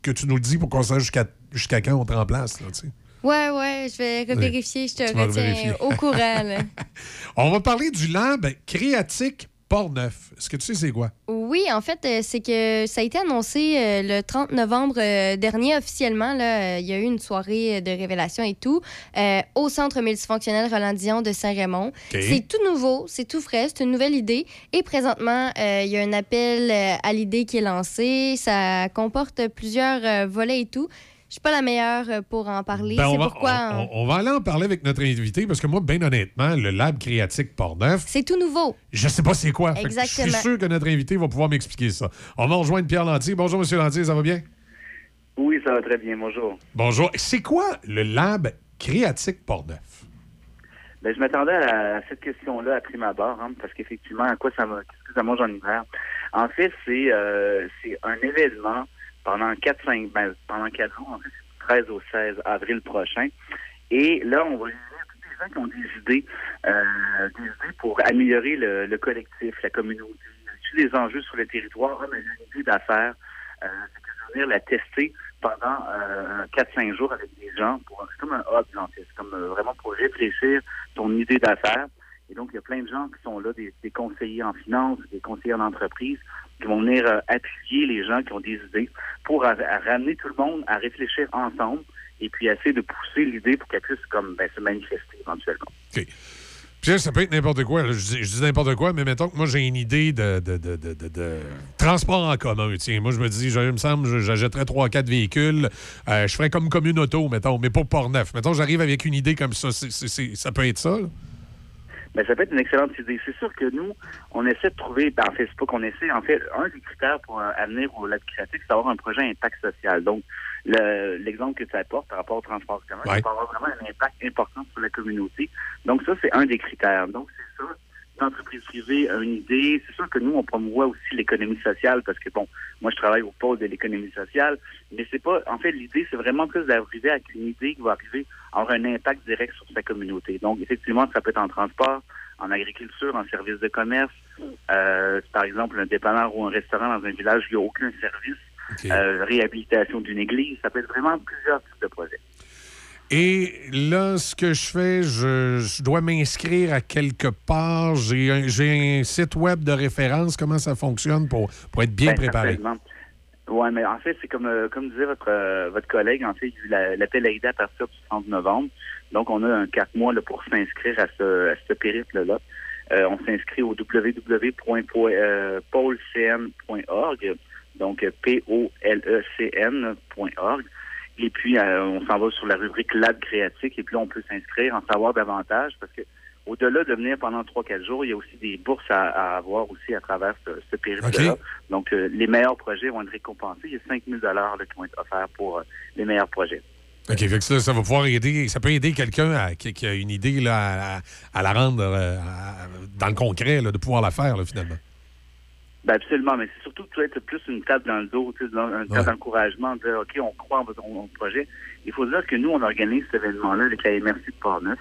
S14: que tu nous le pour qu'on sache jusqu'à jusqu'à quand on te remplace. Là, tu sais.
S3: Ouais, ouais, je vais vérifier, je te
S14: Tu
S3: retiens au courant. là.
S14: On va parler du lab créatique Port-Neuf. Est-ce que tu sais c'est quoi?
S3: Oui, en fait, euh, c'est que ça a été annoncé euh, le 30 novembre euh, dernier officiellement. Là, il y a eu une soirée de révélation et tout euh, au Centre multifonctionnel Roland Dion de Saint-Raymond. C'est tout nouveau, c'est tout frais, c'est une nouvelle idée. Et présentement, euh, il y a un appel à l'idée qui est lancé. Ça comporte plusieurs volets et tout. Je suis pas la meilleure euh, pour en parler.
S14: Ben,
S3: c'est
S14: on, va,
S3: pourquoi
S14: on- on- on va aller en parler avec notre invité parce que moi, bien honnêtement, le lab créatique Port-Neuf,
S3: c'est tout nouveau.
S14: je sais pas c'est quoi. Que Je
S3: Exactement.
S14: suis sûr que notre invité va pouvoir m'expliquer ça. On va rejoindre Pierre Lantier. Bonjour, Monsieur Lantier, ça va bien?
S25: Oui, ça va très bien. Bonjour.
S14: Bonjour. C'est quoi le lab créatique Port-Neuf?
S25: Ben, je m'attendais à, à cette question-là à prime abord, hein, parce qu'effectivement, à quoi ça va, qu'est-ce que ça mange en hiver? En fait, c'est euh, c'est un événement pendant 4-5, ben, pendant 4 jours, en fait, c'est du 13 au 16 avril prochain. Et là, on va réunir tous les gens qui ont des idées, euh, des idées pour améliorer le, le collectif, la communauté, tous les enjeux sur le territoire. Mais j'ai une idée d'affaires. Euh, c'est que venir la tester pendant euh, 4-5 jours avec des gens. pour C'est comme un hub. C'est comme euh, vraiment pour réfléchir ton idée d'affaires. Et donc, il y a plein de gens qui sont là, des, des conseillers en finance, des conseillers en entreprise, qui vont venir euh, appuyer les gens qui ont des idées pour ramener tout le monde à réfléchir ensemble et puis essayer de pousser l'idée pour qu'elle puisse comme ben, se manifester éventuellement.
S14: Puis là, ça peut être n'importe quoi. Je dis, n'importe quoi, mais mettons que moi, j'ai une idée de, de, de, de, transport en commun. Tiens, moi, je me dis, je- il me semble, j'achèterais 3-4 véhicules. Euh, je ferais comme commune auto, mettons, mais pas Port-Neuf. Mettons, j'arrive avec une idée comme ça. Ça peut être ça, là?
S25: Ben, ça peut être une excellente idée. C'est sûr que nous, on essaie de trouver, ben, en fait, c'est pas qu'on essaie, en fait, un des critères pour euh, amener au lab créatif, c'est d'avoir un projet à impact social. Donc, le- l'exemple que tu apportes par rapport au transport commun,
S26: Ouais.
S25: ça peut avoir vraiment un impact important sur la communauté. Donc, ça, c'est un des critères. Donc, c'est ça. L'entreprise privée a une idée. C'est sûr que nous, on promouvoit aussi l'économie sociale parce que, bon, moi, je travaille au pôle de l'économie sociale, mais c'est pas, en fait, l'idée, c'est vraiment plus d'arriver avec une idée qui va arriver à avoir un impact direct sur sa communauté. Donc, effectivement, ça peut être en transport, en agriculture, en service de commerce. Euh, par exemple, un dépanneur ou un restaurant dans un village où il n'y a aucun service. Euh, réhabilitation d'une église. Ça peut être vraiment plusieurs types de projets.
S14: Et là, ce que je fais, je, je dois m'inscrire à quelque part. J'ai un, j'ai un site web de référence. Comment ça fonctionne pour, pour être bien
S25: Ben,
S14: préparé?
S25: Oui, mais en fait, c'est comme euh, comme disait votre euh, votre collègue, en fait, a eu la- l'appel à partir du 30 novembre. Donc, on a un quatre mois là, pour s'inscrire à ce, à ce périple-là. Euh, on s'inscrit au www.polcn.org, donc euh, P-O-L-E-C-N.org. Et puis, euh, on s'en va sur la rubrique Lab créatique, et puis là, on peut s'inscrire, en savoir davantage, parce que au-delà de venir pendant 3-4 jours, il y a aussi des bourses à, à avoir aussi à travers ce, ce périple-là. Donc, euh, les meilleurs projets vont être récompensés. Il y a 5 000 là, qui vont être offerts pour euh, les meilleurs projets.
S14: OK, fait que ça, ça va pouvoir aider, ça peut aider quelqu'un qui, qui a une idée là, à, à la rendre euh, à- dans le concret, là, de pouvoir la faire, là, finalement.
S25: Ben absolument, mais c'est surtout peut-être plus une tape dans le dos, tu sais, dans- un tas d'encouragement, de dire OK, on croit en votre en votre projet. Il faut dire que nous, on organise cet événement-là avec la MRC de Portneuf.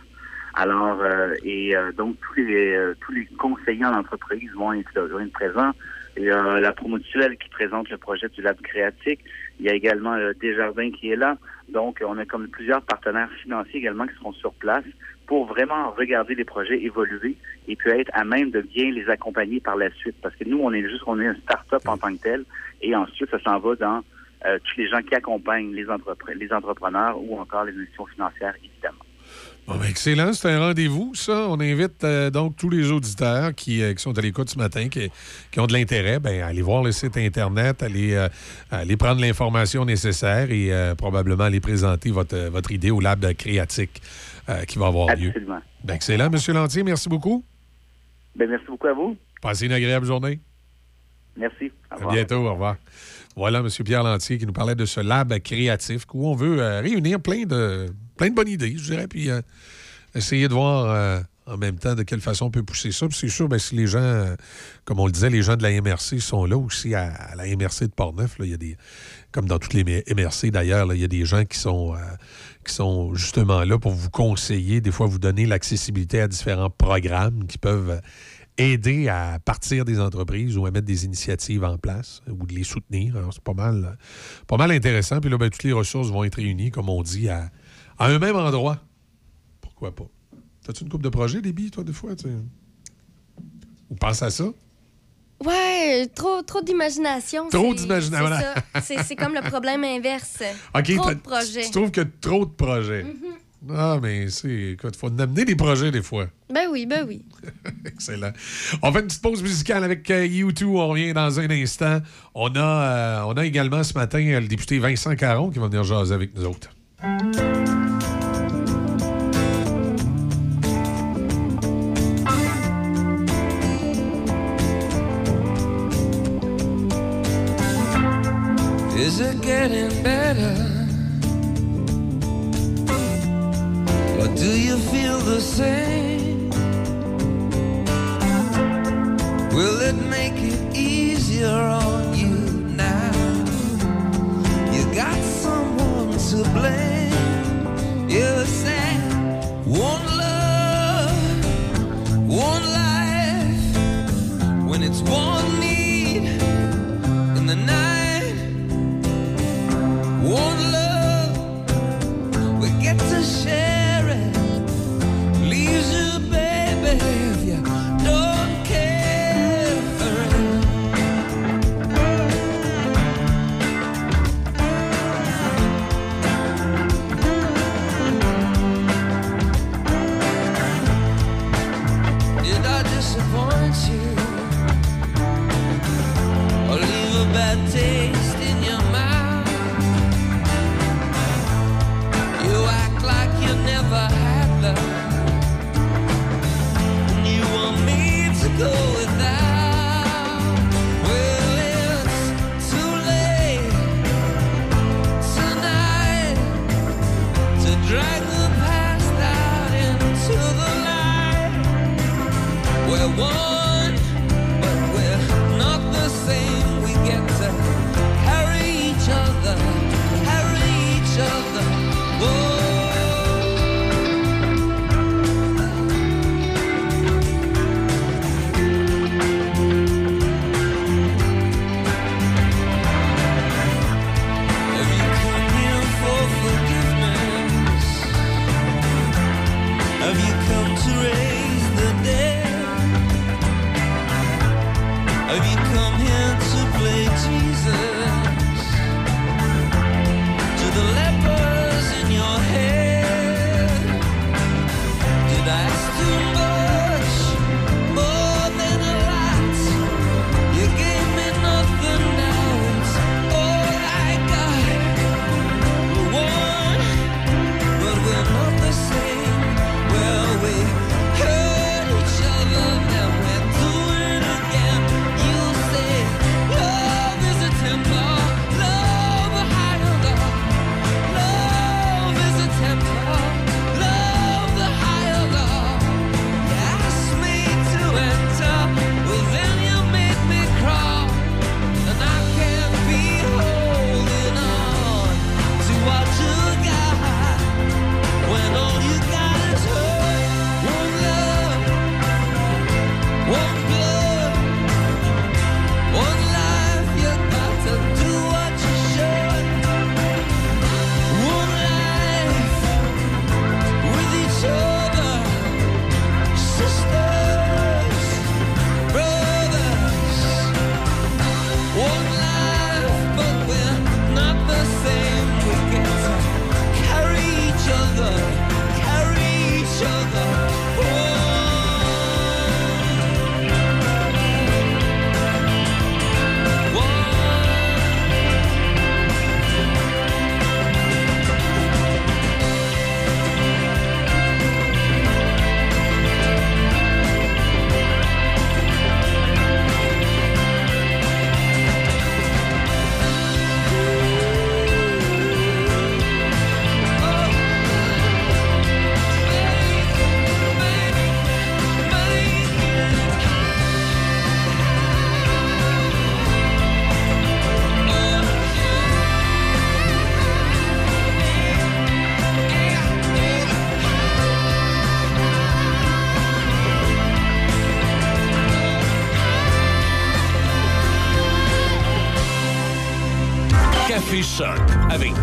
S25: Alors, euh, et euh, donc tous les euh, tous les conseillers en entreprise vont être, vont être présents. Il y a la promotuelle qui présente le projet du Lab créatique. Il y a également euh, Desjardins qui est là. Donc, on a comme plusieurs partenaires financiers également qui seront sur place pour vraiment regarder les projets évoluer et puis être à même de bien les accompagner par la suite. Parce que nous, on est juste, on est un start-up en tant que tel, et ensuite, ça s'en va dans euh, tous les gens qui accompagnent les, entrepre- les entrepreneurs ou encore les institutions financières, évidemment.
S14: Bon, ben, excellent, c'est un rendez-vous, ça. On invite euh, donc tous les auditeurs qui, euh, qui sont à l'écoute ce matin, qui, ont de l'intérêt, ben, à aller voir le site Internet, aller, aller prendre l'information nécessaire et probablement aller présenter votre, votre idée au lab créatique euh, qui va avoir lieu.
S25: Absolument.
S14: Ben, excellent, M. Lantier, merci beaucoup.
S25: Ben, merci beaucoup à vous.
S14: Passez une agréable journée.
S25: Merci. Au
S14: À
S25: revoir.
S14: bientôt, au revoir. Voilà M. Pierre Lantier qui nous parlait de ce lab créatif où on veut euh, réunir plein de, plein de bonnes idées, je dirais, puis euh, essayer de voir euh, en même temps de quelle façon on peut pousser ça. Puis c'est sûr, ben, si les gens, comme on le disait, les gens de la MRC sont là aussi à, à la MRC de Portneuf. Il y a des, comme dans toutes les MRC d'ailleurs, il y a des gens qui sont, qui sont justement là pour vous conseiller, des fois vous donner l'accessibilité à différents programmes qui peuvent aider à partir des entreprises ou à mettre des initiatives en place ou de les soutenir. C'est pas mal, pas mal intéressant. Puis là, ben, toutes les ressources vont être réunies, comme on dit, à, un même endroit. Pourquoi pas? T'as-tu une coupe de projet, Déby, toi, des fois? tu sais? Ou pense à ça?
S3: Ouais, trop, trop d'imagination.
S14: Trop d'imagination,
S3: c'est
S14: voilà.
S3: C'est comme le problème inverse.
S14: OK,
S3: trop de projets.
S14: Tu trouves que trop de projets?
S3: Mhm.
S14: Ah, mais c'est. Écoute, faut en amener des projets des fois.
S3: Ben oui, ben oui.
S14: Excellent. On fait une petite pause musicale avec euh, U2. On revient dans un instant. On a, euh, on a également ce matin euh, le député Vincent Caron qui va venir jaser avec nous autres.
S27: Is it getting better? Or do you feel the same? Will it make it easier on you now? You got someone to blame. You said one love, one life. When it's one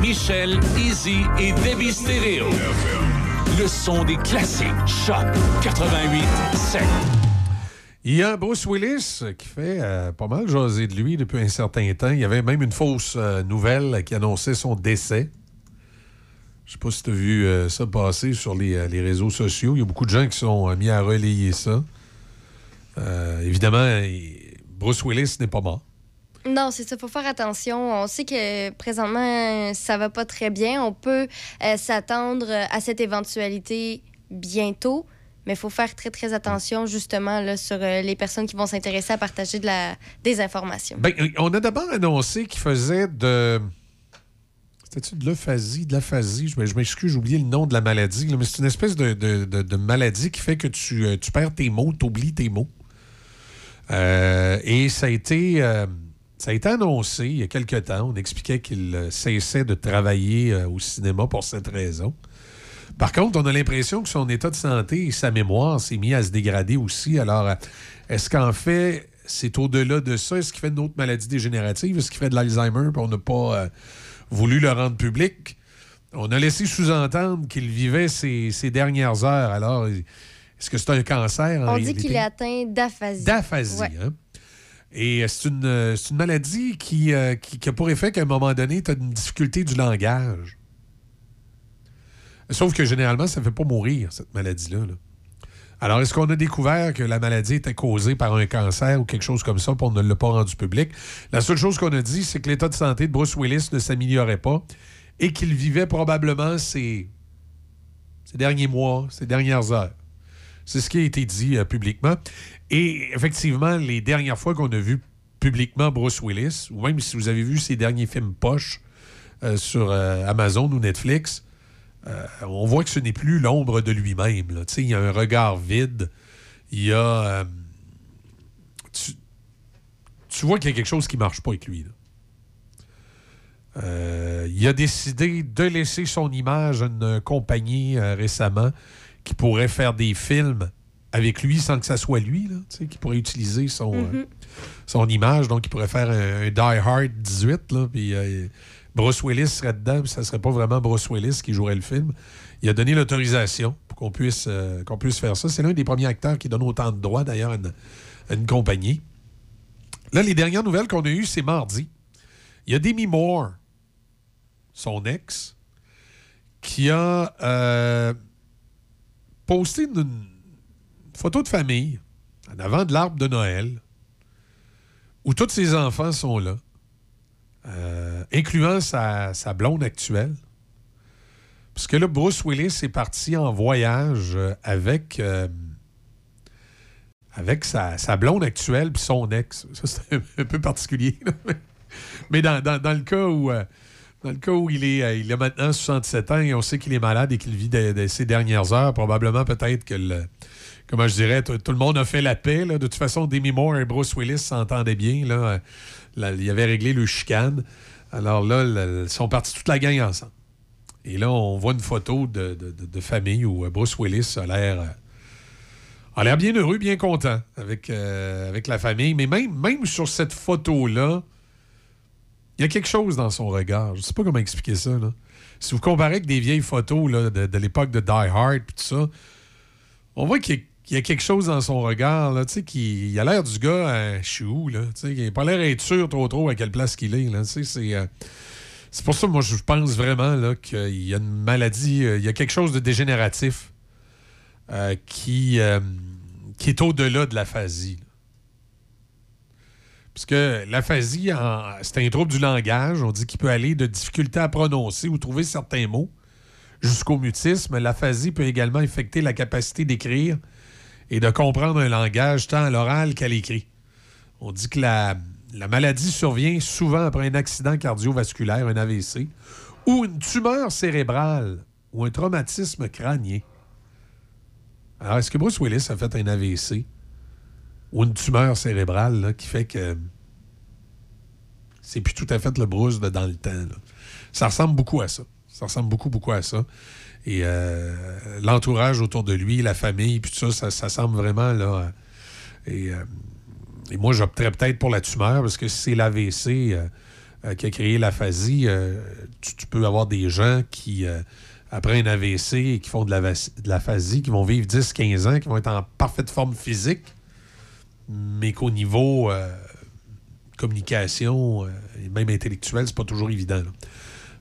S2: Michel, Easy et Debbie Stereo. Le son des classiques. Choc 88 7.
S14: Il y a Bruce Willis qui fait euh, pas mal jaser de lui depuis un certain temps. Il y avait même une fausse euh, nouvelle qui annonçait son décès. Je sais pas si tu as vu euh, ça passer sur les, réseaux sociaux. Il y a beaucoup de gens qui sont mis à relayer ça. Évidemment, Bruce Willis n'est pas mort.
S3: Non, c'est ça, faut faire attention. On sait que présentement, ça va pas très bien. On peut euh, s'attendre à cette éventualité bientôt, mais il faut faire très, très attention justement là, sur euh, les personnes qui vont s'intéresser à partager de la, des informations.
S14: Ben, euh, on a d'abord annoncé qu'il faisait de. C'était-tu de l'aphasie? De l'aphasie? Je, m'excuse, j'ai oublié le nom de la maladie, mais c'est une espèce de, maladie qui fait que tu, euh, perds tes mots, tu oublies tes mots. Euh, et ça a été. Ça a été annoncé il y a quelque temps. On expliquait qu'il euh, cessait de travailler euh, au cinéma pour cette raison. Par contre, on a l'impression que son état de santé et sa mémoire s'est mis à se dégrader aussi. Alors, euh, est-ce qu'en fait, c'est au-delà de ça? Est-ce qu'il fait une autre maladie dégénérative? Est-ce qu'il fait de l'Alzheimer? On n'a pas euh, voulu le rendre public? On a laissé sous-entendre qu'il vivait ses, ses dernières heures. Alors, est-ce que c'est un cancer? en
S3: On dit qu'il est atteint d'aphasie.
S14: D'aphasie,
S3: Ouais.
S14: hein? Et euh, c'est une, euh, c'est une maladie qui, euh, qui, qui a pour effet qu'à un moment donné, tu as une difficulté du langage. Sauf que généralement, ça ne fait pas mourir, cette maladie-là. là. Alors, est-ce qu'on a découvert que la maladie était causée par un cancer ou quelque chose comme ça, pour on ne l'a pas rendu public? La seule chose qu'on a dit, c'est que l'état de santé de Bruce Willis ne s'améliorait pas et qu'il vivait probablement ses, derniers mois, ces dernières heures. C'est ce qui a été dit euh, publiquement. Et effectivement, les dernières fois qu'on a vu publiquement Bruce Willis, ou même si vous avez vu ses derniers films poches euh, sur euh, Amazon ou Netflix, on voit que ce n'est plus l'ombre de lui-même. Il y a un regard vide. Il y a. tu, vois qu'il y a quelque chose qui ne marche pas avec lui. là. Il a décidé de laisser son image à une compagnie récemment qui pourrait faire des films avec lui sans que ça soit lui, là, qui pourrait utiliser son, euh,
S3: Mhm.
S14: son image. Donc, il pourrait faire un, un Die Hard 18, là, puis euh, Bruce Willis serait dedans, puis ça serait pas vraiment Bruce Willis qui jouerait le film. Il a donné l'autorisation pour qu'on puisse, euh, qu'on puisse faire ça. C'est l'un des premiers acteurs qui donne autant de droits, d'ailleurs, à une, compagnie. Là, les dernières nouvelles qu'on a eues, c'est mardi. Il y a Demi Moore, son ex, qui a euh, posté une, photo de famille en avant de l'arbre de Noël où tous ses enfants sont là, euh, incluant sa, sa blonde actuelle. Parce que là, Bruce Willis est parti en voyage euh, avec, euh, avec sa, sa blonde actuelle puis son ex. Ça, c'est un, peu particulier. là. Mais dans, dans- dans le cas où. Dans le cas où il, est, euh, il a maintenant 67 ans et on sait qu'il est malade et qu'il vit de, ses dernières heures, probablement peut-être que le, comment je dirais, tout, le monde a fait la paix. De toute façon, Demi Moore et Bruce Willis s'entendaient bien. Là. Là, il avait réglé le chicane. Alors là, ils sont partis toute la gang ensemble. Et là, on voit une photo de, famille où euh, Bruce Willis a l'air euh, a l'air bien heureux, bien content avec, la famille. Mais même, même sur cette photo-là, il y a quelque chose dans son regard. Je ne sais pas comment expliquer ça. Si vous comparez avec des vieilles photos de, l'époque de Die Hard puis tout ça, on voit qu'il y, a- quelque chose dans son regard. Là, il a l'air du gars à chou. Là, il n'a pas l'air d'être sûr trop trop à quelle place qu'il est. Euh, c'est pour ça que moi, je pense vraiment qu'il y a une maladie, euh, il y a quelque chose de dégénératif euh, qui, euh, qui est au-delà de l'aphasie. Parce que l'aphasie, c'est un trouble du langage. On dit qu'il peut aller de difficulté à prononcer ou trouver certains mots jusqu'au mutisme. L'aphasie peut également affecter la capacité d'écrire et de comprendre un langage tant à l'oral qu'à l'écrit. On dit que la maladie survient souvent après un accident cardiovasculaire, un AVC, ou une tumeur cérébrale ou un traumatisme crânien. Alors, est-ce que Bruce Willis a fait un AVC ou une tumeur cérébrale là, qui fait que c'est plus tout à fait le Bruce de dans le temps? Ça ressemble beaucoup à ça. Ça ressemble beaucoup, beaucoup à ça. Et euh, l'entourage autour de lui, la famille, puis tout ça, ça, ça semble vraiment là. euh, et, euh, et moi, j'opterais peut-être pour la tumeur parce que si c'est l'AVC qui a créé l'aphasie, tu, tu peux avoir des gens qui, après un AVC et qui font de l'aphasie, qui vont vivre 10-15 ans, qui vont être en parfaite forme physique, mais qu'au niveau euh, communication euh, et même intellectuel, c'est pas toujours évident.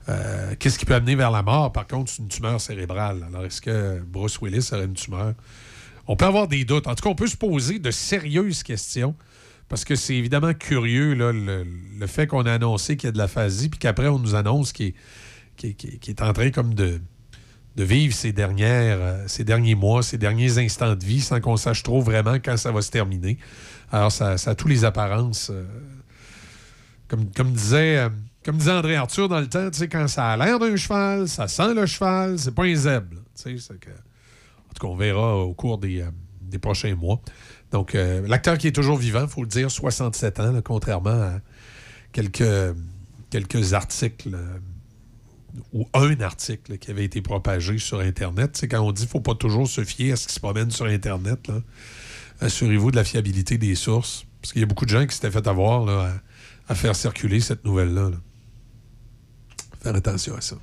S14: Euh, Qu'est-ce qui peut amener vers la mort? Par contre, c'est une tumeur cérébrale. Alors, est-ce que Bruce Willis aurait une tumeur? On peut avoir des doutes. En tout cas, on peut se poser de sérieuses questions parce que c'est évidemment curieux là, le, fait qu'on a annoncé qu'il y a de l'aphasie puis qu'après, on nous annonce qu'il est, qu'il est en train comme de, de vivre ses, dernières, euh, ces derniers mois, ces derniers instants de vie sans qu'on sache trop vraiment quand ça va se terminer. Alors, ça, ça a tous les apparences. euh, comme, comme disait. euh, comme André Arthur dans le temps, tu sais, quand ça a l'air d'un cheval, ça sent le cheval, c'est pas un zèbre. Tu sais, En tout cas, on verra au cours des, prochains mois. Donc, l'acteur qui est toujours vivant, il faut le dire, 67 ans, contrairement à quelques, articles ou un article qui avait été propagé sur Internet. Sais, quand on dit qu'il ne faut pas toujours se fier à ce qui se promène sur Internet, assurez-vous de la fiabilité des sources. Parce qu'il y a beaucoup de gens qui s'étaient fait avoir à, faire circuler cette nouvelle-là. là. Faire attention à ça.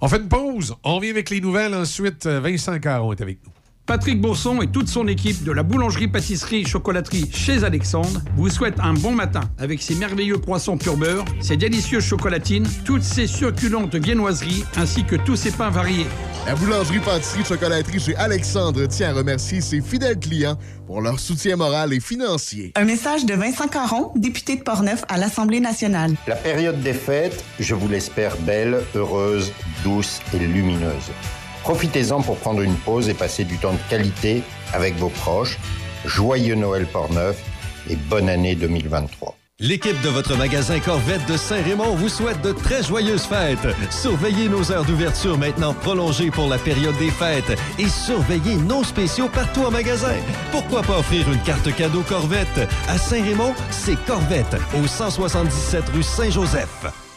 S14: On fait une pause. On revient avec les nouvelles ensuite. Vincent Caron est avec nous.
S23: Patrick Bourson et toute son équipe de la boulangerie-pâtisserie-chocolaterie chez Alexandre vous souhaitent un bon matin avec ses merveilleux poissons pur beurre, ses délicieuses chocolatines, toutes ses succulentes viennoiseries ainsi que tous ses pains variés.
S28: La boulangerie-pâtisserie-chocolaterie chez Alexandre tient à remercier ses fidèles clients pour leur soutien moral et financier.
S26: Un message de Vincent Caron, député de Portneuf à l'Assemblée nationale.
S29: La période des fêtes, je vous l'espère belle, heureuse, douce et lumineuse. Profitez-en pour prendre une pause et passer du temps de qualité avec vos proches. Joyeux Noël Portneuf et bonne année 2023.
S11: L'équipe de votre magasin Corvette de Saint-Raymond vous souhaite de très joyeuses fêtes. Surveillez nos heures d'ouverture maintenant prolongées pour la période des fêtes et surveillez nos spéciaux partout en magasin. Pourquoi pas offrir une carte cadeau Corvette? À Saint-Raymond, c'est Corvette au 177 rue Saint-Joseph.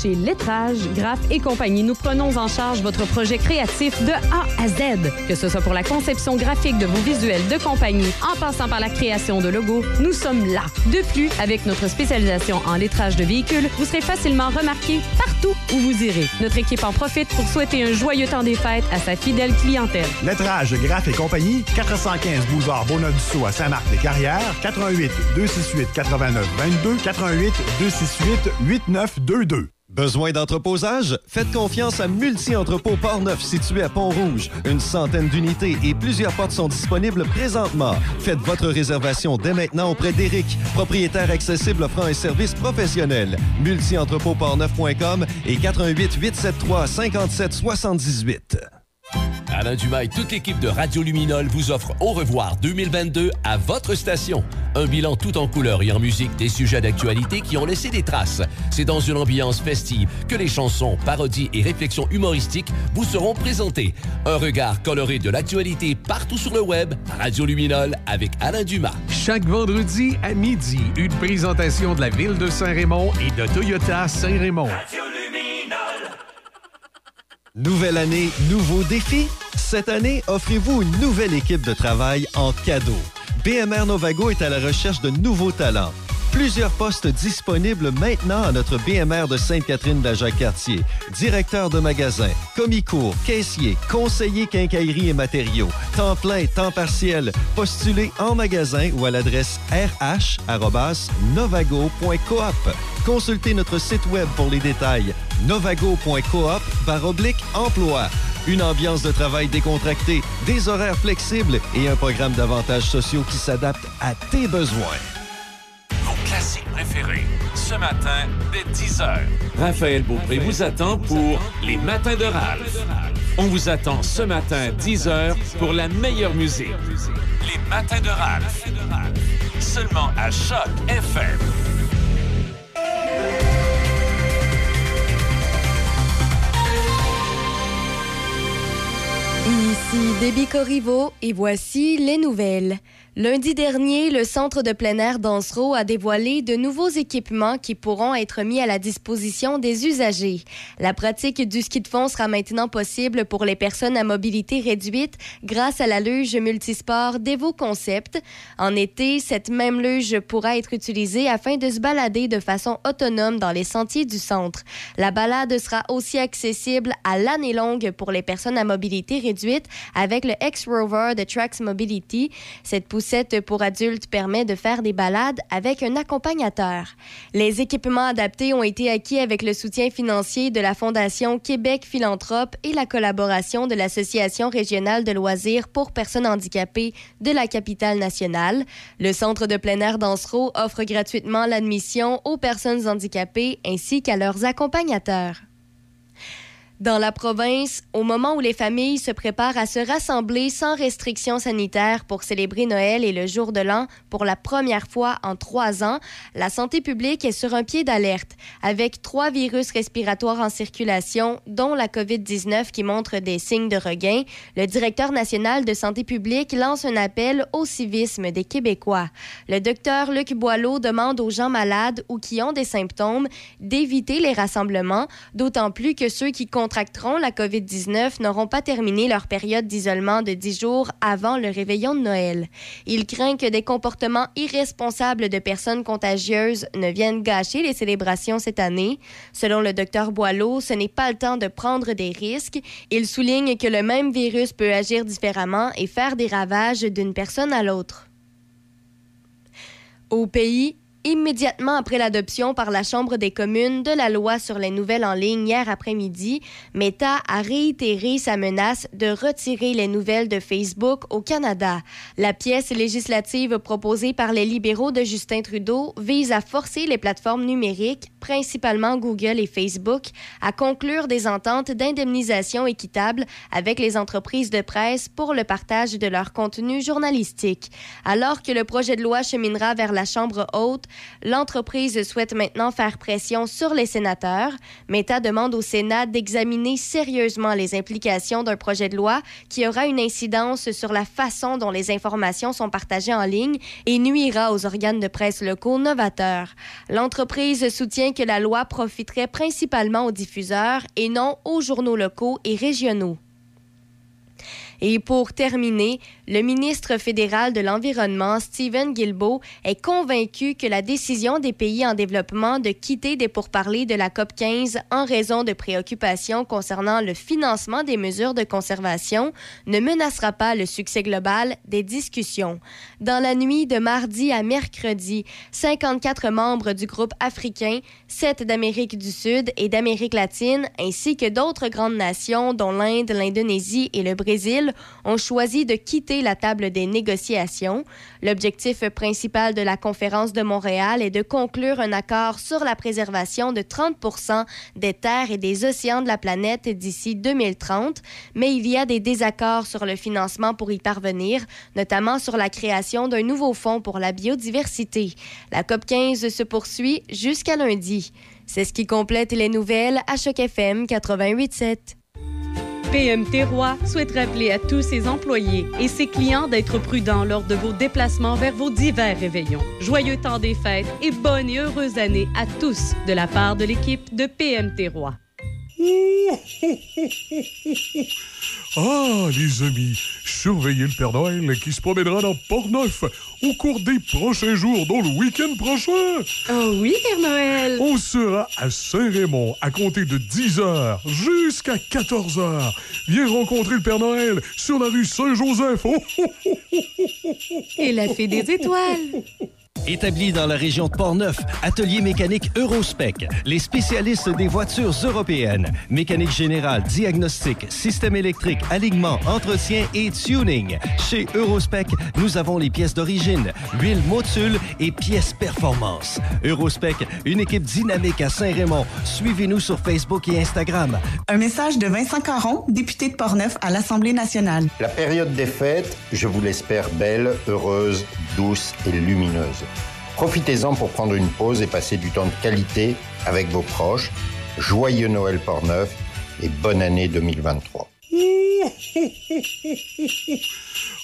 S7: Chez Lettrage, Graph et compagnie, nous prenons en charge votre projet créatif de A à Z. Que ce soit pour la conception graphique de vos visuels de compagnie, en passant par la création de logos, nous sommes là. De plus, avec notre spécialisation en lettrage de véhicules, vous serez facilement remarqué partout où vous irez. Notre équipe en profite pour souhaiter un joyeux temps des fêtes à sa fidèle clientèle.
S18: Lettrage, Graph et compagnie, 415 boulevard Bonadusseau à Saint-Marc-les-Carrières, 88 268 89 22, 88 268 8922.
S11: Besoin d'entreposage? Faites confiance à Multi-Entrepôt Port-Neuf situé à Pont-Rouge. Une centaine d'unités et plusieurs portes sont disponibles présentement. Faites votre réservation dès maintenant auprès d'Éric, propriétaire accessible offrant un service professionnel. Multi-entrepôt-portneuf.com et 88 873 57 78.
S22: Alain Dumas et toute l'équipe de Radio Luminol vous offrent Au revoir 2022 à votre station. Un bilan tout en couleur et en musique des sujets d'actualité qui ont laissé des traces. C'est dans une ambiance festive que les chansons, parodies et réflexions humoristiques vous seront présentées. Un regard coloré de l'actualité partout sur le web. Radio Luminol avec Alain Dumas.
S14: Chaque vendredi à midi, une présentation de la ville de Saint-Raymond et de Toyota Saint-Raymond.
S11: Nouvelle année, nouveaux défis? Cette année, offrez-vous une nouvelle équipe de travail en cadeau. BMR Novago est à la recherche de nouveaux talents. Plusieurs postes disponibles maintenant à notre BMR de Sainte-Catherine de la Jacques-Cartier. Directeur de magasin, commis-cours, caissier, conseiller quincaillerie et matériaux, temps plein, temps partiel. Postulez en magasin ou à l'adresse rh.novago.coop. Consultez notre site web pour les détails. novago.coop emploi. Une ambiance de travail décontractée, des horaires flexibles et un programme d'avantages sociaux qui s'adapte à tes besoins.
S2: Classiques préférés, ce matin, dès 10h. Raphaël Beaupré vous attend pour Les Matins de Ralph. On vous attend ce matin, 10h, pour la meilleure musique. Les Matins de Ralph. Seulement à Choc FM.
S3: Ici Déby Corriveau et voici les nouvelles. Lundi dernier, le Centre de plein air d'Ansereau a dévoilé de nouveaux équipements qui pourront être mis à la disposition des usagers. La pratique du ski de fond sera maintenant possible pour les personnes à mobilité réduite grâce à la luge multisport Devo Concept. En été, cette même luge pourra être utilisée afin de se balader de façon autonome dans les sentiers du centre. La balade sera aussi accessible à l'année longue pour les personnes à mobilité réduite avec le X-Rover de Trax Mobility. Cette poussette pour adultes permet de faire des balades avec un accompagnateur. Les équipements adaptés ont été acquis avec le soutien financier de la Fondation Québec Philanthrope et la collaboration de l'Association régionale de loisirs pour personnes handicapées de la capitale nationale. Le Centre de plein air d'Ansereau offre gratuitement l'admission aux personnes handicapées ainsi qu'à leurs accompagnateurs. Dans la province, au moment où les familles se préparent à se rassembler sans restrictions sanitaires pour célébrer Noël et le jour de l'an pour la première fois en trois ans, la santé publique est sur un pied d'alerte avec trois virus respiratoires en circulation, dont la COVID-19 qui montre des signes de regain. Le directeur national de santé publique lance un appel au civisme des Québécois. Le docteur Luc Boileau demande aux gens malades ou qui ont des symptômes d'éviter les rassemblements, d'autant plus que ceux qui contractent la COVID-19 n'auront pas terminé leur période d'isolement de 10 jours avant le réveillon de Noël. Il craint que des comportements irresponsables de personnes contagieuses ne viennent gâcher les célébrations cette année. Selon le docteur Boileau, ce n'est pas le temps de prendre des risques. Il souligne que le même virus peut agir différemment et faire des ravages d'une personne à l'autre. Au pays, Immédiatement après l'adoption par la Chambre des communes de la loi sur les nouvelles en ligne hier après-midi, Meta a réitéré sa menace de retirer les nouvelles de Facebook au Canada. La pièce législative proposée par les libéraux de Justin Trudeau vise à forcer les plateformes numériques, principalement Google et Facebook, à conclure des ententes d'indemnisation équitable avec les entreprises de presse pour le partage de leur contenu journalistique. Alors que le projet de loi cheminera vers la Chambre haute, L'entreprise souhaite maintenant faire pression sur les sénateurs. Meta demande au Sénat d'examiner sérieusement les implications d'un projet de loi qui aura une incidence sur la façon dont les informations sont partagées en ligne et nuira aux organes de presse locaux novateurs. L'entreprise soutient que la loi profiterait principalement aux diffuseurs et non aux journaux locaux et régionaux. Et pour terminer, le ministre fédéral de l'Environnement, Stephen Guilbeault, est convaincu que la décision des pays en développement de quitter des pourparlers de la COP 15 en raison de préoccupations concernant le financement des mesures de conservation ne menacera pas le succès global des discussions. Dans la nuit de mardi à mercredi, 54 membres du groupe africain, 7 d'Amérique du Sud et d'Amérique latine, ainsi que d'autres grandes nations dont l'Inde, l'Indonésie et le Brésil, ont choisi de quitter la table des négociations. L'objectif principal de la conférence de Montréal est de conclure un accord sur la préservation de 30 des terres et des océans de la planète d'ici 2030, mais il y a des désaccords sur le financement pour y parvenir, notamment sur la création d'un nouveau fonds pour la biodiversité. La COP 15 se poursuit jusqu'à lundi. C'est ce qui complète les nouvelles à Choc FM 88.7.
S30: PMT Roi souhaite rappeler à tous ses employés et ses clients d'être prudents lors de vos déplacements vers vos divers réveillons. Joyeux temps des fêtes et bonne et heureuse année à tous de la part de l'équipe de PMT Roi.
S6: Ah, les amis, surveillez le Père Noël qui se promènera dans Port-Neuf au cours des prochains jours, dont le week-end prochain.
S30: Oh oui, Père Noël.
S6: On sera à Saint-Raymond à compter de 10h jusqu'à 14h. Viens rencontrer le Père Noël sur la rue Saint-Joseph. Oh, oh, oh.
S30: Et la fée des étoiles.
S11: Établi dans la région de Portneuf, Atelier mécanique Eurospec, les spécialistes des voitures européennes. Mécanique générale, diagnostic, système électrique, alignement, entretien et tuning. Chez Eurospec, nous avons les pièces d'origine, huile motule et pièces performance. Eurospec, une équipe dynamique à Saint-Raymond. Suivez-nous sur Facebook et Instagram.
S26: Un message de Vincent Caron, député de Portneuf à l'Assemblée nationale.
S29: La période des fêtes, je vous l'espère belle, heureuse, douce et lumineuse. Profitez-en pour prendre une pause et passer du temps de qualité avec vos proches. Joyeux Noël Portneuf et bonne année 2023.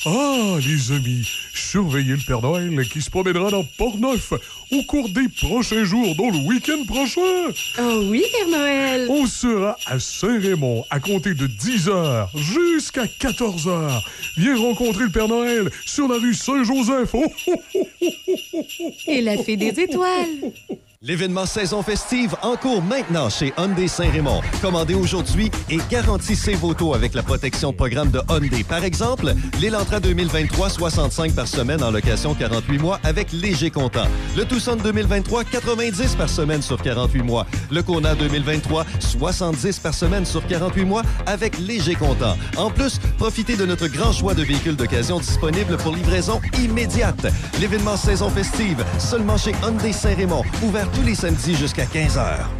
S6: Ah, les amis, surveillez le Père Noël qui se promènera dans Port-Neuf au cours des prochains jours, dont le week-end prochain.
S30: Oh oui, Père Noël.
S6: On sera à Saint-Raymond à compter de 10h jusqu'à 14h. Viens rencontrer le Père Noël sur la rue Saint-Joseph. Oh, oh, oh.
S30: Et la fée des étoiles.
S11: L'événement saison festive en cours maintenant chez Hyundai Saint-Raymond. Commandez aujourd'hui et garantissez vos taux avec la protection programme de Hyundai. Par exemple, l'Elantra 2023, 65 par semaine en location 48 mois avec léger comptant. Le Tucson 2023, 90 par semaine sur 48 mois. Le Kona 2023, 70 par semaine sur 48 mois avec léger comptant. En plus, profitez de notre grand choix de véhicules d'occasion disponibles pour livraison immédiate. L'événement saison festive seulement chez Hyundai Saint-Raymond, ouvert tous les samedis jusqu'à 15h.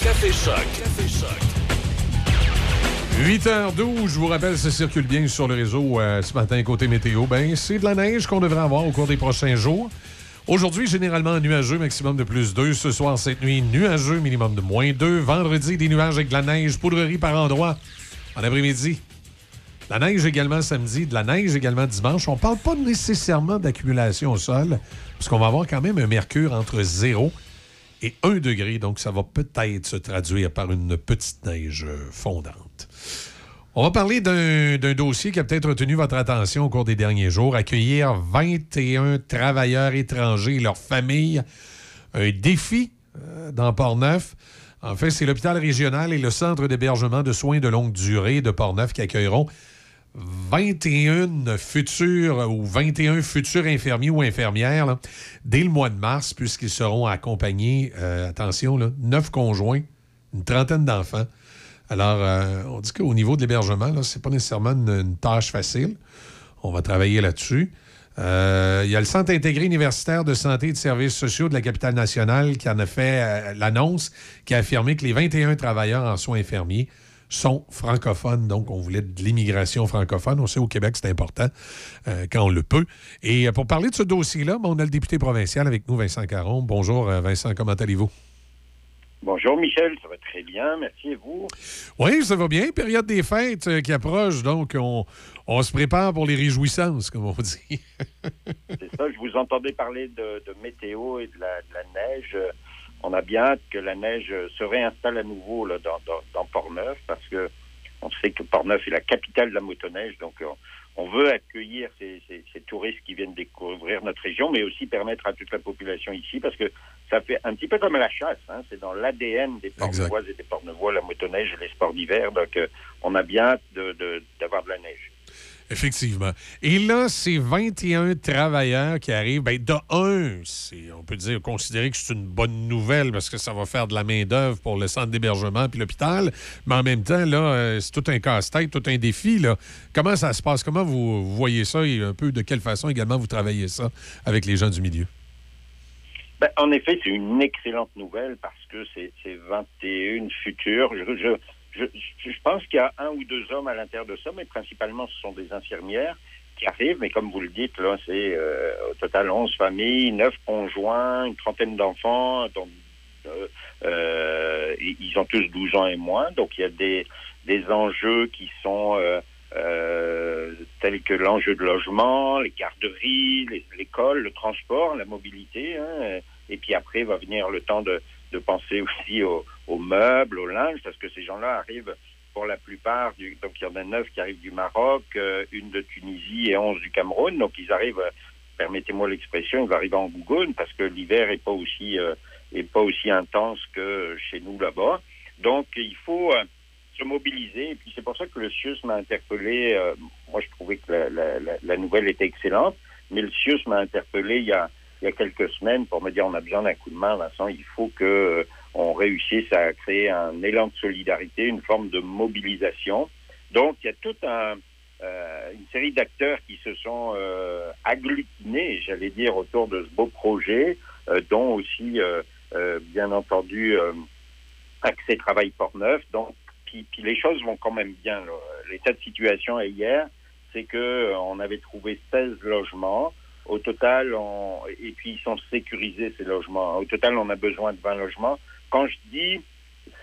S2: Café Choc. Café Choc.
S14: 8h12, je vous rappelle, ça circule bien sur le réseau euh, ce matin côté météo. Ben, c'est de la neige qu'on devrait avoir au cours des prochains jours. Aujourd'hui, généralement nuageux, maximum de plus 2. Ce soir, cette nuit, nuageux, minimum de moins 2. Vendredi, des nuages avec de la neige, poudrerie par endroit en après-midi. La neige également samedi, de la neige également dimanche. On parle pas nécessairement d'accumulation au sol, parce qu'on va avoir quand même un mercure entre 0 et 1 degré, donc ça va peut-être se traduire par une petite neige euh, fondante. On va parler d'un d'un dossier qui a peut-être retenu votre attention au cours des derniers jours. Accueillir 21 travailleurs étrangers et leurs familles. Un défi euh, dans Port-Neuf. En fait, c'est l'hôpital régional et le centre d'hébergement de soins de longue durée de Port-Neuf qui accueilleront 21 futurs ou 21 futurs infirmiers ou infirmières dès le mois de mars, puisqu'ils seront accompagnés, euh, attention, là, 9 conjoints, une trentaine d'enfants. Alors, euh, on dit qu'au niveau de l'hébergement, là, c'est pas nécessairement une, tâche facile. On va travailler là-dessus. Euh, Il y a le Centre intégré universitaire de santé et de services sociaux de la capitale nationale qui en a fait l'annonce, qui a affirmé que les 21 travailleurs en soins infirmiers sont francophones. Donc, on voulait de l'immigration francophone. On sait au Québec, c'est important euh, quand on le peut. Et euh, pour parler de ce dossier-là, ben, on a le député provincial avec nous, Vincent Caron. Bonjour, euh, Vincent, comment allez-vous?
S31: Bonjour Michel, ça va très bien, merci et vous?
S14: Oui, ça va bien. Période des fêtes euh, qui approche, donc on, on se prépare pour les réjouissances, comme on dit.
S31: C'est ça, je vous entendais parler de, de météo et de la, de la neige. On a bien hâte que la neige se réinstalle à nouveau là, dans, dans, dans Port-Neuf parce que on sait que Port-Neuf est la capitale de la motoneige, donc euh, on veut accueillir ces, ces- ces touristes qui viennent découvrir notre région, mais aussi permettre à toute la population ici, parce que ça fait un petit peu comme la chasse, hein, c'est dans l'ADN des Portnevoises et des Portnevois, la motoneige et les sports d'hiver, donc euh, on a bien hâte de- de- d'avoir de, la neige.
S14: Effectivement. Et là, c'est 21 travailleurs qui arrivent. Ben, de un, on peut dire, considérer que c'est une bonne nouvelle parce que ça va faire de la main-d'œuvre pour le centre d'hébergement puis l'hôpital. Mais en même temps, là, euh, c'est tout un casse-tête, tout un défi. Là. Comment ça se passe? Comment vous, voyez ça et un peu de quelle façon également vous travaillez ça avec les gens du milieu?
S31: Ben, en effet, c'est une excellente nouvelle parce que c'est 21 futurs. Je, je, je, pense qu'il y a un ou deux hommes à l'intérieur de ça, mais principalement ce sont des infirmières qui arrivent. Mais comme vous le dites, c'est euh, au total 11 familles, 9 conjoints, une trentaine d'enfants. Donc, euh, euh, ils ont tous 12 ans et moins. Donc, il y a des, des enjeux qui sont tels que l'enjeu de logement, les garderies, l'école, le transport, la mobilité. hein. et puis après va venir le temps de, de penser aussi aux, meubles, au linge, parce que ces gens-là arrivent pour la plupart, donc il y en a neuf qui arrivent du Maroc, euh, une de Tunisie et onze du Cameroun. Donc ils arrivent, euh, permettez-moi l'expression, ils arriver en Gougoune parce que l'hiver est pas aussi euh, pas aussi intense que chez nous là-bas. Donc il faut se mobiliser. Et puis c'est pour ça que le CIUS m'a interpellé. moi, je trouvais que la- la nouvelle était excellente, mais le CIUS m'a interpellé il y a il y a quelques semaines pour me dire on a besoin d'un coup de main, Vincent. Il faut que euh, on réussisse à créer un élan de solidarité, une forme de mobilisation. Donc il y a toute euh, une série d'acteurs qui se sont euh, agglutinés, j'allais dire, autour de ce beau projet, dont aussi, bien entendu, Accès Travail Port-Neuf. Donc, les choses vont quand même bien. L'état de situation hier, c'est que on avait trouvé 16 logements. Au total, on, et puis ils sont sécurisés ces logements. Au total, on a besoin de 20 logements. Quand je dis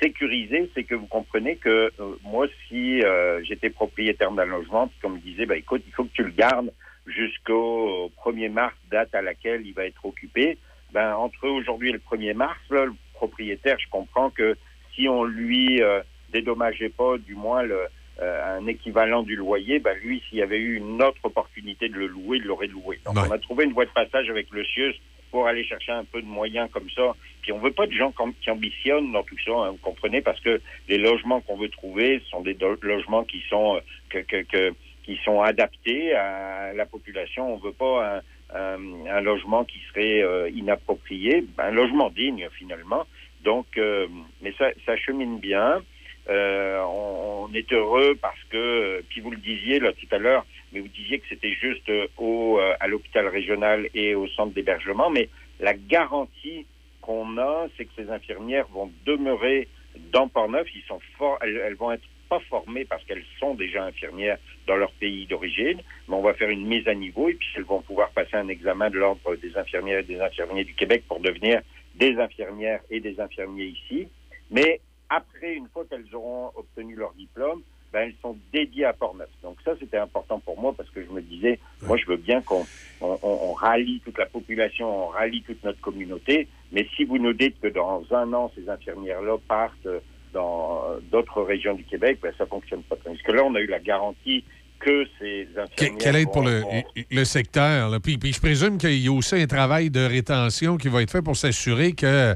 S31: sécurisé, c'est que vous comprenez que euh, moi, si euh, j'étais propriétaire d'un logement, puis qu'on me disait, bah, écoute, il faut que tu le gardes jusqu'au 1er mars, date à laquelle il va être occupé, ben, entre aujourd'hui et le 1er mars, là, le propriétaire, je comprends que si on lui euh, dédommageait pas, du moins, le, euh, un équivalent du loyer, ben, lui, s'il y avait eu une autre opportunité de le louer, il l'aurait loué. Donc, on a trouvé une voie de passage avec le CIUS pour aller chercher un peu de moyens comme ça. Puis on veut pas de gens qui ambitionnent dans tout ça, hein, vous comprenez, parce que les logements qu'on veut trouver sont des logements qui sont euh, que, que, que- qui sont adaptés à la population. On veut pas un, un- un logement qui serait euh, inapproprié, un logement digne finalement. Donc, euh, mais ça, ça chemine bien. Euh, on, on est heureux parce que, euh, puis vous le disiez là tout à l'heure, mais vous disiez que c'était juste euh, au, euh, à l'hôpital régional et au centre d'hébergement, mais la garantie qu'on a, c'est que ces infirmières vont demeurer dans Port-Neuf. Ils sont forts, elles, elles vont être pas former parce qu'elles sont déjà infirmières dans leur pays d'origine, mais on va faire une mise à niveau et puis elles vont pouvoir passer un examen de l'ordre des infirmières et des infirmiers du Québec pour devenir des infirmières et des infirmiers ici. Mais après, une fois qu'elles auront obtenu leur diplôme, ben, elles sont dédiées à Portneuf. Donc ça, c'était important pour moi parce que je me disais, moi, je veux bien qu'on on, rallie toute la population, on rallie toute notre communauté. Mais si vous nous dites que dans un an, ces infirmières-là partent dans d'autres régions du Québec, ben, ça fonctionne pas. Parce que là, on a eu la garantie que ces infirmières...
S14: Quelle aide pour
S31: vont-
S14: le,
S31: vont-
S14: le secteur? là? Puis, puis je présume qu'il y a aussi un travail de rétention qui va être fait pour s'assurer que,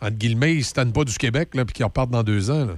S14: entre guillemets, ils ne se tannent pas du Québec là, puis qu'ils repartent dans deux ans. là.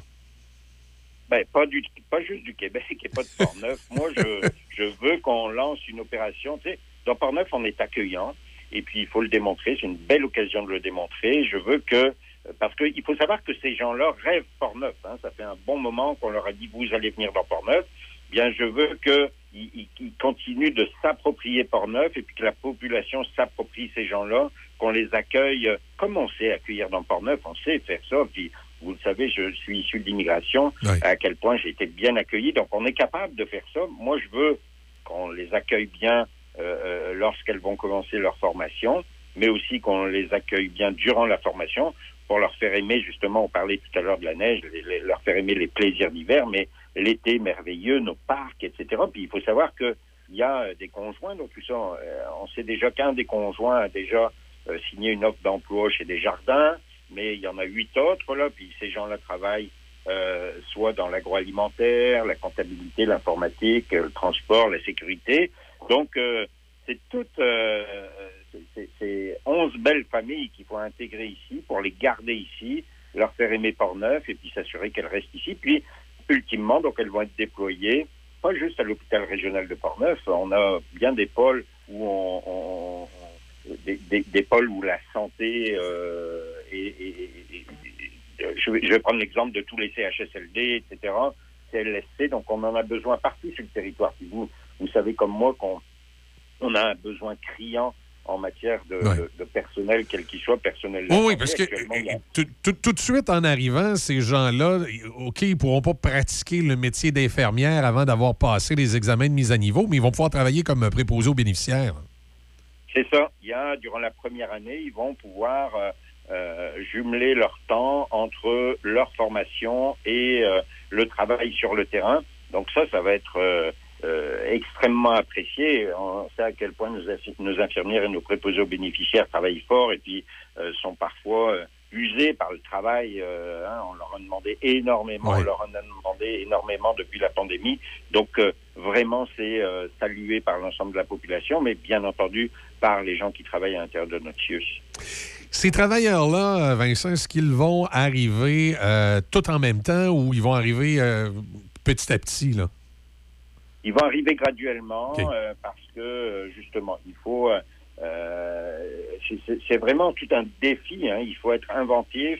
S31: Ben, pas, du, pas juste du Québec et pas de Portneuf. Moi, je, je veux qu'on lance une opération. Tu sais, dans Portneuf, on est accueillant. Et puis, il faut le démontrer. C'est une belle occasion de le démontrer. Je veux que... Parce qu'il faut savoir que ces gens-là rêvent Portneuf. Hein. Ça fait un bon moment qu'on leur a dit, vous allez venir dans Portneuf. Bien, je veux qu'ils ils, ils continuent de s'approprier Portneuf et puis que la population s'approprie ces gens-là, qu'on les accueille euh, comme on sait accueillir dans Portneuf. On sait faire ça. Puis, vous le savez, je suis issu de l'immigration, à quel point j'ai été bien accueilli. Donc, on est capable de faire ça. Moi, je veux qu'on les accueille bien euh, euh, lorsqu'elles vont commencer leur formation, mais aussi qu'on les accueille bien durant la formation pour leur faire aimer, justement, on parlait tout à l'heure de la neige, les- les- leur faire aimer les plaisirs d'hiver, mais l'été merveilleux, nos parcs, etc. Puis il faut savoir qu'il y a des conjoints dans tout ça. On sait déjà qu'un des conjoints a déjà euh, signé une offre d'emploi chez des jardins, mais il y en a huit autres, là, puis ces gens-là travaillent euh, soit dans l'agroalimentaire, la comptabilité, l'informatique, euh, le transport, la sécurité. Donc, euh, c'est toutes c'est 11 belles familles qu'il faut intégrer ici pour les garder ici, leur faire aimer Portneuf et puis s'assurer qu'elles restent ici. Puis, ultimement, donc elles vont être déployées, pas juste à l'hôpital régional de Portneuf, on a bien des pôles où on- des, des- des pôles où la santé euh, est- est- je, vais, je vais prendre l'exemple de tous les CHSLD, etc., CLSC, donc on en a besoin partout sur le territoire. Puis vous, vous savez comme moi qu'on on a un besoin criant en matière de, de- de personnel, quel qu'il soit, personnel.
S14: Oui, parce que euh, tout, tout- tout de suite en arrivant, ces gens-là, OK, ils ne pourront pas pratiquer le métier d'infirmière avant d'avoir passé les examens de mise à niveau, mais ils vont pouvoir travailler comme préposés aux bénéficiaires.
S31: C'est ça. Il y a, durant la première année, ils vont pouvoir euh, euh, jumeler leur temps entre leur formation et euh, le travail sur le terrain. Donc ça, ça va être euh, euh, extrêmement apprécié. On sait à quel point nos, infi- nos infirmières et nos préposés aux bénéficiaires travaillent fort et puis sont parfois usés par le travail. euh, hein. on leur a demandé énormément, on leur en a demandé énormément depuis la pandémie. Donc euh, vraiment, c'est euh, salué par l'ensemble de la population, mais bien entendu par les gens qui travaillent à l'intérieur de notre CIUS.
S14: Ces travailleurs-là, Vincent, est-ce qu'ils vont arriver tout en même temps ou ils vont arriver petit à petit? Là?
S31: Ils vont arriver graduellement parce que justement, il faut. Euh, c'est- vraiment tout un défi. hein. Il faut être inventif.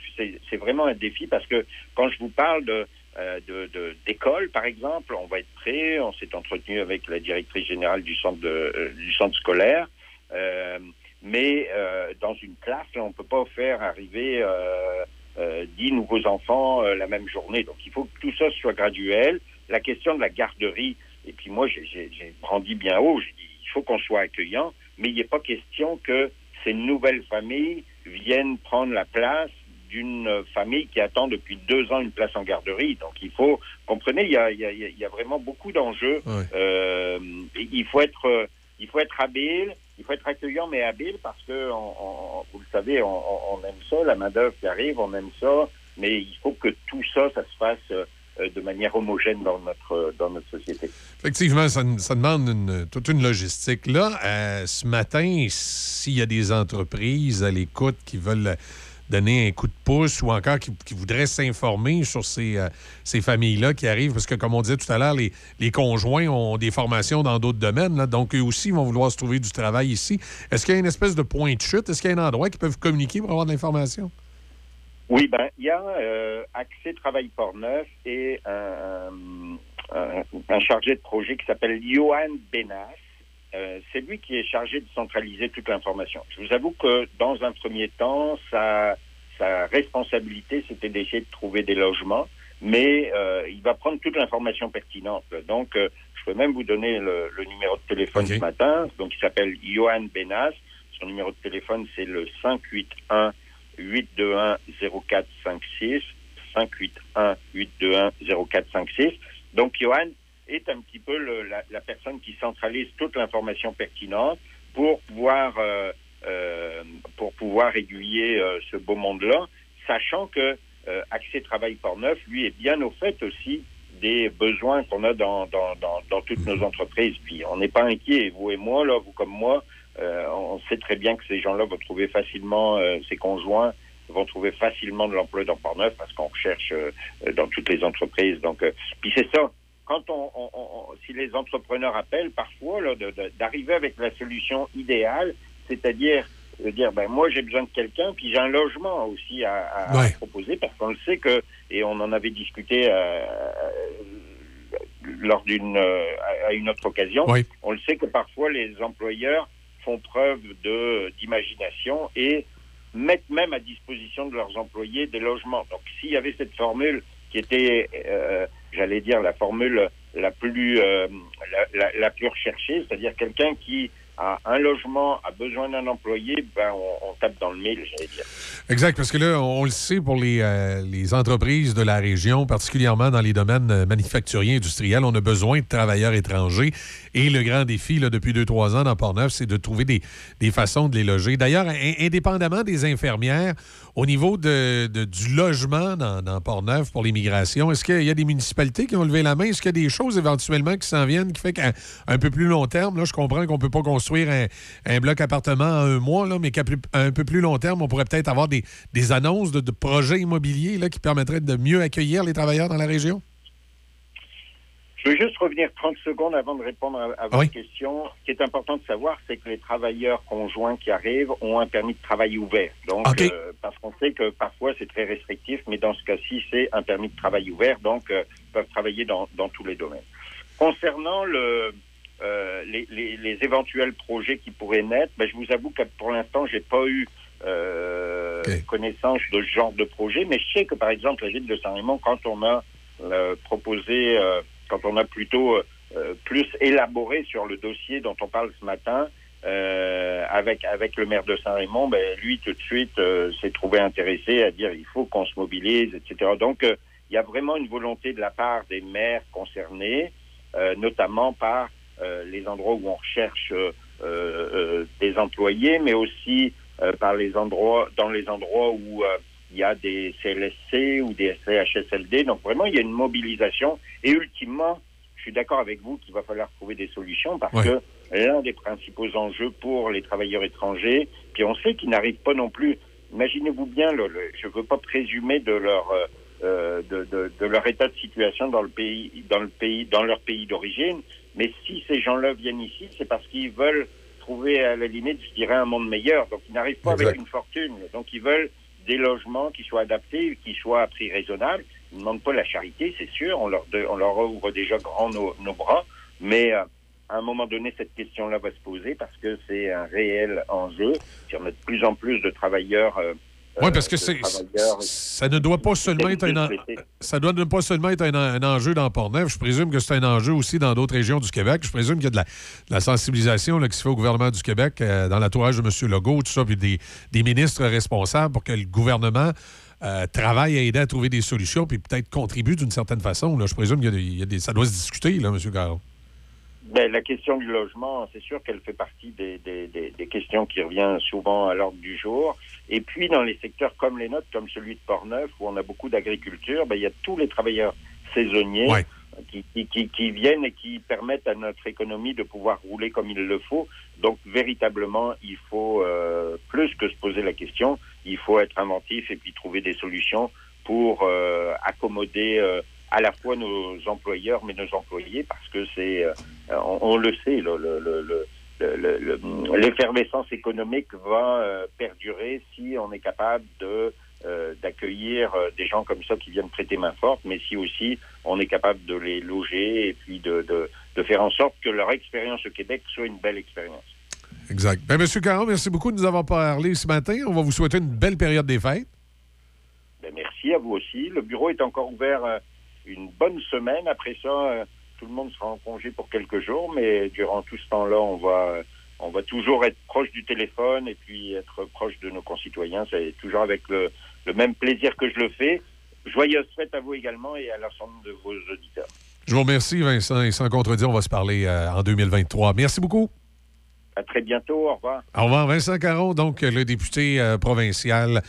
S31: C'est vraiment un défi parce que quand je vous parle de euh, de- d'école, par exemple, on va être prêt. On s'est entretenu avec la directrice générale du centre de, euh, du centre scolaire. Euh, mais euh, dans une classe, là, on peut pas faire arriver euh, euh, 10 nouveaux enfants la même journée. Donc, il faut que tout ça soit graduel. La question de la garderie, et puis moi, j'ai- brandi bien haut, dit, il faut qu'on soit accueillant, mais il n'est pas question que ces nouvelles familles viennent prendre la place d'une famille qui attend depuis deux ans une place en garderie. Donc, il faut, comprenez, il y a, il y a- il y a vraiment beaucoup d'enjeux. Euh, il faut être, euh, il faut être habile, il faut être accueillant mais habile parce que, on- on- vous le savez, on, on- aime ça, la main d'œuvre qui arrive, on aime ça, mais il faut que tout ça, ça se fasse euh, de manière homogène dans notre notre société.
S14: Effectivement, ça, demande toute une logistique. Là, euh, ce matin, s'il y a des entreprises à l'écoute qui veulent donner un coup de pouce ou encore qui, voudraient s'informer sur ces, euh, ces familles-là qui arrivent, parce que comme on disait tout à l'heure, les, conjoints ont des formations dans d'autres domaines, donc eux aussi vont vouloir se trouver du travail ici. Est-ce qu'il y a une espèce de point de chute? Est-ce qu'il y a un endroit qui peuvent communiquer pour avoir de l'information?
S31: Oui, ben il y a euh, Accès Travail Portneuf et un, un, un chargé de projet qui s'appelle Johan Benas. Euh, c'est lui qui est chargé de centraliser toute l'information. Je vous avoue que dans un premier temps, sa, sa responsabilité, c'était d'essayer de trouver des logements. mais euh, il va prendre toute l'information pertinente. Donc, euh, je peux même vous donner le, le numéro de téléphone ce matin. Donc, il s'appelle Johan Benas. Son numéro de téléphone, c'est le 581 821 0456. 581 821 0456. Donc, Johan est un petit peu le- la, la personne qui centralise toute l'information pertinente pour pouvoir euh, euh, pour pouvoir aiguiller euh, ce beau monde-là, sachant que euh, Accès Travail Portneuf, lui, est bien au fait aussi des besoins qu'on a dans, dans, dans, dans toutes nos entreprises. Puis on n'est pas inquiet, vous et moi, là, vous comme moi, on sait très bien que ces gens-là vont trouver facilement, euh, ces conjoints vont trouver facilement de l'emploi dans Portneuf parce qu'on recherche euh, euh, dans toutes les entreprises. Donc, euh, puis c'est ça. Quand on, on- on- si les entrepreneurs appellent parfois d'arriver avec la solution idéale, c'est-à-dire de dire ben moi j'ai besoin de quelqu'un puis j'ai un logement aussi à, à- à proposer parce qu'on le sait que et on en avait discuté euh, lors d'une euh, à- une autre occasion. On le sait que parfois les employeurs preuve de d'imagination et mettent même à disposition de leurs employés des logements. Donc s'il y avait cette formule qui était, euh, j'allais dire, la formule la plus euh, la- la plus recherchée, c'est-à-dire quelqu'un qui un logement, a besoin d'un employé, ben on, tape dans le mille, j'allais dire.
S14: Exact, parce que là, on le sait pour les, euh, les entreprises de la région, particulièrement dans les domaines euh, manufacturiers, industriels, on a besoin de travailleurs étrangers. Et le grand défi, là, depuis deux, trois ans dans Portneuf, c'est de trouver des, façons de les loger. D'ailleurs, in- indépendamment des infirmières, au niveau du logement dans, Portneuf pour l'immigration, est-ce qu'il y a des municipalités qui ont levé la main? Est-ce qu'il y a des choses éventuellement qui s'en viennent qui fait qu'à un peu plus long terme, là, je comprends qu'on ne peut pas construire un, bloc appartement en un mois, là, mais qu'à un peu plus long terme, on pourrait peut-être avoir des, annonces de, projets immobiliers qui permettraient de mieux accueillir les travailleurs dans la région?
S31: Je veux juste revenir 30 secondes avant de répondre à, à votre
S14: Oui.
S31: question. Ce qui est important de savoir, c'est que les travailleurs conjoints qui arrivent ont un permis de travail ouvert. Donc, euh, parce qu'on sait que parfois c'est très restrictif, mais dans ce cas-ci, c'est un permis de travail ouvert, donc euh, ils peuvent travailler dans, dans tous les domaines. Concernant le, euh, les, les- les éventuels projets qui pourraient naître, ben, je vous avoue que pour l'instant, j'ai pas eu euh, connaissance de ce genre de projet, mais je sais que par exemple la ville de Saint-Raymond, quand on a proposé, quand on a plutôt euh, plus élaboré sur le dossier dont on parle ce matin, euh, avec avec le maire de Saint-Raymond, ben, lui tout de suite euh, s'est trouvé intéressé à dire il faut qu'on se mobilise, etc. Donc euh, il y a vraiment une volonté de la part des maires concernés, euh, notamment par euh, les endroits où on recherche euh, euh, des employés, mais aussi euh, par les endroits, dans les endroits où euh, il y a des CLSC ou des CHSLD. Donc vraiment, il y a une mobilisation. Et ultimement, je suis d'accord avec vous qu'il va falloir trouver des solutions parce que l'un des principaux enjeux pour les travailleurs étrangers, puis on sait qu'ils n'arrivent pas non plus. Imaginez-vous bien, le, le- je ne veux pas présumer de leur euh, euh, de, de- de leur état de situation dans le pays, dans le pays, dans leur pays d'origine. Mais si ces gens-là viennent ici, c'est parce qu'ils veulent trouver à la limite, je dirais, un monde meilleur. Donc ils n'arrivent pas avec une fortune. Donc ils veulent des logements qui soient adaptés, qui soient à prix raisonnable. Ils ne demandent pas la charité, c'est sûr. On leur, on leur ouvre déjà grand nos, nos bras. Mais euh, à un moment donné, cette question-là va se poser parce que c'est un réel enjeu. Si on a de plus en plus de travailleurs. euh,
S14: Oui, parce que c'est, ça ne doit pas seulement être un, ça doit ne pas seulement être un, un enjeu dans Portneuf. Je présume que c'est un enjeu aussi dans d'autres régions du Québec. Je présume qu'il y a de la, de la sensibilisation là, qui se fait au gouvernement du Québec, euh, dans l'entourage de M. Legault, tout ça, puis des, des ministres responsables pour que le gouvernement euh, travaille à aider à trouver des solutions, puis peut-être contribue d'une certaine façon. là. Je présume qu'il y a des, ça doit se discuter, là, M. Caron.
S31: Ben, la question du logement, c'est sûr qu'elle fait partie des, des, des, des questions qui reviennent souvent à l'ordre du jour. Et puis, dans les secteurs comme les nôtres, comme celui de Portneuf, où on a beaucoup d'agriculture, ben, il y a tous les travailleurs saisonniers qui, qui, qui, qui viennent et qui permettent à notre économie de pouvoir rouler comme il le faut. Donc, véritablement, il faut, euh, plus que se poser la question, il faut être inventif et puis trouver des solutions pour euh, accommoder euh, à la fois nos employeurs mais nos employés parce que c'est euh, on, on le sait le- le- le- le- le- le- le- l'effervescence économique va euh, perdurer si on est capable de euh, d'accueillir euh, des gens comme ça qui viennent prêter main forte, mais si aussi on est capable de les loger et puis de, de, de faire en sorte que leur expérience au Québec soit une belle expérience.
S14: Exact. Ben, M. Caron, merci beaucoup de nous avoir parlé ce matin. On va vous souhaiter une belle période des fêtes.
S31: Ben, merci. à vous aussi. Le bureau est encore ouvert euh, une bonne semaine. Après ça, tout le monde sera en congé pour quelques jours, mais durant tout ce temps-là, on va, on va toujours être proche du téléphone et puis être proche de nos concitoyens. C'est toujours avec le, même plaisir que je le fais. Joyeuse fête à vous également et à l'ensemble de vos auditeurs.
S14: Je vous remercie, Vincent, et sans contredire, on va se parler euh, en 2023. Merci beaucoup.
S31: À très bientôt. Au revoir.
S14: Au revoir, Vincent Caron, donc le député euh, provincial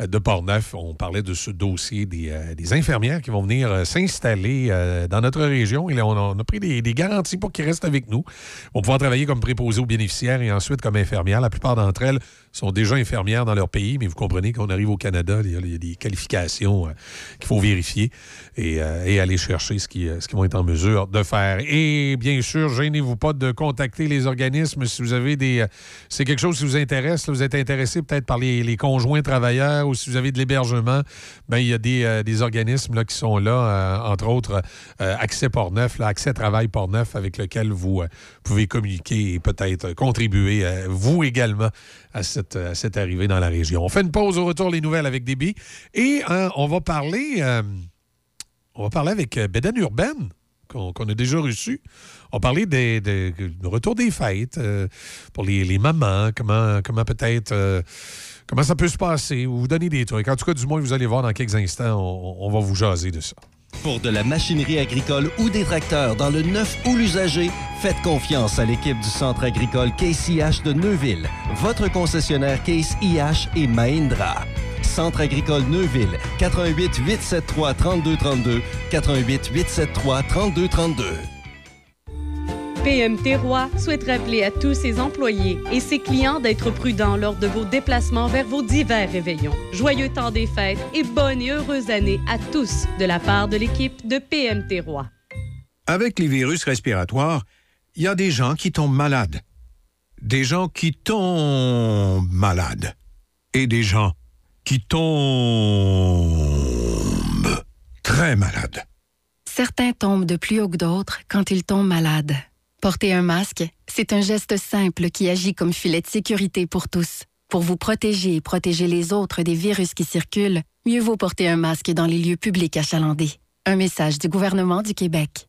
S14: euh, de Portneuf. On parlait de ce dossier des, euh, infirmières qui vont venir s'installer dans notre région. Et là, on a, pris des, des garanties pour qu'ils restent avec nous. Ils vont pouvoir travailler comme préposés aux bénéficiaires et ensuite comme infirmières. La plupart d'entre elles sont déjà infirmières dans leur pays, mais vous comprenez qu'on arrive au Canada, il y a, des qualifications euh, qu'il faut vérifier et, euh, aller chercher ce qu'ils qu'ils vont être en mesure de faire. Et bien sûr, gênez-vous pas de contacter les organismes si vous avez des... euh, c'est quelque chose qui vous intéresse, là, vous êtes intéressé peut-être par les, les conjoints travailleurs ou si vous avez de l'hébergement, ben, il y a des, euh, des organismes là, qui sont là, euh, entre autres euh, Accès Portneuf, là, Accès Travail Portneuf, avec lequel vous euh, pouvez communiquer et peut-être contribuer, euh, vous également, à cette, arrivée dans la région. On fait une pause au retour, les nouvelles avec Déby. Et euh, on va parler... euh, on va parler avec euh, Bédane Urbaine, qu'on a déjà reçu. On va parler des, des- du retour des fêtes pour les, mamans, comment, comment peut-être. comment ça peut se passer, ou vous donner des trucs. En tout cas, du moins, vous allez voir dans quelques instants, on va vous jaser de ça.
S11: Pour de la machinerie agricole ou des tracteurs dans le neuf ou l'usager, faites confiance à l'équipe du Centre agricole Case IH de Neuville, votre concessionnaire Case IH et Mahindra. Centre agricole Neuville, 88 873 3232, 88 873 3232.
S7: PM Terroir souhaite rappeler à tous ses employés et ses clients d'être prudents lors de vos déplacements vers vos divers réveillons. Joyeux temps des fêtes et bonne et heureuse année à tous de la part de l'équipe de PM Terroir.
S32: Avec les virus respiratoires, il y a des gens qui tombent malades. Des gens qui tombent malades. Et des gens qui tombent très malades.
S33: Certains tombent de plus haut que d'autres quand ils tombent malades. Porter un masque, c'est un geste simple qui agit comme filet de sécurité pour tous. Pour vous protéger et protéger les autres des virus qui circulent, mieux vaut porter un masque dans les lieux publics achalandés. Un message du gouvernement du Québec.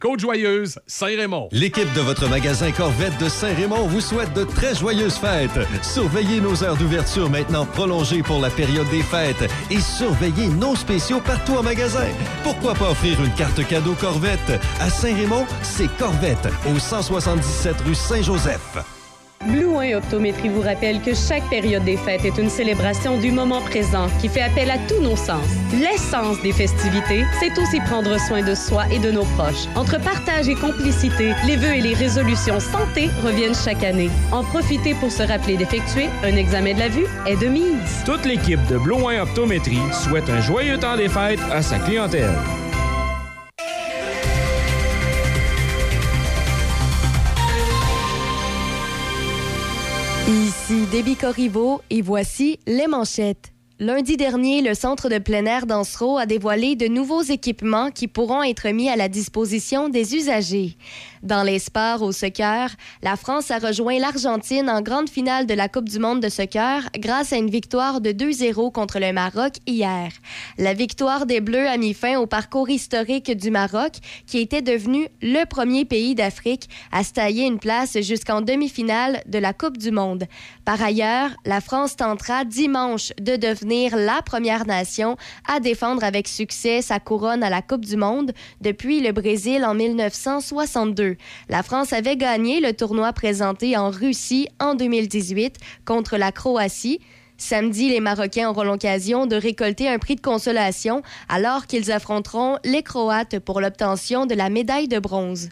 S15: Côte-Joyeuse, Saint-Raymond.
S11: L'équipe de votre magasin Corvette de Saint-Raymond vous souhaite de très joyeuses fêtes. Surveillez nos heures d'ouverture maintenant prolongées pour la période des fêtes et surveillez nos spéciaux partout en magasin. Pourquoi pas offrir une carte cadeau Corvette? À Saint-Raymond, c'est Corvette, au 177 rue Saint-Joseph.
S7: Blue One Optométrie vous rappelle que chaque période des fêtes est une célébration du moment présent qui fait appel à tous nos sens. L'essence des festivités, c'est aussi prendre soin de soi et de nos proches. Entre partage et complicité, les vœux et les résolutions santé reviennent chaque année. En profitez pour se rappeler d'effectuer un examen de la vue est de mise.
S34: Toute l'équipe de Blue Wine Optométrie souhaite un joyeux temps des fêtes à sa clientèle.
S3: Ici Déby Corriveau et voici les manchettes. Lundi dernier, le centre de plein air d'Ansereau a dévoilé de nouveaux équipements qui pourront être mis à la disposition des usagers. Dans les sports au soccer, la France a rejoint l'Argentine en grande finale de la Coupe du monde de soccer grâce à une victoire de 2-0 contre le Maroc hier. La victoire des Bleus a mis fin au parcours historique du Maroc, qui était devenu le premier pays d'Afrique à se tailler une place jusqu'en demi-finale de la Coupe du monde. Par ailleurs, la France tentera dimanche de devenir la première nation à défendre avec succès sa couronne à la Coupe du monde depuis le Brésil en 1962. La France avait gagné le tournoi présenté en Russie en 2018 contre la Croatie. Samedi, les Marocains auront l'occasion de récolter un prix de consolation alors qu'ils affronteront les Croates pour l'obtention de la médaille de bronze.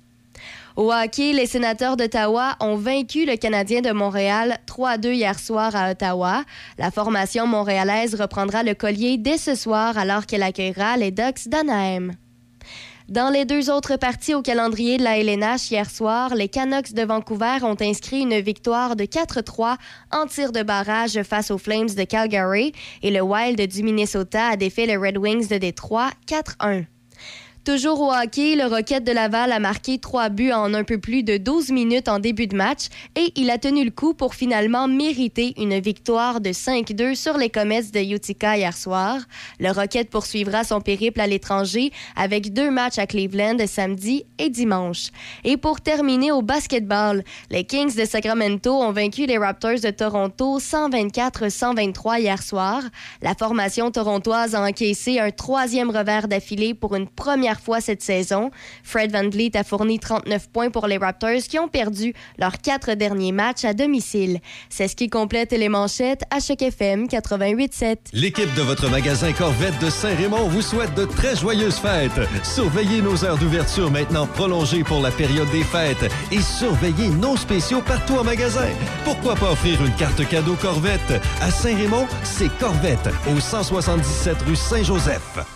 S3: Au hockey, les sénateurs d'Ottawa ont vaincu le Canadien de Montréal 3-2 hier soir à Ottawa. La formation montréalaise reprendra le collier dès ce soir alors qu'elle accueillera les Ducks d'Anaheim. Dans les deux autres parties au calendrier de la LNH hier soir, les Canucks de Vancouver ont inscrit une victoire de 4-3 en tir de barrage face aux Flames de Calgary et le Wild du Minnesota a défait les Red Wings de Détroit 4-1. Toujours au hockey, le Rocket de Laval a marqué trois buts en un peu plus de 12 minutes en début de match et il a tenu le coup pour finalement mériter une victoire de 5-2 sur les Comets de Utica hier soir. Le Rocket poursuivra son périple à l'étranger avec deux matchs à Cleveland samedi et dimanche. Et pour terminer au basketball, les Kings de Sacramento ont vaincu les Raptors de Toronto 124-123 hier soir. La formation torontoise a encaissé un troisième revers d'affilée pour une première fois cette saison. Fred Van Vliet a fourni 39 points pour les Raptors qui ont perdu leurs quatre derniers matchs à domicile. C'est ce qui complète les manchettes à chaque FM 88.7.
S11: L'équipe de votre magasin Corvette de Saint-Raymond vous souhaite de très joyeuses fêtes. Surveillez nos heures d'ouverture maintenant prolongées pour la période des fêtes et surveillez nos spéciaux partout en magasin. Pourquoi pas offrir une carte cadeau Corvette? À Saint-Raymond, c'est Corvette, au 177 rue Saint-Joseph.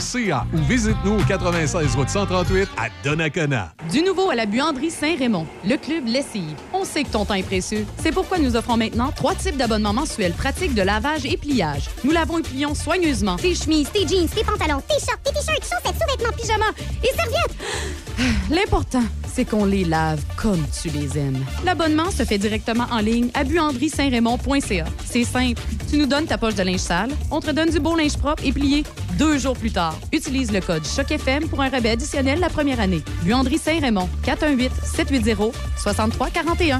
S15: érableetbarbecue.ca ou visite-nous au 96 route 138 à Donnacona.
S7: Du nouveau à la buanderie Saint-Raymond, le club Lessive. On sait que ton temps est précieux. C'est pourquoi nous offrons maintenant trois types d'abonnements mensuels pratiques de lavage et pliage. Nous lavons et plions soigneusement
S35: Tes chemises, tes jeans, tes pantalons, tes shorts, tes t-shirts, chaussettes, sous-vêtements, pyjamas et serviettes.
S7: L'important, c'est qu'on les lave comme tu les aimes. L'abonnement se fait directement en ligne à buanderie-saint-raymond.ca. C'est simple. Tu nous donnes ta poche de linge sale, on te donne du beau linge propre et plié deux jours plus tard. Utilise le code CHOC-FM pour un rabais additionnel la première année. Buanderie Saint-Raymond, 418-780-6341.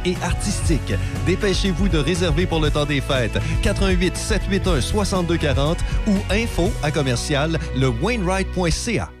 S11: et artistique. Dépêchez-vous de réserver pour le temps des fêtes. 88 781 6240 ou info à commercial le Wainwright.ca.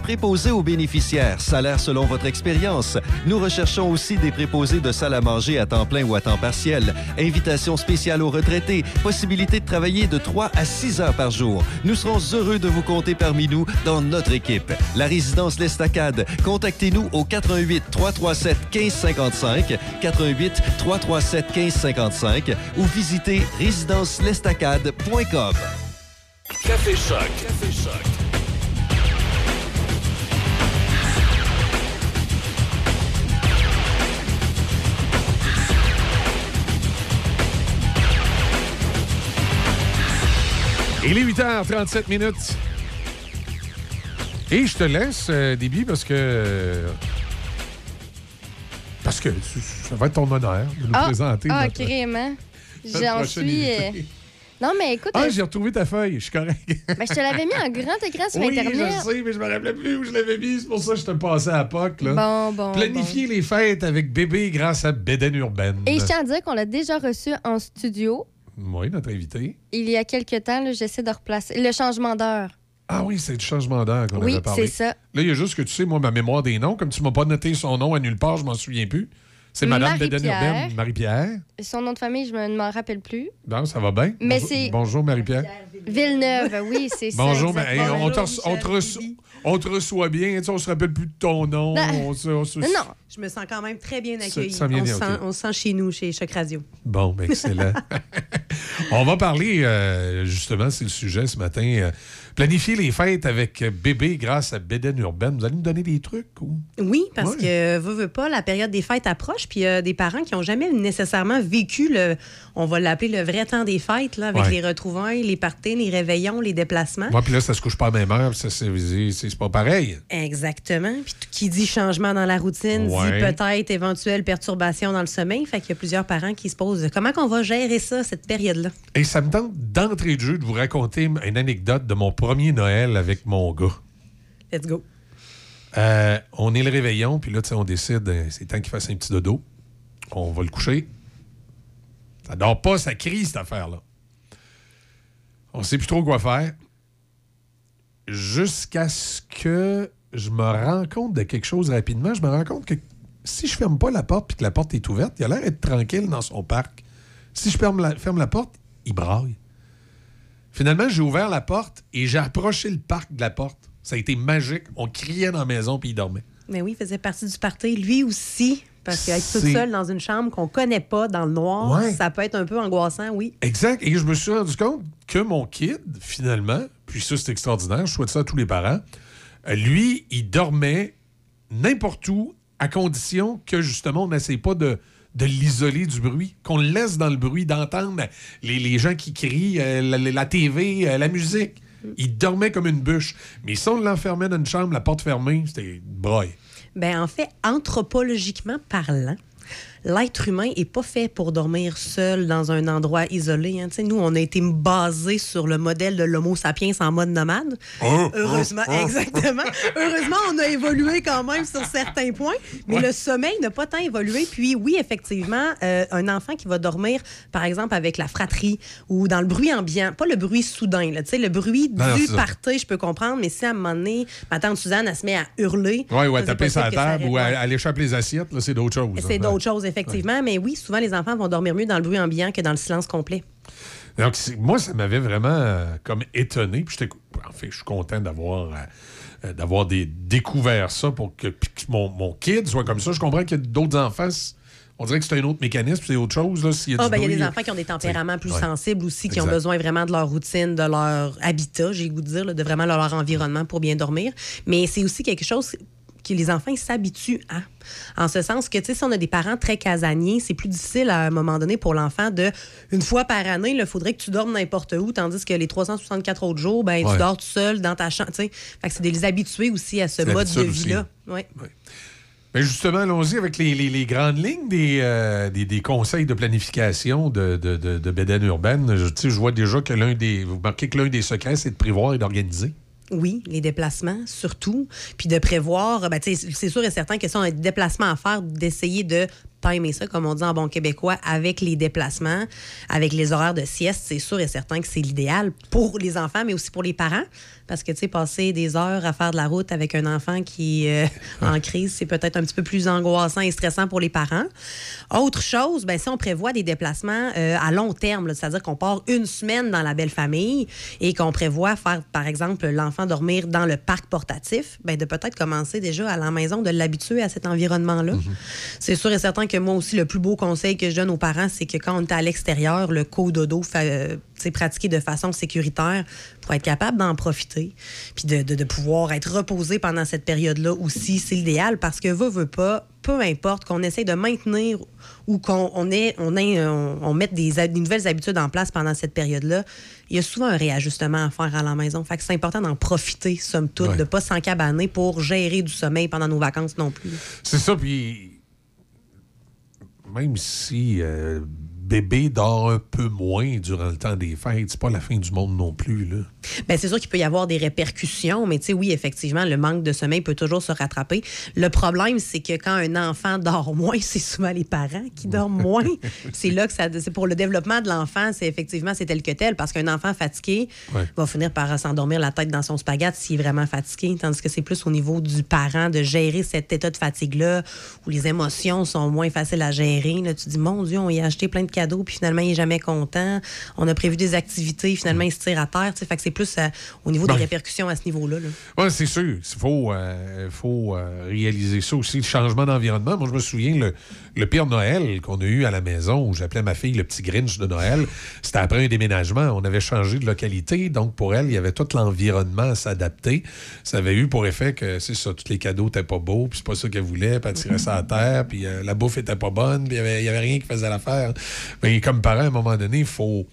S11: préposés aux bénéficiaires, salaire selon votre expérience. Nous recherchons aussi des préposés de salle à manger à temps plein ou à temps partiel, invitation spéciale aux retraités, possibilité de travailler de 3 à 6 heures par jour. Nous serons heureux de vous compter parmi nous dans notre équipe. La résidence L'Estacade, contactez-nous au 88 337 1555, 88 337 1555 ou visitez résidencelestacade.com.
S2: Café Choc. Café Choc.
S14: Il est 8h37 minutes. Et je te laisse, euh, Déby, parce que. Parce que ça va être ton honneur de nous
S3: Ah,
S14: présenter.
S3: ah
S14: notre
S3: J'en suis. euh. Non, mais écoute,
S14: Ah,
S3: euh,
S14: j'ai retrouvé ta feuille, je suis correct.
S3: ben, je te l'avais mis en grand écran sur
S14: oui,
S3: Internet.
S14: je sais, mais je me rappelais plus où je l'avais mis. C'est pour ça que je te passais à POC. Là.
S3: Bon, bon,
S14: Planifier les fêtes avec bébé grâce à Bédaine Urbaine.
S3: Et je tiens à dire qu'on l'a déjà reçu en studio
S14: Oui, notre invité.
S3: il y a quelques temps. J'essaie de replacer. Le changement d'heure.
S14: Ah oui, c'est le changement d'heure qu'on
S3: Oui,
S14: avait parlé.
S3: c'est ça.
S14: Là, il y a juste que tu sais, moi, ma mémoire des noms, comme tu m'as pas noté son nom à nulle part, je m'en souviens plus. C'est Madame Bédaine
S3: Marie-Pierre. Son nom de famille, je ne m'en rappelle plus.
S14: Non, ça va bien?
S3: Mais
S14: Bonjour-
S3: c'est-
S14: Bonjour, Marie-Pierre.
S3: Villeneuve, oui, c'est ça.
S14: Bonjour, mais on, te reço- on te reço- on te reçoit bien, tu sais, on se rappelle plus de ton nom. On se- on se-
S3: Non,
S17: Je me sens quand même très bien accueillie.
S14: ça vient
S17: on,
S14: bien,
S17: se sent, on se sent chez nous, chez Choc Radio.
S14: Bon, ben excellent. On va parler, euh, justement, c'est le sujet ce matin. Planifier les fêtes avec bébé grâce à Béden Urbaine. Vous allez nous donner des trucs? Ou...
S17: Oui, parce
S14: Ouais.
S17: que, veux, veux pas, la période des fêtes approche, puis euh, des parents qui n'ont jamais nécessairement vécu le, on va l'appeler le vrai temps des fêtes, là, avec
S14: Ouais.
S17: les retrouvailles, les parties, les réveillons, les déplacements.
S14: Moi, puis là, ça se couche pas à même heure, c'est, pas pareil.
S17: Exactement. Puis qui dit changement dans la routine
S14: Ouais.
S17: dit peut-être éventuelle perturbation dans le sommeil. Fait qu'il y a plusieurs parents qui se posent comment qu'on va gérer ça, cette période-là.
S14: Et ça me tente d'entrée de jeu de vous raconter une anecdote de mon premier Noël avec mon gars.
S17: Let's go.
S14: Euh, on est le réveillon, puis là, tu sais, on décide, euh, c'est temps qu'il fasse un petit dodo. On va le coucher. Ça dort pas, ça crie, cette affaire-là. On sait plus trop quoi faire. Jusqu'à ce que je me rends compte de quelque chose rapidement. Je me rends compte que si je ferme pas la porte puis que la porte est ouverte, il a l'air d'être tranquille dans son parc. Si je ferme la, ferme la porte, il braille. Finalement, j'ai ouvert la porte et j'ai approché le parc de la porte. Ça a été magique. On criait dans la maison puis il dormait.
S17: Mais oui, il faisait partie du party. Lui aussi, parce qu'être toute seule dans une chambre qu'on connaît pas dans le noir,
S14: Ouais.
S17: ça peut être un peu angoissant, oui.
S14: Exact. Et je me suis rendu compte que mon kid, finalement, puis ça, c'est extraordinaire, je souhaite ça à tous les parents, euh, lui, il dormait n'importe où, à condition que, justement, on n'essaie pas de, de l'isoler du bruit, qu'on le laisse dans le bruit, d'entendre les, les gens qui crient, euh, la, la TV, euh, la musique. Il dormait comme une bûche. Mais si on l'enfermait dans une chambre, la porte fermée, c'était broye.
S17: Ben, en fait, anthropologiquement parlant, l'être humain est pas fait pour dormir seul dans un endroit isolé. hein. Nous, on a été basés sur le modèle de l'Homo sapiens en mode nomade.
S14: Oh,
S17: Heureusement,
S14: oh, oh.
S17: exactement. Heureusement, on a évolué quand même sur certains points, mais
S14: Ouais.
S17: le sommeil n'a pas tant évolué. Puis oui, effectivement, euh, un enfant qui va dormir, par exemple, avec la fratrie ou dans le bruit ambiant, pas le bruit soudain, là, le bruit
S14: Non,
S17: du party, je peux comprendre, mais si à un moment donné, ma tante Suzanne, elle se met à hurler.
S14: Oui, ou à taper
S17: ça
S14: table ou à, à aller échapper les assiettes, c'est d'autres choses.
S17: C'est
S14: hein.
S17: d'autres choses, effectivement. Mais oui, souvent, les enfants vont dormir mieux dans le bruit ambiant que dans le silence complet.
S14: Donc, moi, ça m'avait vraiment euh, comme étonné. Puis en fait, je suis content d'avoir euh, euh, d'avoir des- découvert ça pour que, mon, mon kid soit comme ça. Je comprends qu'il y a d'autres enfants. On dirait que c'est un autre mécanisme, c'est autre chose. Là, y a
S17: Ah, ben, il y a
S14: bruit,
S17: des
S14: là.
S17: enfants qui ont des tempéraments plus
S14: Ouais.
S17: sensibles aussi, qui ont besoin vraiment de leur routine, de leur habitat, j'ai goût de dire, là, de vraiment leur environnement pour bien dormir. Mais c'est aussi quelque chose que les enfants ils s'habituent à. En ce sens que, tu sais, si on a des parents très casaniers, c'est plus difficile à un moment donné pour l'enfant de, une fois par année, il faudrait que tu dormes n'importe où, tandis que les 364 autres jours, ben,
S14: Ouais.
S17: tu dors tout seul dans ta chambre. Fait que c'est de les habituer aussi à ce mode de vie-là. Ouais.
S14: Ben justement, allons-y avec les, les- les grandes lignes des, euh, des, des conseils de planification de, de, de, de Bédaine urbaine. Je, tu sais, je vois déjà que l'un des. Vous marquez que l'un des secrets, c'est de prévoir et d'organiser.
S17: Oui, les déplacements, surtout. Puis de prévoir, ben, c'est sûr et certain que si on a des déplacements à faire, d'essayer de timer ça, comme on dit en bon québécois, avec les déplacements, avec les horaires de sieste, c'est sûr et certain que c'est l'idéal pour les enfants, mais aussi pour les parents. Parce que, tu sais, passer des heures à faire de la route avec un enfant qui est euh, en crise, c'est peut-être un petit peu plus angoissant et stressant pour les parents. Autre chose, ben, si on prévoit des déplacements euh, à long terme, c'est-à-dire qu'on part une semaine dans la belle famille et qu'on prévoit faire, par exemple, l'enfant dormir dans le parc portatif, ben, de peut-être commencer déjà à la maison, de l'habituer à cet environnement-là. C'est sûr et certain que moi aussi, le plus beau conseil que je donne aux parents, c'est que quand on est à l'extérieur, le co-dodo, euh, c'est pratiqué de façon sécuritaire pour être capable d'en profiter, puis de, de- de pouvoir être reposé pendant cette période-là aussi, c'est l'idéal parce que veut, veut pas, peu importe qu'on essaie de maintenir ou qu'on on ait, on, ait, on, on mette des, nouvelles habitudes en place pendant cette période-là, il y a souvent un réajustement à faire à la maison. Fait que c'est important d'en profiter, somme toute,
S14: Ouais.
S17: de pas s'encabaner pour gérer du sommeil pendant nos vacances non plus.
S14: C'est ça, puis même si euh, bébé dort un peu moins durant le temps des fêtes, c'est pas la fin du monde non plus. Là.
S17: Ben, c'est sûr qu'il peut y avoir des répercussions, mais tu sais, oui, effectivement, le manque de sommeil peut toujours se rattraper. Le problème, c'est que quand un enfant dort moins, c'est souvent les parents qui dorment moins. c'est là que ça. C'est pour le développement de l'enfant, c'est effectivement, c'est tel que tel, parce qu'un enfant fatigué
S14: Ouais.
S17: va finir par s'endormir la tête dans son spaghette s'il est vraiment fatigué, tandis que c'est plus au niveau du parent de gérer cet état de fatigue-là, où les émotions sont moins faciles à gérer. Là, tu dis, mon Dieu, on y a acheté plein de cadeaux, puis finalement, il est jamais content. On a prévu des activités, finalement, il se tire à terre. tu sais. Fait que c'est plus à- au niveau des
S14: Ben.
S17: répercussions à ce niveau-là. là.
S14: Oui, c'est sûr. Il faut, euh, faut euh, réaliser ça aussi, le changement d'environnement. Moi, je me souviens, le, le pire Noël qu'on a eu à la maison, où j'appelais ma fille le petit Grinch de Noël, c'était après un déménagement. On avait changé de localité, donc pour elle, il y avait tout l'environnement à s'adapter. Ça avait eu pour effet que, c'est ça, tous les cadeaux n'étaient pas beaux, puis c'est pas ça qu'elle voulait, puis elle tirait ça à terre, puis euh, la bouffe était pas bonne, puis il y avait, y avait rien qui faisait l'affaire. Mais comme parent, à un moment donné, il faut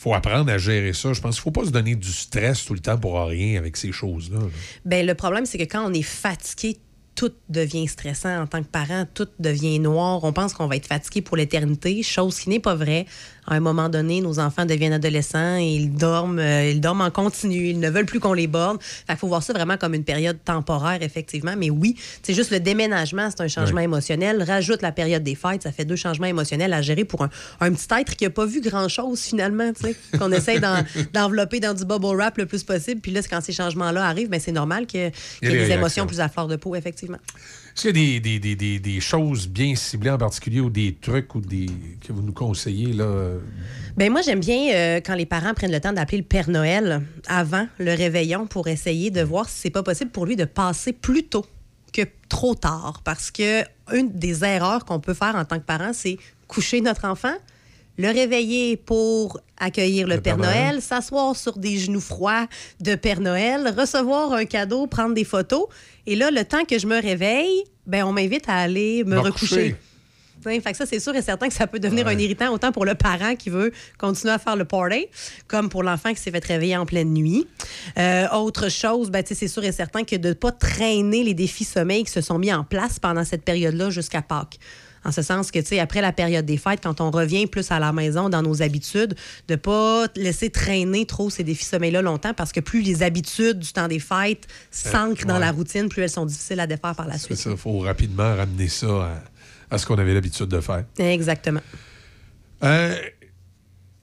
S14: faut apprendre à gérer ça. Je pense qu'il ne faut pas se donner du stress tout le temps pour rien avec ces choses-là. là.
S17: Ben, le problème, c'est que quand on est fatigué, tout devient stressant en tant que parent, tout devient noir. On pense qu'on va être fatigué pour l'éternité, chose qui n'est pas vraie. À un moment donné, nos enfants deviennent adolescents et ils dorment, euh, ils dorment en continu, ils ne veulent plus qu'on les. Fait qu'il faut voir ça vraiment comme une période temporaire, effectivement. Mais oui, c'est juste le déménagement, c'est un changement
S36: Oui.
S17: émotionnel. Rajoute la période des fêtes, ça fait deux changements émotionnels à gérer pour un, un petit être qui n'a pas vu grand-chose finalement, qu'on essaye d'en- d'envelopper dans du bubble wrap le plus possible. Puis là, quand ces changements-là arrivent, ben, c'est normal qu'il y ait
S14: des
S17: émotions plus à fleur de peau, effectivement.
S14: Est-ce qu'il y a des, des- des- des- des choses bien ciblées en particulier ou des trucs ou des que vous nous conseillez là?
S17: Ben moi, j'aime bien euh, quand les parents prennent le temps d'appeler le Père Noël avant le réveillon pour essayer de voir si c'est pas possible pour lui de passer plus tôt que trop tard. Parce que une des erreurs qu'on peut faire en tant que parent, c'est coucher notre enfant, le réveiller pour accueillir le, Père
S36: Père Noël.
S17: Noël, s'asseoir sur des genoux froids de Père Noël, recevoir un cadeau, prendre des photos. Et là, le temps que je me réveille, ben on m'invite à aller me
S36: Me
S17: recoucher. Fait que ça, c'est sûr et certain que ça peut devenir
S36: Ouais.
S17: un irritant autant pour le parent qui veut continuer à faire le party, comme pour l'enfant qui s'est fait réveiller en pleine nuit. Euh, autre chose, ben, c'est sûr et certain que de ne pas traîner les défis sommeil qui se sont mis en place pendant cette période-là jusqu'à Pâques. En ce sens que, tu sais, après la période des fêtes, quand on revient plus à la maison dans nos habitudes, de pas laisser traîner trop ces défis sommeil-là longtemps parce que plus les habitudes du temps des fêtes s'ancrent dans la routine, plus elles sont difficiles à défaire par la
S14: c'est
S17: suite.
S14: ça, il faut rapidement ramener ça à, à ce qu'on avait l'habitude de faire.
S17: Exactement.
S14: Euh,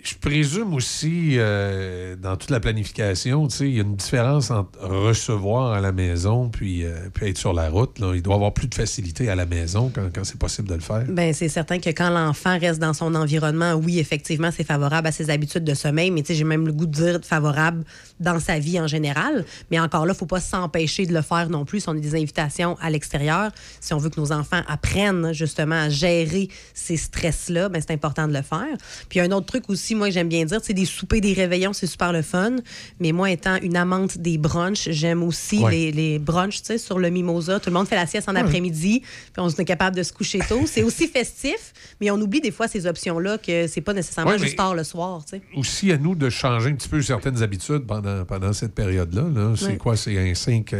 S14: je présume aussi, euh, dans toute la planification, il y a une différence entre recevoir à la maison puis, euh, puis être sur la route. là. Il doit y avoir plus de facilité à la maison quand, c'est possible de le faire.
S17: Ben, c'est certain que quand l'enfant reste dans son environnement, oui, effectivement, c'est favorable à ses habitudes de sommeil, mais j'ai même le goût de dire favorable dans sa vie en général. Mais encore là, il ne faut pas s'empêcher de le faire non plus si on a des invitations à l'extérieur. Si on veut que nos enfants apprennent justement à gérer ces stress-là, ben, c'est important de le faire. Puis un autre truc aussi, moi, que j'aime bien dire, c'est des soupers, des réveillons, c'est super le fun. Mais moi, étant une amante des brunchs, j'aime aussi
S36: Ouais.
S17: les, les brunchs, tu sais, sur le mimosa. Tout le monde fait la sieste en
S14: Ouais.
S17: après-midi, puis on est capable de se coucher tôt. C'est aussi festif, mais on oublie des fois ces options-là que c'est pas nécessairement
S14: Ouais,
S17: juste tard le soir, tu sais.
S14: Aussi à nous de changer un petit peu certaines habitudes pendant, pendant cette période-là. là. C'est quoi? C'est un 5,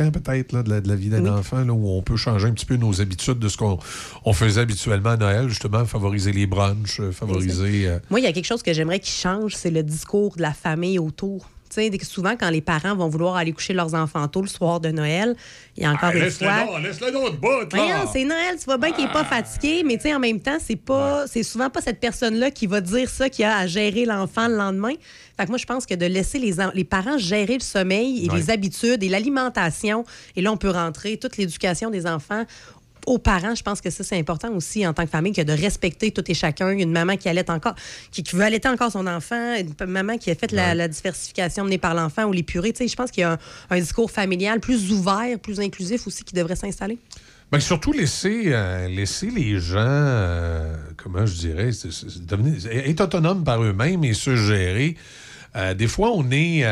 S14: ans peut-être là, de, la, de la vie d'un
S17: Oui.
S14: enfant là, où on peut changer un petit peu nos habitudes de ce qu'on on faisait habituellement à Noël, justement, favoriser les brunchs, euh, favoriser... euh,
S17: Moi, il y a quelque chose que j'aimerais qu'il change, c'est le discours de la famille autour. Tu sais, dès que souvent, quand les parents vont vouloir aller coucher leurs enfants tôt le soir de Noël, il y a encore
S14: Ah,
S17: une
S14: laisse-le
S17: fois.
S14: donc, laisse-le donc de bout, là.
S17: Voyons, c'est Noël, tu vois bien qu'il n'est pas fatigué, mais en même temps, c'est pas, c'est souvent pas cette personne-là qui va dire ça, qui a à gérer l'enfant le lendemain. Fait que moi, je pense que de laisser les, en- les parents gérer le sommeil et
S36: Ouais.
S17: les habitudes et l'alimentation, et là, on peut rentrer toute l'éducation des enfants aux parents, je pense que ça, c'est important aussi en tant que famille, que de respecter tout et chacun. Une maman qui allait encore, qui, qui veut allaiter encore son enfant, une maman qui a fait la, la diversification menée par l'enfant ou les purées. Tu sais, je pense qu'il y a un, un discours familial plus ouvert, plus inclusif aussi qui devrait s'installer.
S14: Ben, surtout laisser, euh, laisser les gens, euh, comment je dirais, devenir- être autonomes par eux-mêmes et se gérer. Euh, des fois, on est,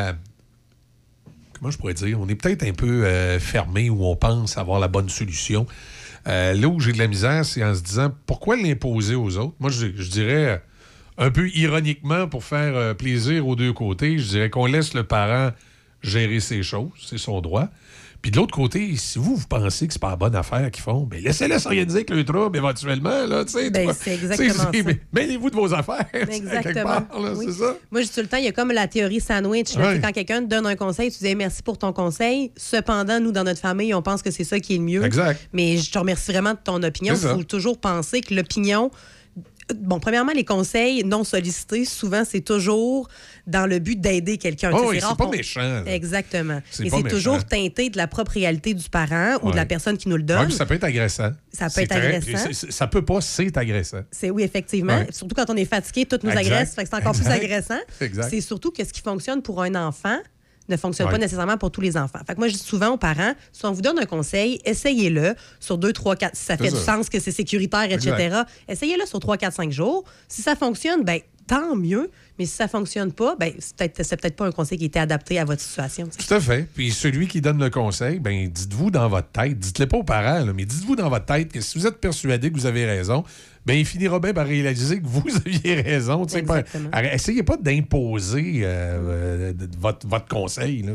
S14: comment je pourrais dire, on est peut-être un peu euh, fermé où on pense avoir la bonne solution. Euh, là où j'ai de la misère, c'est en se disant pourquoi l'imposer aux autres? Moi, je, dirais euh, un peu ironiquement pour faire euh, plaisir aux deux côtés, je dirais qu'on laisse le parent gérer ses choses, c'est son droit. Puis de l'autre côté, si vous, vous pensez que c'est pas la bonne affaire qu'ils font, ben laissez-les s'organiser avec le trouble éventuellement. Là,
S17: Ben, c'est exactement ça.
S14: mais Mêlez-vous de vos affaires. quelque
S17: Exactement.
S14: part, là,
S17: Oui.
S14: Ça?
S17: Moi, je dis tout le temps, il y a comme la théorie sandwich. là. Quand quelqu'un te donne un conseil, tu dis merci pour ton conseil. Cependant, nous, dans notre famille, on pense que c'est ça qui est le mieux.
S14: Exact.
S17: Mais je te remercie vraiment de ton opinion. Il faut toujours penser que l'opinion bon, premièrement, les conseils non sollicités, souvent, c'est toujours dans le but d'aider quelqu'un.
S14: Oh c'est pas méchant.
S17: Exactement. Et c'est toujours teinté de la propre réalité du parent ou de
S14: Ouais.
S17: la personne qui nous le
S14: Ouais,
S17: donne.
S14: puis ça peut être agressant.
S17: Ça peut être
S14: très-
S17: agressant.
S14: Ça peut pas, c'est agressant.
S17: C'est oui, effectivement.
S14: Ouais.
S17: Surtout quand on est fatigué, tout nous
S14: Exact.
S17: agresse, fait que c'est encore
S14: Exact.
S17: plus agressant. C'est surtout que ce qui fonctionne pour un enfant ne fonctionne pas nécessairement pour tous les enfants. Fait que moi, je dis souvent aux parents, si on vous donne un conseil, essayez-le sur 2, 3, 4, si ça fait du sens, que c'est sécuritaire, etc. Essayez-le sur 3, 4, 5 jours. Si ça fonctionne, ben tant mieux. Mais si ça fonctionne pas, ben c'est peut-être pas un conseil qui était adapté à votre situation.
S14: Tout à fait. Puis celui qui donne le conseil, ben dites-vous dans votre tête, dites-le pas aux parents, là, mais dites-vous dans votre tête que si vous êtes persuadé que vous avez raison, ben il finira bien par réaliser que vous aviez raison. essayez pas d'imposer euh, euh, votre, votre conseil. là.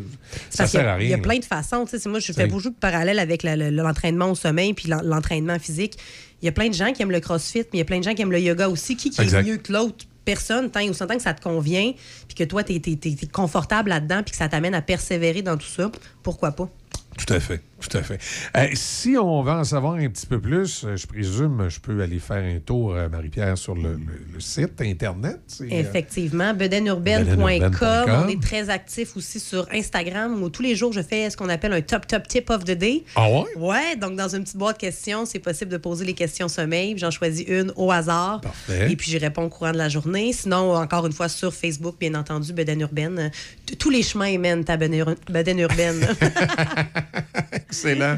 S14: Ça sert
S17: a-
S14: à rien.
S17: Il y a plein de façons. Moi, je fais beaucoup de parallèles avec l'entraînement au sommeil puis l'en- l'entraînement physique. Il y a plein de gens qui aiment le crossfit, mais il y a plein de gens qui aiment le yoga aussi. Qui, qui est mieux que l'autre personne, tant longtemps que ça te convient, puis que toi, tu es, confortable là-dedans, puis que ça t'amène à persévérer dans tout ça, pourquoi pas?
S14: Tout à fait, tout à fait. Euh, si on veut en savoir un petit peu plus, euh, je présume, je peux aller faire un tour, euh, Marie-Pierre, sur le, le- le site Internet. euh,
S17: Effectivement, bedenurbaine.com. On est très actifs aussi sur Instagram où tous les jours, je fais ce qu'on appelle un top, top tip of the day.
S14: Ah ouais?
S17: Ouais, donc dans une petite boîte questions, c'est possible de poser les questions sommeil. J'en choisis une au hasard.
S14: Parfait.
S17: Et puis j'y réponds au courant de la journée. Sinon, encore une fois, sur Facebook, bien entendu, Beden Urbaine. Tous les chemins mènent à Beden Beden Urbaine.
S14: Excellent.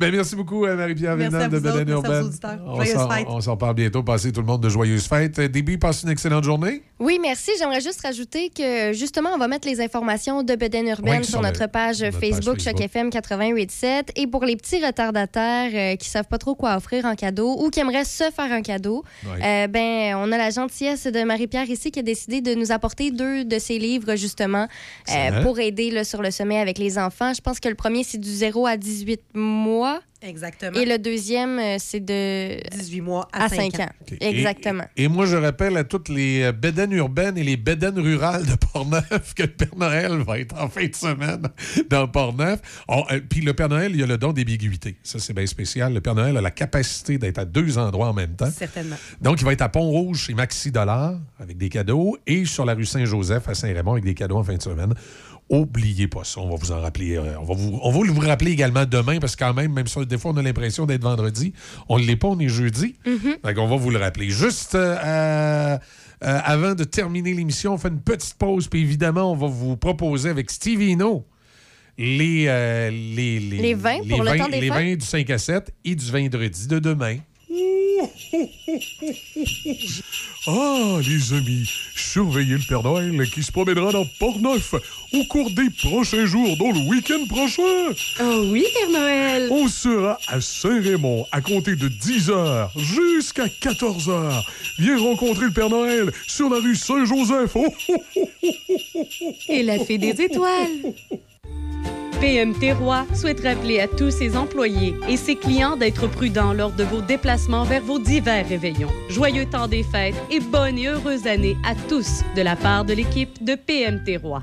S14: Ben, merci beaucoup, euh, Marie-Pierre Vénal de
S17: à
S14: Urbaine. On
S17: Joyeuses
S14: s'en-
S17: fêtes.
S14: On s'en parle bientôt. Passez tout le monde de joyeuses fêtes. Euh, Déby, passe une excellente journée.
S3: Oui, merci. J'aimerais juste rajouter que justement, on va mettre les informations de Beden Urbaine
S14: Oui,
S3: sur,
S14: sur
S3: notre
S14: le-
S3: page
S14: notre page
S3: Facebook Choc. FM 88.7. Et pour les petits retardataires euh, qui savent pas trop quoi offrir en cadeau ou qui aimeraient se faire un cadeau,
S36: Oui.
S3: euh, ben on a la gentillesse de Marie-Pierre ici qui a décidé de nous apporter deux de ses livres justement euh,
S17: Excellent.
S3: pour aider là, sur le sommet avec les enfants. Je pense que le premier c'est du 0 à 18 mois.
S17: Exactement.
S3: Et le deuxième, euh, c'est de
S17: 18 mois à
S3: 5
S17: cinq
S3: ans.
S17: ans.
S3: Exactement.
S14: Et moi, je rappelle à toutes les euh, bédaines urbaines et les bédaines rurales de Portneuf que le Père Noël va être en fin de semaine dans Portneuf. Euh, Puis le Père Noël, il a le don d'ambiguïté. Ça, c'est bien spécial. Le Père Noël a la capacité d'être à deux endroits en même temps.
S17: Certainement.
S14: Donc, il va être à Pont-Rouge chez Maxi Dollar avec des cadeaux et sur la rue Saint-Joseph à Saint-Raymond avec des cadeaux en fin de semaine. Oubliez pas ça. On va vous en rappeler. euh, on, va vous, on va vous rappeler également demain parce que quand même, même si des fois on a l'impression d'être vendredi, on ne l'est pas, on est jeudi.
S3: Mm-hmm.
S14: Donc, on va vous le rappeler. Juste euh, euh, avant de terminer l'émission, on fait une petite pause. Puis évidemment, on va vous proposer avec Stevino les, euh, les,
S3: Les vins pour le temps des
S14: les vins du 5 à 7 et du vendredi de demain.
S6: Ah, les amis, surveillez le Père Noël qui se promènera dans Port-Neuf au cours des prochains jours, dont le week-end prochain.
S30: Oh oui, Père Noël.
S6: On sera à Saint-Raymond à compter de 10h jusqu'à 14h. Viens rencontrer le Père Noël sur la rue Saint-Joseph. Oh, oh, oh.
S30: Et la fée des étoiles. PMT Roi souhaite rappeler à tous ses employés et ses clients d'être prudents lors de vos déplacements vers vos divers réveillons. Joyeux temps des fêtes et bonne et heureuse année à tous de la part de l'équipe de PMT Roi.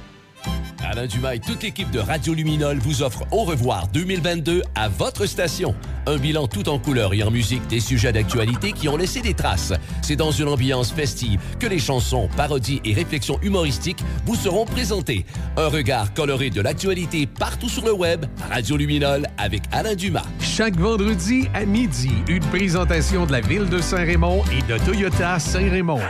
S22: Alain Dumas et toute l'équipe de Radio Luminol vous offre Au revoir 2022 à votre station. Un bilan tout en couleur et en musique des sujets d'actualité qui ont laissé des traces. C'est dans une ambiance festive que les chansons, parodies et réflexions humoristiques vous seront présentées. Un regard coloré de l'actualité partout sur le web. Radio Luminol avec Alain Dumas.
S14: Chaque vendredi à midi, une présentation de la ville de Saint-Raymond et de Toyota Saint-Raymond.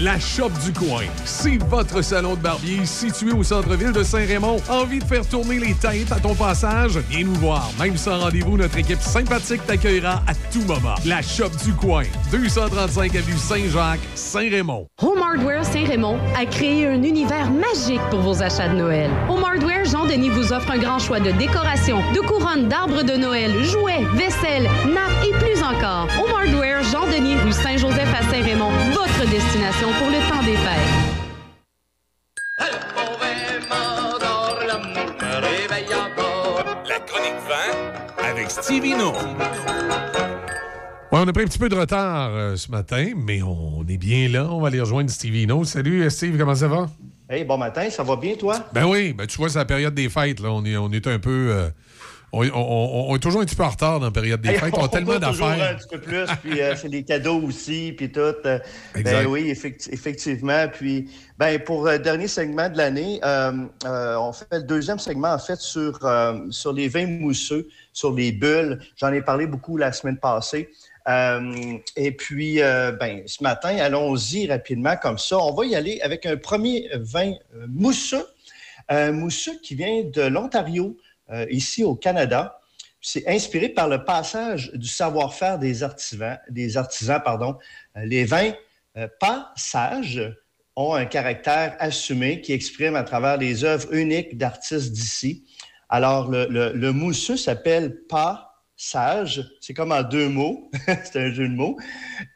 S14: La Shop du Coin, c'est votre salon de barbier situé au centre-ville de Saint-Raymond. Envie de faire tourner les têtes à ton passage? Viens nous voir. Même sans rendez-vous, notre équipe sympathique t'accueillera à tout moment. La Shop du Coin, 235 avenue Saint-Jacques, Saint-Raymond.
S30: Home Hardware Saint-Raymond a créé un univers magique pour vos achats de Noël. Home Hardware Jean-Denis vous offre un grand choix de décorations, de couronnes, d'arbres de Noël, jouets, vaisselle, nappes et plus encore. Home Hardware Jean-Denis, rue Saint-Joseph à Saint-Raymond, votre destination pour le temps des fêtes.
S2: La chronique vin avec Stevie No.
S14: Ouais, on a pris un petit peu de retard euh, ce matin, mais on est bien là. On va aller rejoindre Stevie No. Salut Steve, comment ça va?
S37: Hey, bon matin, ça va bien, toi?
S14: Ben oui, ben tu vois, c'est la période des fêtes. Là. On, est, on est un peu. euh, on, on- on est toujours un petit peu en retard dans la période des fêtes. On a tellement d'affaires.
S37: Un petit peu plus, puis euh, c'est des cadeaux aussi, puis tout. euh,
S14: Exact.
S37: Ben oui, effecti- effectivement. Puis, ben pour le dernier segment de l'année, euh, euh, on fait le deuxième segment, en fait, sur, euh, sur les vins mousseux, sur les bulles. J'en ai parlé beaucoup la semaine passée. Euh, et puis, euh, ben, ce matin, allons-y rapidement comme ça. On va y aller avec un premier vin euh, mousseux, un mousseux qui vient de l'Ontario, euh, ici au Canada. C'est inspiré par le passage du savoir-faire des artisans. Euh, Les vins euh, pas sages ont un caractère assumé qui exprime à travers les œuvres uniques d'artistes d'ici. Alors, le, mousseux s'appelle pas sage. C'est comme en deux mots. C'est un jeu de mots.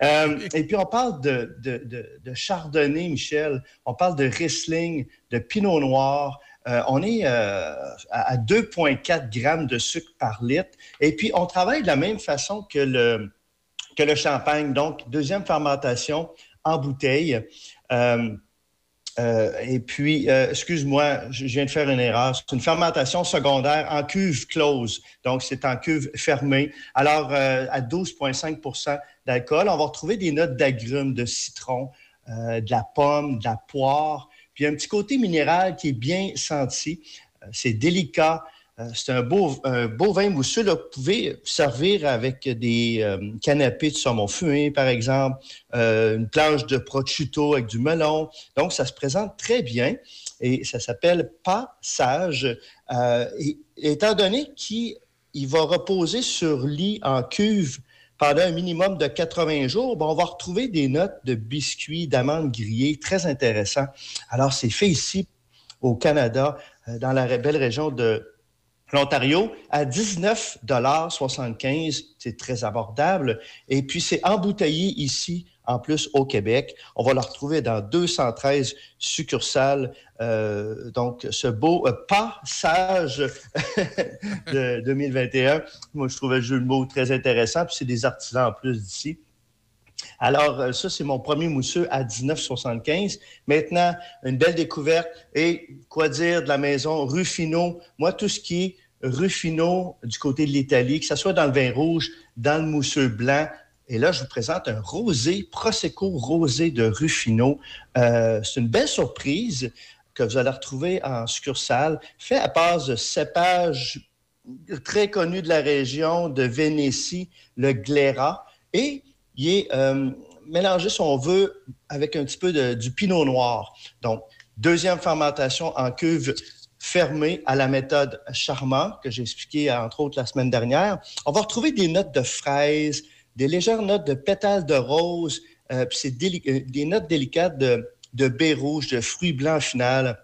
S37: Et puis, on parle de, de- de- de chardonnay, Michel. On parle de Riesling, de pinot noir. Euh, on est euh, à à 2,4 grammes de sucre par litre. Et puis, on travaille de la même façon que le, que le champagne. Donc, deuxième fermentation en bouteille. Euh, et puis, excuse-moi, je viens de faire une erreur. C'est une fermentation secondaire en cuve close. Donc, c'est en cuve fermée. Alors, à 12,5% d'alcool, on va retrouver des notes d'agrumes, de citron, de la pomme, de la poire. Puis, un petit côté minéral qui est bien senti. Euh, c'est délicat. Euh, c'est un beau, un beau vin mousseux. Vous pouvez servir avec des euh, canapés de saumon fumé, par exemple, une planche de prosciutto avec du melon. Donc, ça se présente très bien et ça s'appelle Passage. Euh, et, étant donné qu'il il va reposer sur lit en cuve pendant un minimum de 80 jours, ben, on va retrouver des notes de biscuits, d'amandes grillées, très intéressant. Alors, c'est fait ici au Canada, euh, dans la belle région de l'Ontario, à 19,75 C'est très abordable. Et puis, c'est embouteillé ici, en plus, au Québec. On va le retrouver dans 213 succursales. Euh, donc, ce beau euh, passage de 2021, moi, je trouvais le jeu très intéressant. Puis, c'est des artisans en plus d'ici. Alors, euh, ça, c'est mon premier mousseux à 19,75. Maintenant, une belle découverte. Et quoi dire de la maison Ruffino? Moi, tout ce qui est Ruffino du côté de l'Italie, que ce soit dans le vin rouge, dans le mousseux blanc, et là, je vous présente un rosé, Prosecco rosé de Ruffino. Euh, c'est une belle surprise que vous allez retrouver en succursale, fait à base de cépages très connus de la région de Vénétie, le Glera. Et il est euh, mélangé, si on veut, avec un petit peu de- du pinot noir. Donc, deuxième fermentation en cuve fermée à la méthode Charmant, que j'ai expliqué entre autres la semaine dernière. On va retrouver des notes de fraises, des légères notes de pétales de rose, euh, puis c'est euh, des notes délicates de, de baie rouge, de fruits blancs final.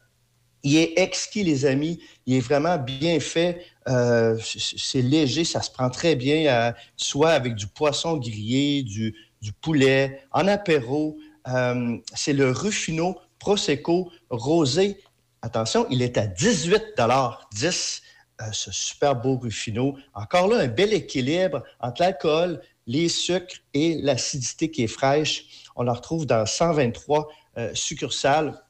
S37: Il est exquis, les amis. Il est vraiment bien fait. Euh, c'est léger, ça se prend très bien, euh, soit avec du poisson grillé, du, poulet, en apéro. C'est le Ruffino Prosecco rosé. Attention, il est à 18 10 euh, ce super beau Ruffino. Encore là, un bel équilibre entre l'alcool, les sucres et l'acidité qui est fraîche. On la retrouve dans 123 euh, succursales.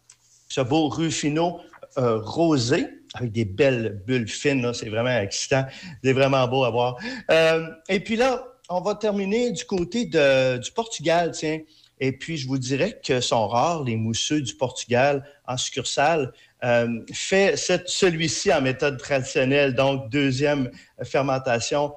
S37: Ce beau Ruffino euh, rosé avec des belles bulles fines, c'est vraiment excitant. C'est vraiment beau à voir. Euh, et puis là, on va terminer du côté du Portugal, tiens. Et puis, je vous dirais que sont rares les mousseux du Portugal en succursale. Fait celui-ci en méthode traditionnelle, donc deuxième fermentation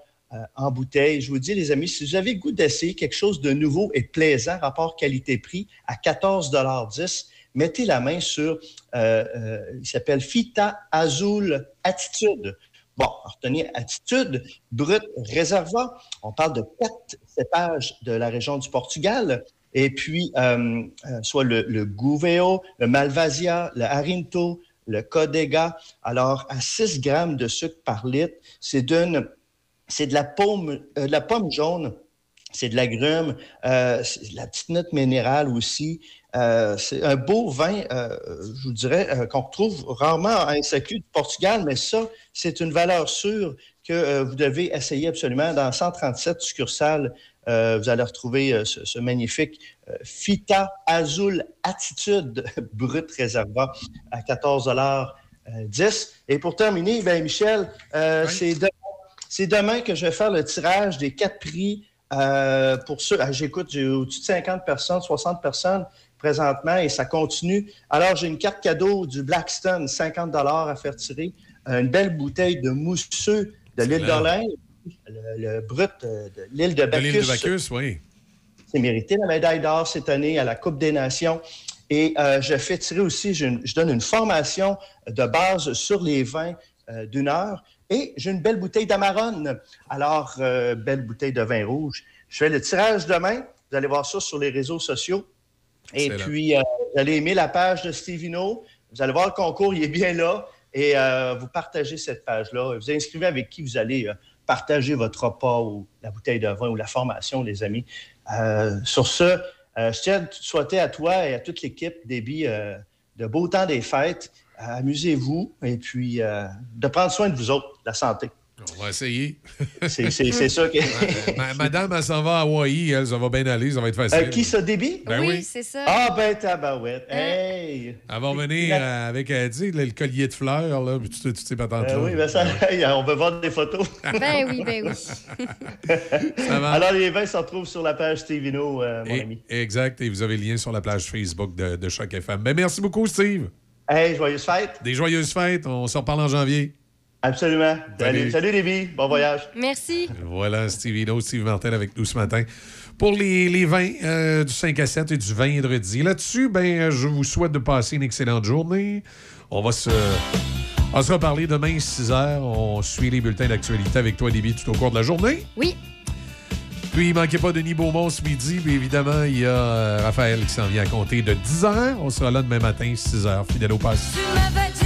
S37: en bouteille. Je vous dis, les amis, si vous avez le goût d'essayer quelque chose de nouveau et plaisant, rapport qualité-prix, à 14,10 mettez la main sur, euh, euh, il s'appelle Fita Azul Attitude. Bon, retenez Attitude, brut, réservoir. On parle de quatre cépages de la région du Portugal. Et puis, euh, euh, soit le, le Gouveio, le Malvasia, le Arinto, le Codega. Alors, à 6 grammes de sucre par litre, c'est d'une, c'est de la pomme, euh, de la pomme jaune c'est de l'agrumes, euh, c'est de la petite note minérale aussi. Euh, c'est un beau vin, euh, je vous dirais, euh, qu'on retrouve rarement en SAQ du Portugal, mais ça, c'est une valeur sûre que euh, vous devez essayer absolument. Dans 137 succursales, euh, vous allez retrouver ce, ce magnifique euh, Fita Azul Attitude brut réserva à 14,10 Et pour terminer, ben Michel, euh, c'est de- c'est demain que je vais faire le tirage des quatre prix euh, pour ceux. ah, J'écoute, j'ai au-dessus de 50 personnes, 60 personnes présentement et ça continue. Alors, j'ai une carte cadeau du Blackstone, 50 à faire tirer, euh, une belle bouteille de mousseux de l'île d'Orléans, le, le brut euh, de l'île de
S14: De l'île de
S37: Bacchus.
S14: Bacchus, oui.
S37: C'est mérité la médaille d'or cette année à la Coupe des Nations. Et euh, je fais tirer aussi, je, je donne une formation de base sur les vins euh, d'une heure. Et j'ai une belle bouteille d'Amarone. Alors, euh, belle bouteille de vin rouge. Je fais le tirage demain. Vous allez voir ça sur les réseaux sociaux. Et
S14: Excellent.
S37: puis, euh, vous allez aimer la page de Stevino. Vous allez voir le concours, il est bien là. Et euh, vous partagez cette page-là. Vous inscrivez avec qui vous allez partager votre repas ou la bouteille de vin ou la formation, les amis. Sur ce, je tiens à te souhaiter à toi et à toute l'équipe Déby de beaux temps des fêtes. Euh, Amusez-vous et puis euh, de prendre soin de vous autres, la santé.
S14: On va essayer.
S37: C'est- ça que-
S14: Ma- ma- madame, elle s'en va à Hawaï, elle, ça va bien aller, ça va être facile.
S37: Euh, qui ça, Déby?
S14: Ben oui.
S3: c'est ça.
S37: Ah, ben tabarouette. Hey!
S14: Elle va revenir euh, avec, euh, tu sais, le, collier de fleurs, là, puis toutes ces patentes-là.
S37: Euh, oui, ben ça, on veut voir des photos.
S3: Ben oui, ben oui.
S14: Ça va.
S37: Alors, les vins se retrouvent sur la page Stevino, euh, mon
S14: Et-
S37: ami.
S14: Exact, et vous avez le lien sur la page Facebook de, de Choc FM. Ben, merci beaucoup, Steve.
S37: Hey, joyeuses fêtes.
S14: Des joyeuses fêtes. On se reparle en janvier.
S37: Absolument.
S14: Salut.
S37: Salut, Lévi. Bon voyage.
S3: Merci.
S14: Voilà, Steve Hino, Steve Martel avec nous ce matin pour les, les vins euh, du 5 à 7 et du vendredi. Là-dessus, ben, je vous souhaite de passer une excellente journée. On va se, on se reparler demain 6 h. On suit les bulletins d'actualité avec toi, Déby, tout au cours de la journée.
S3: Oui.
S14: Puis, il manquait pas Denis Beaumont ce midi. Puis, évidemment, il y a euh, Raphaël qui s'en vient à compter de 10 h. On sera là demain matin, 6 h, fidèle au
S38: m'avais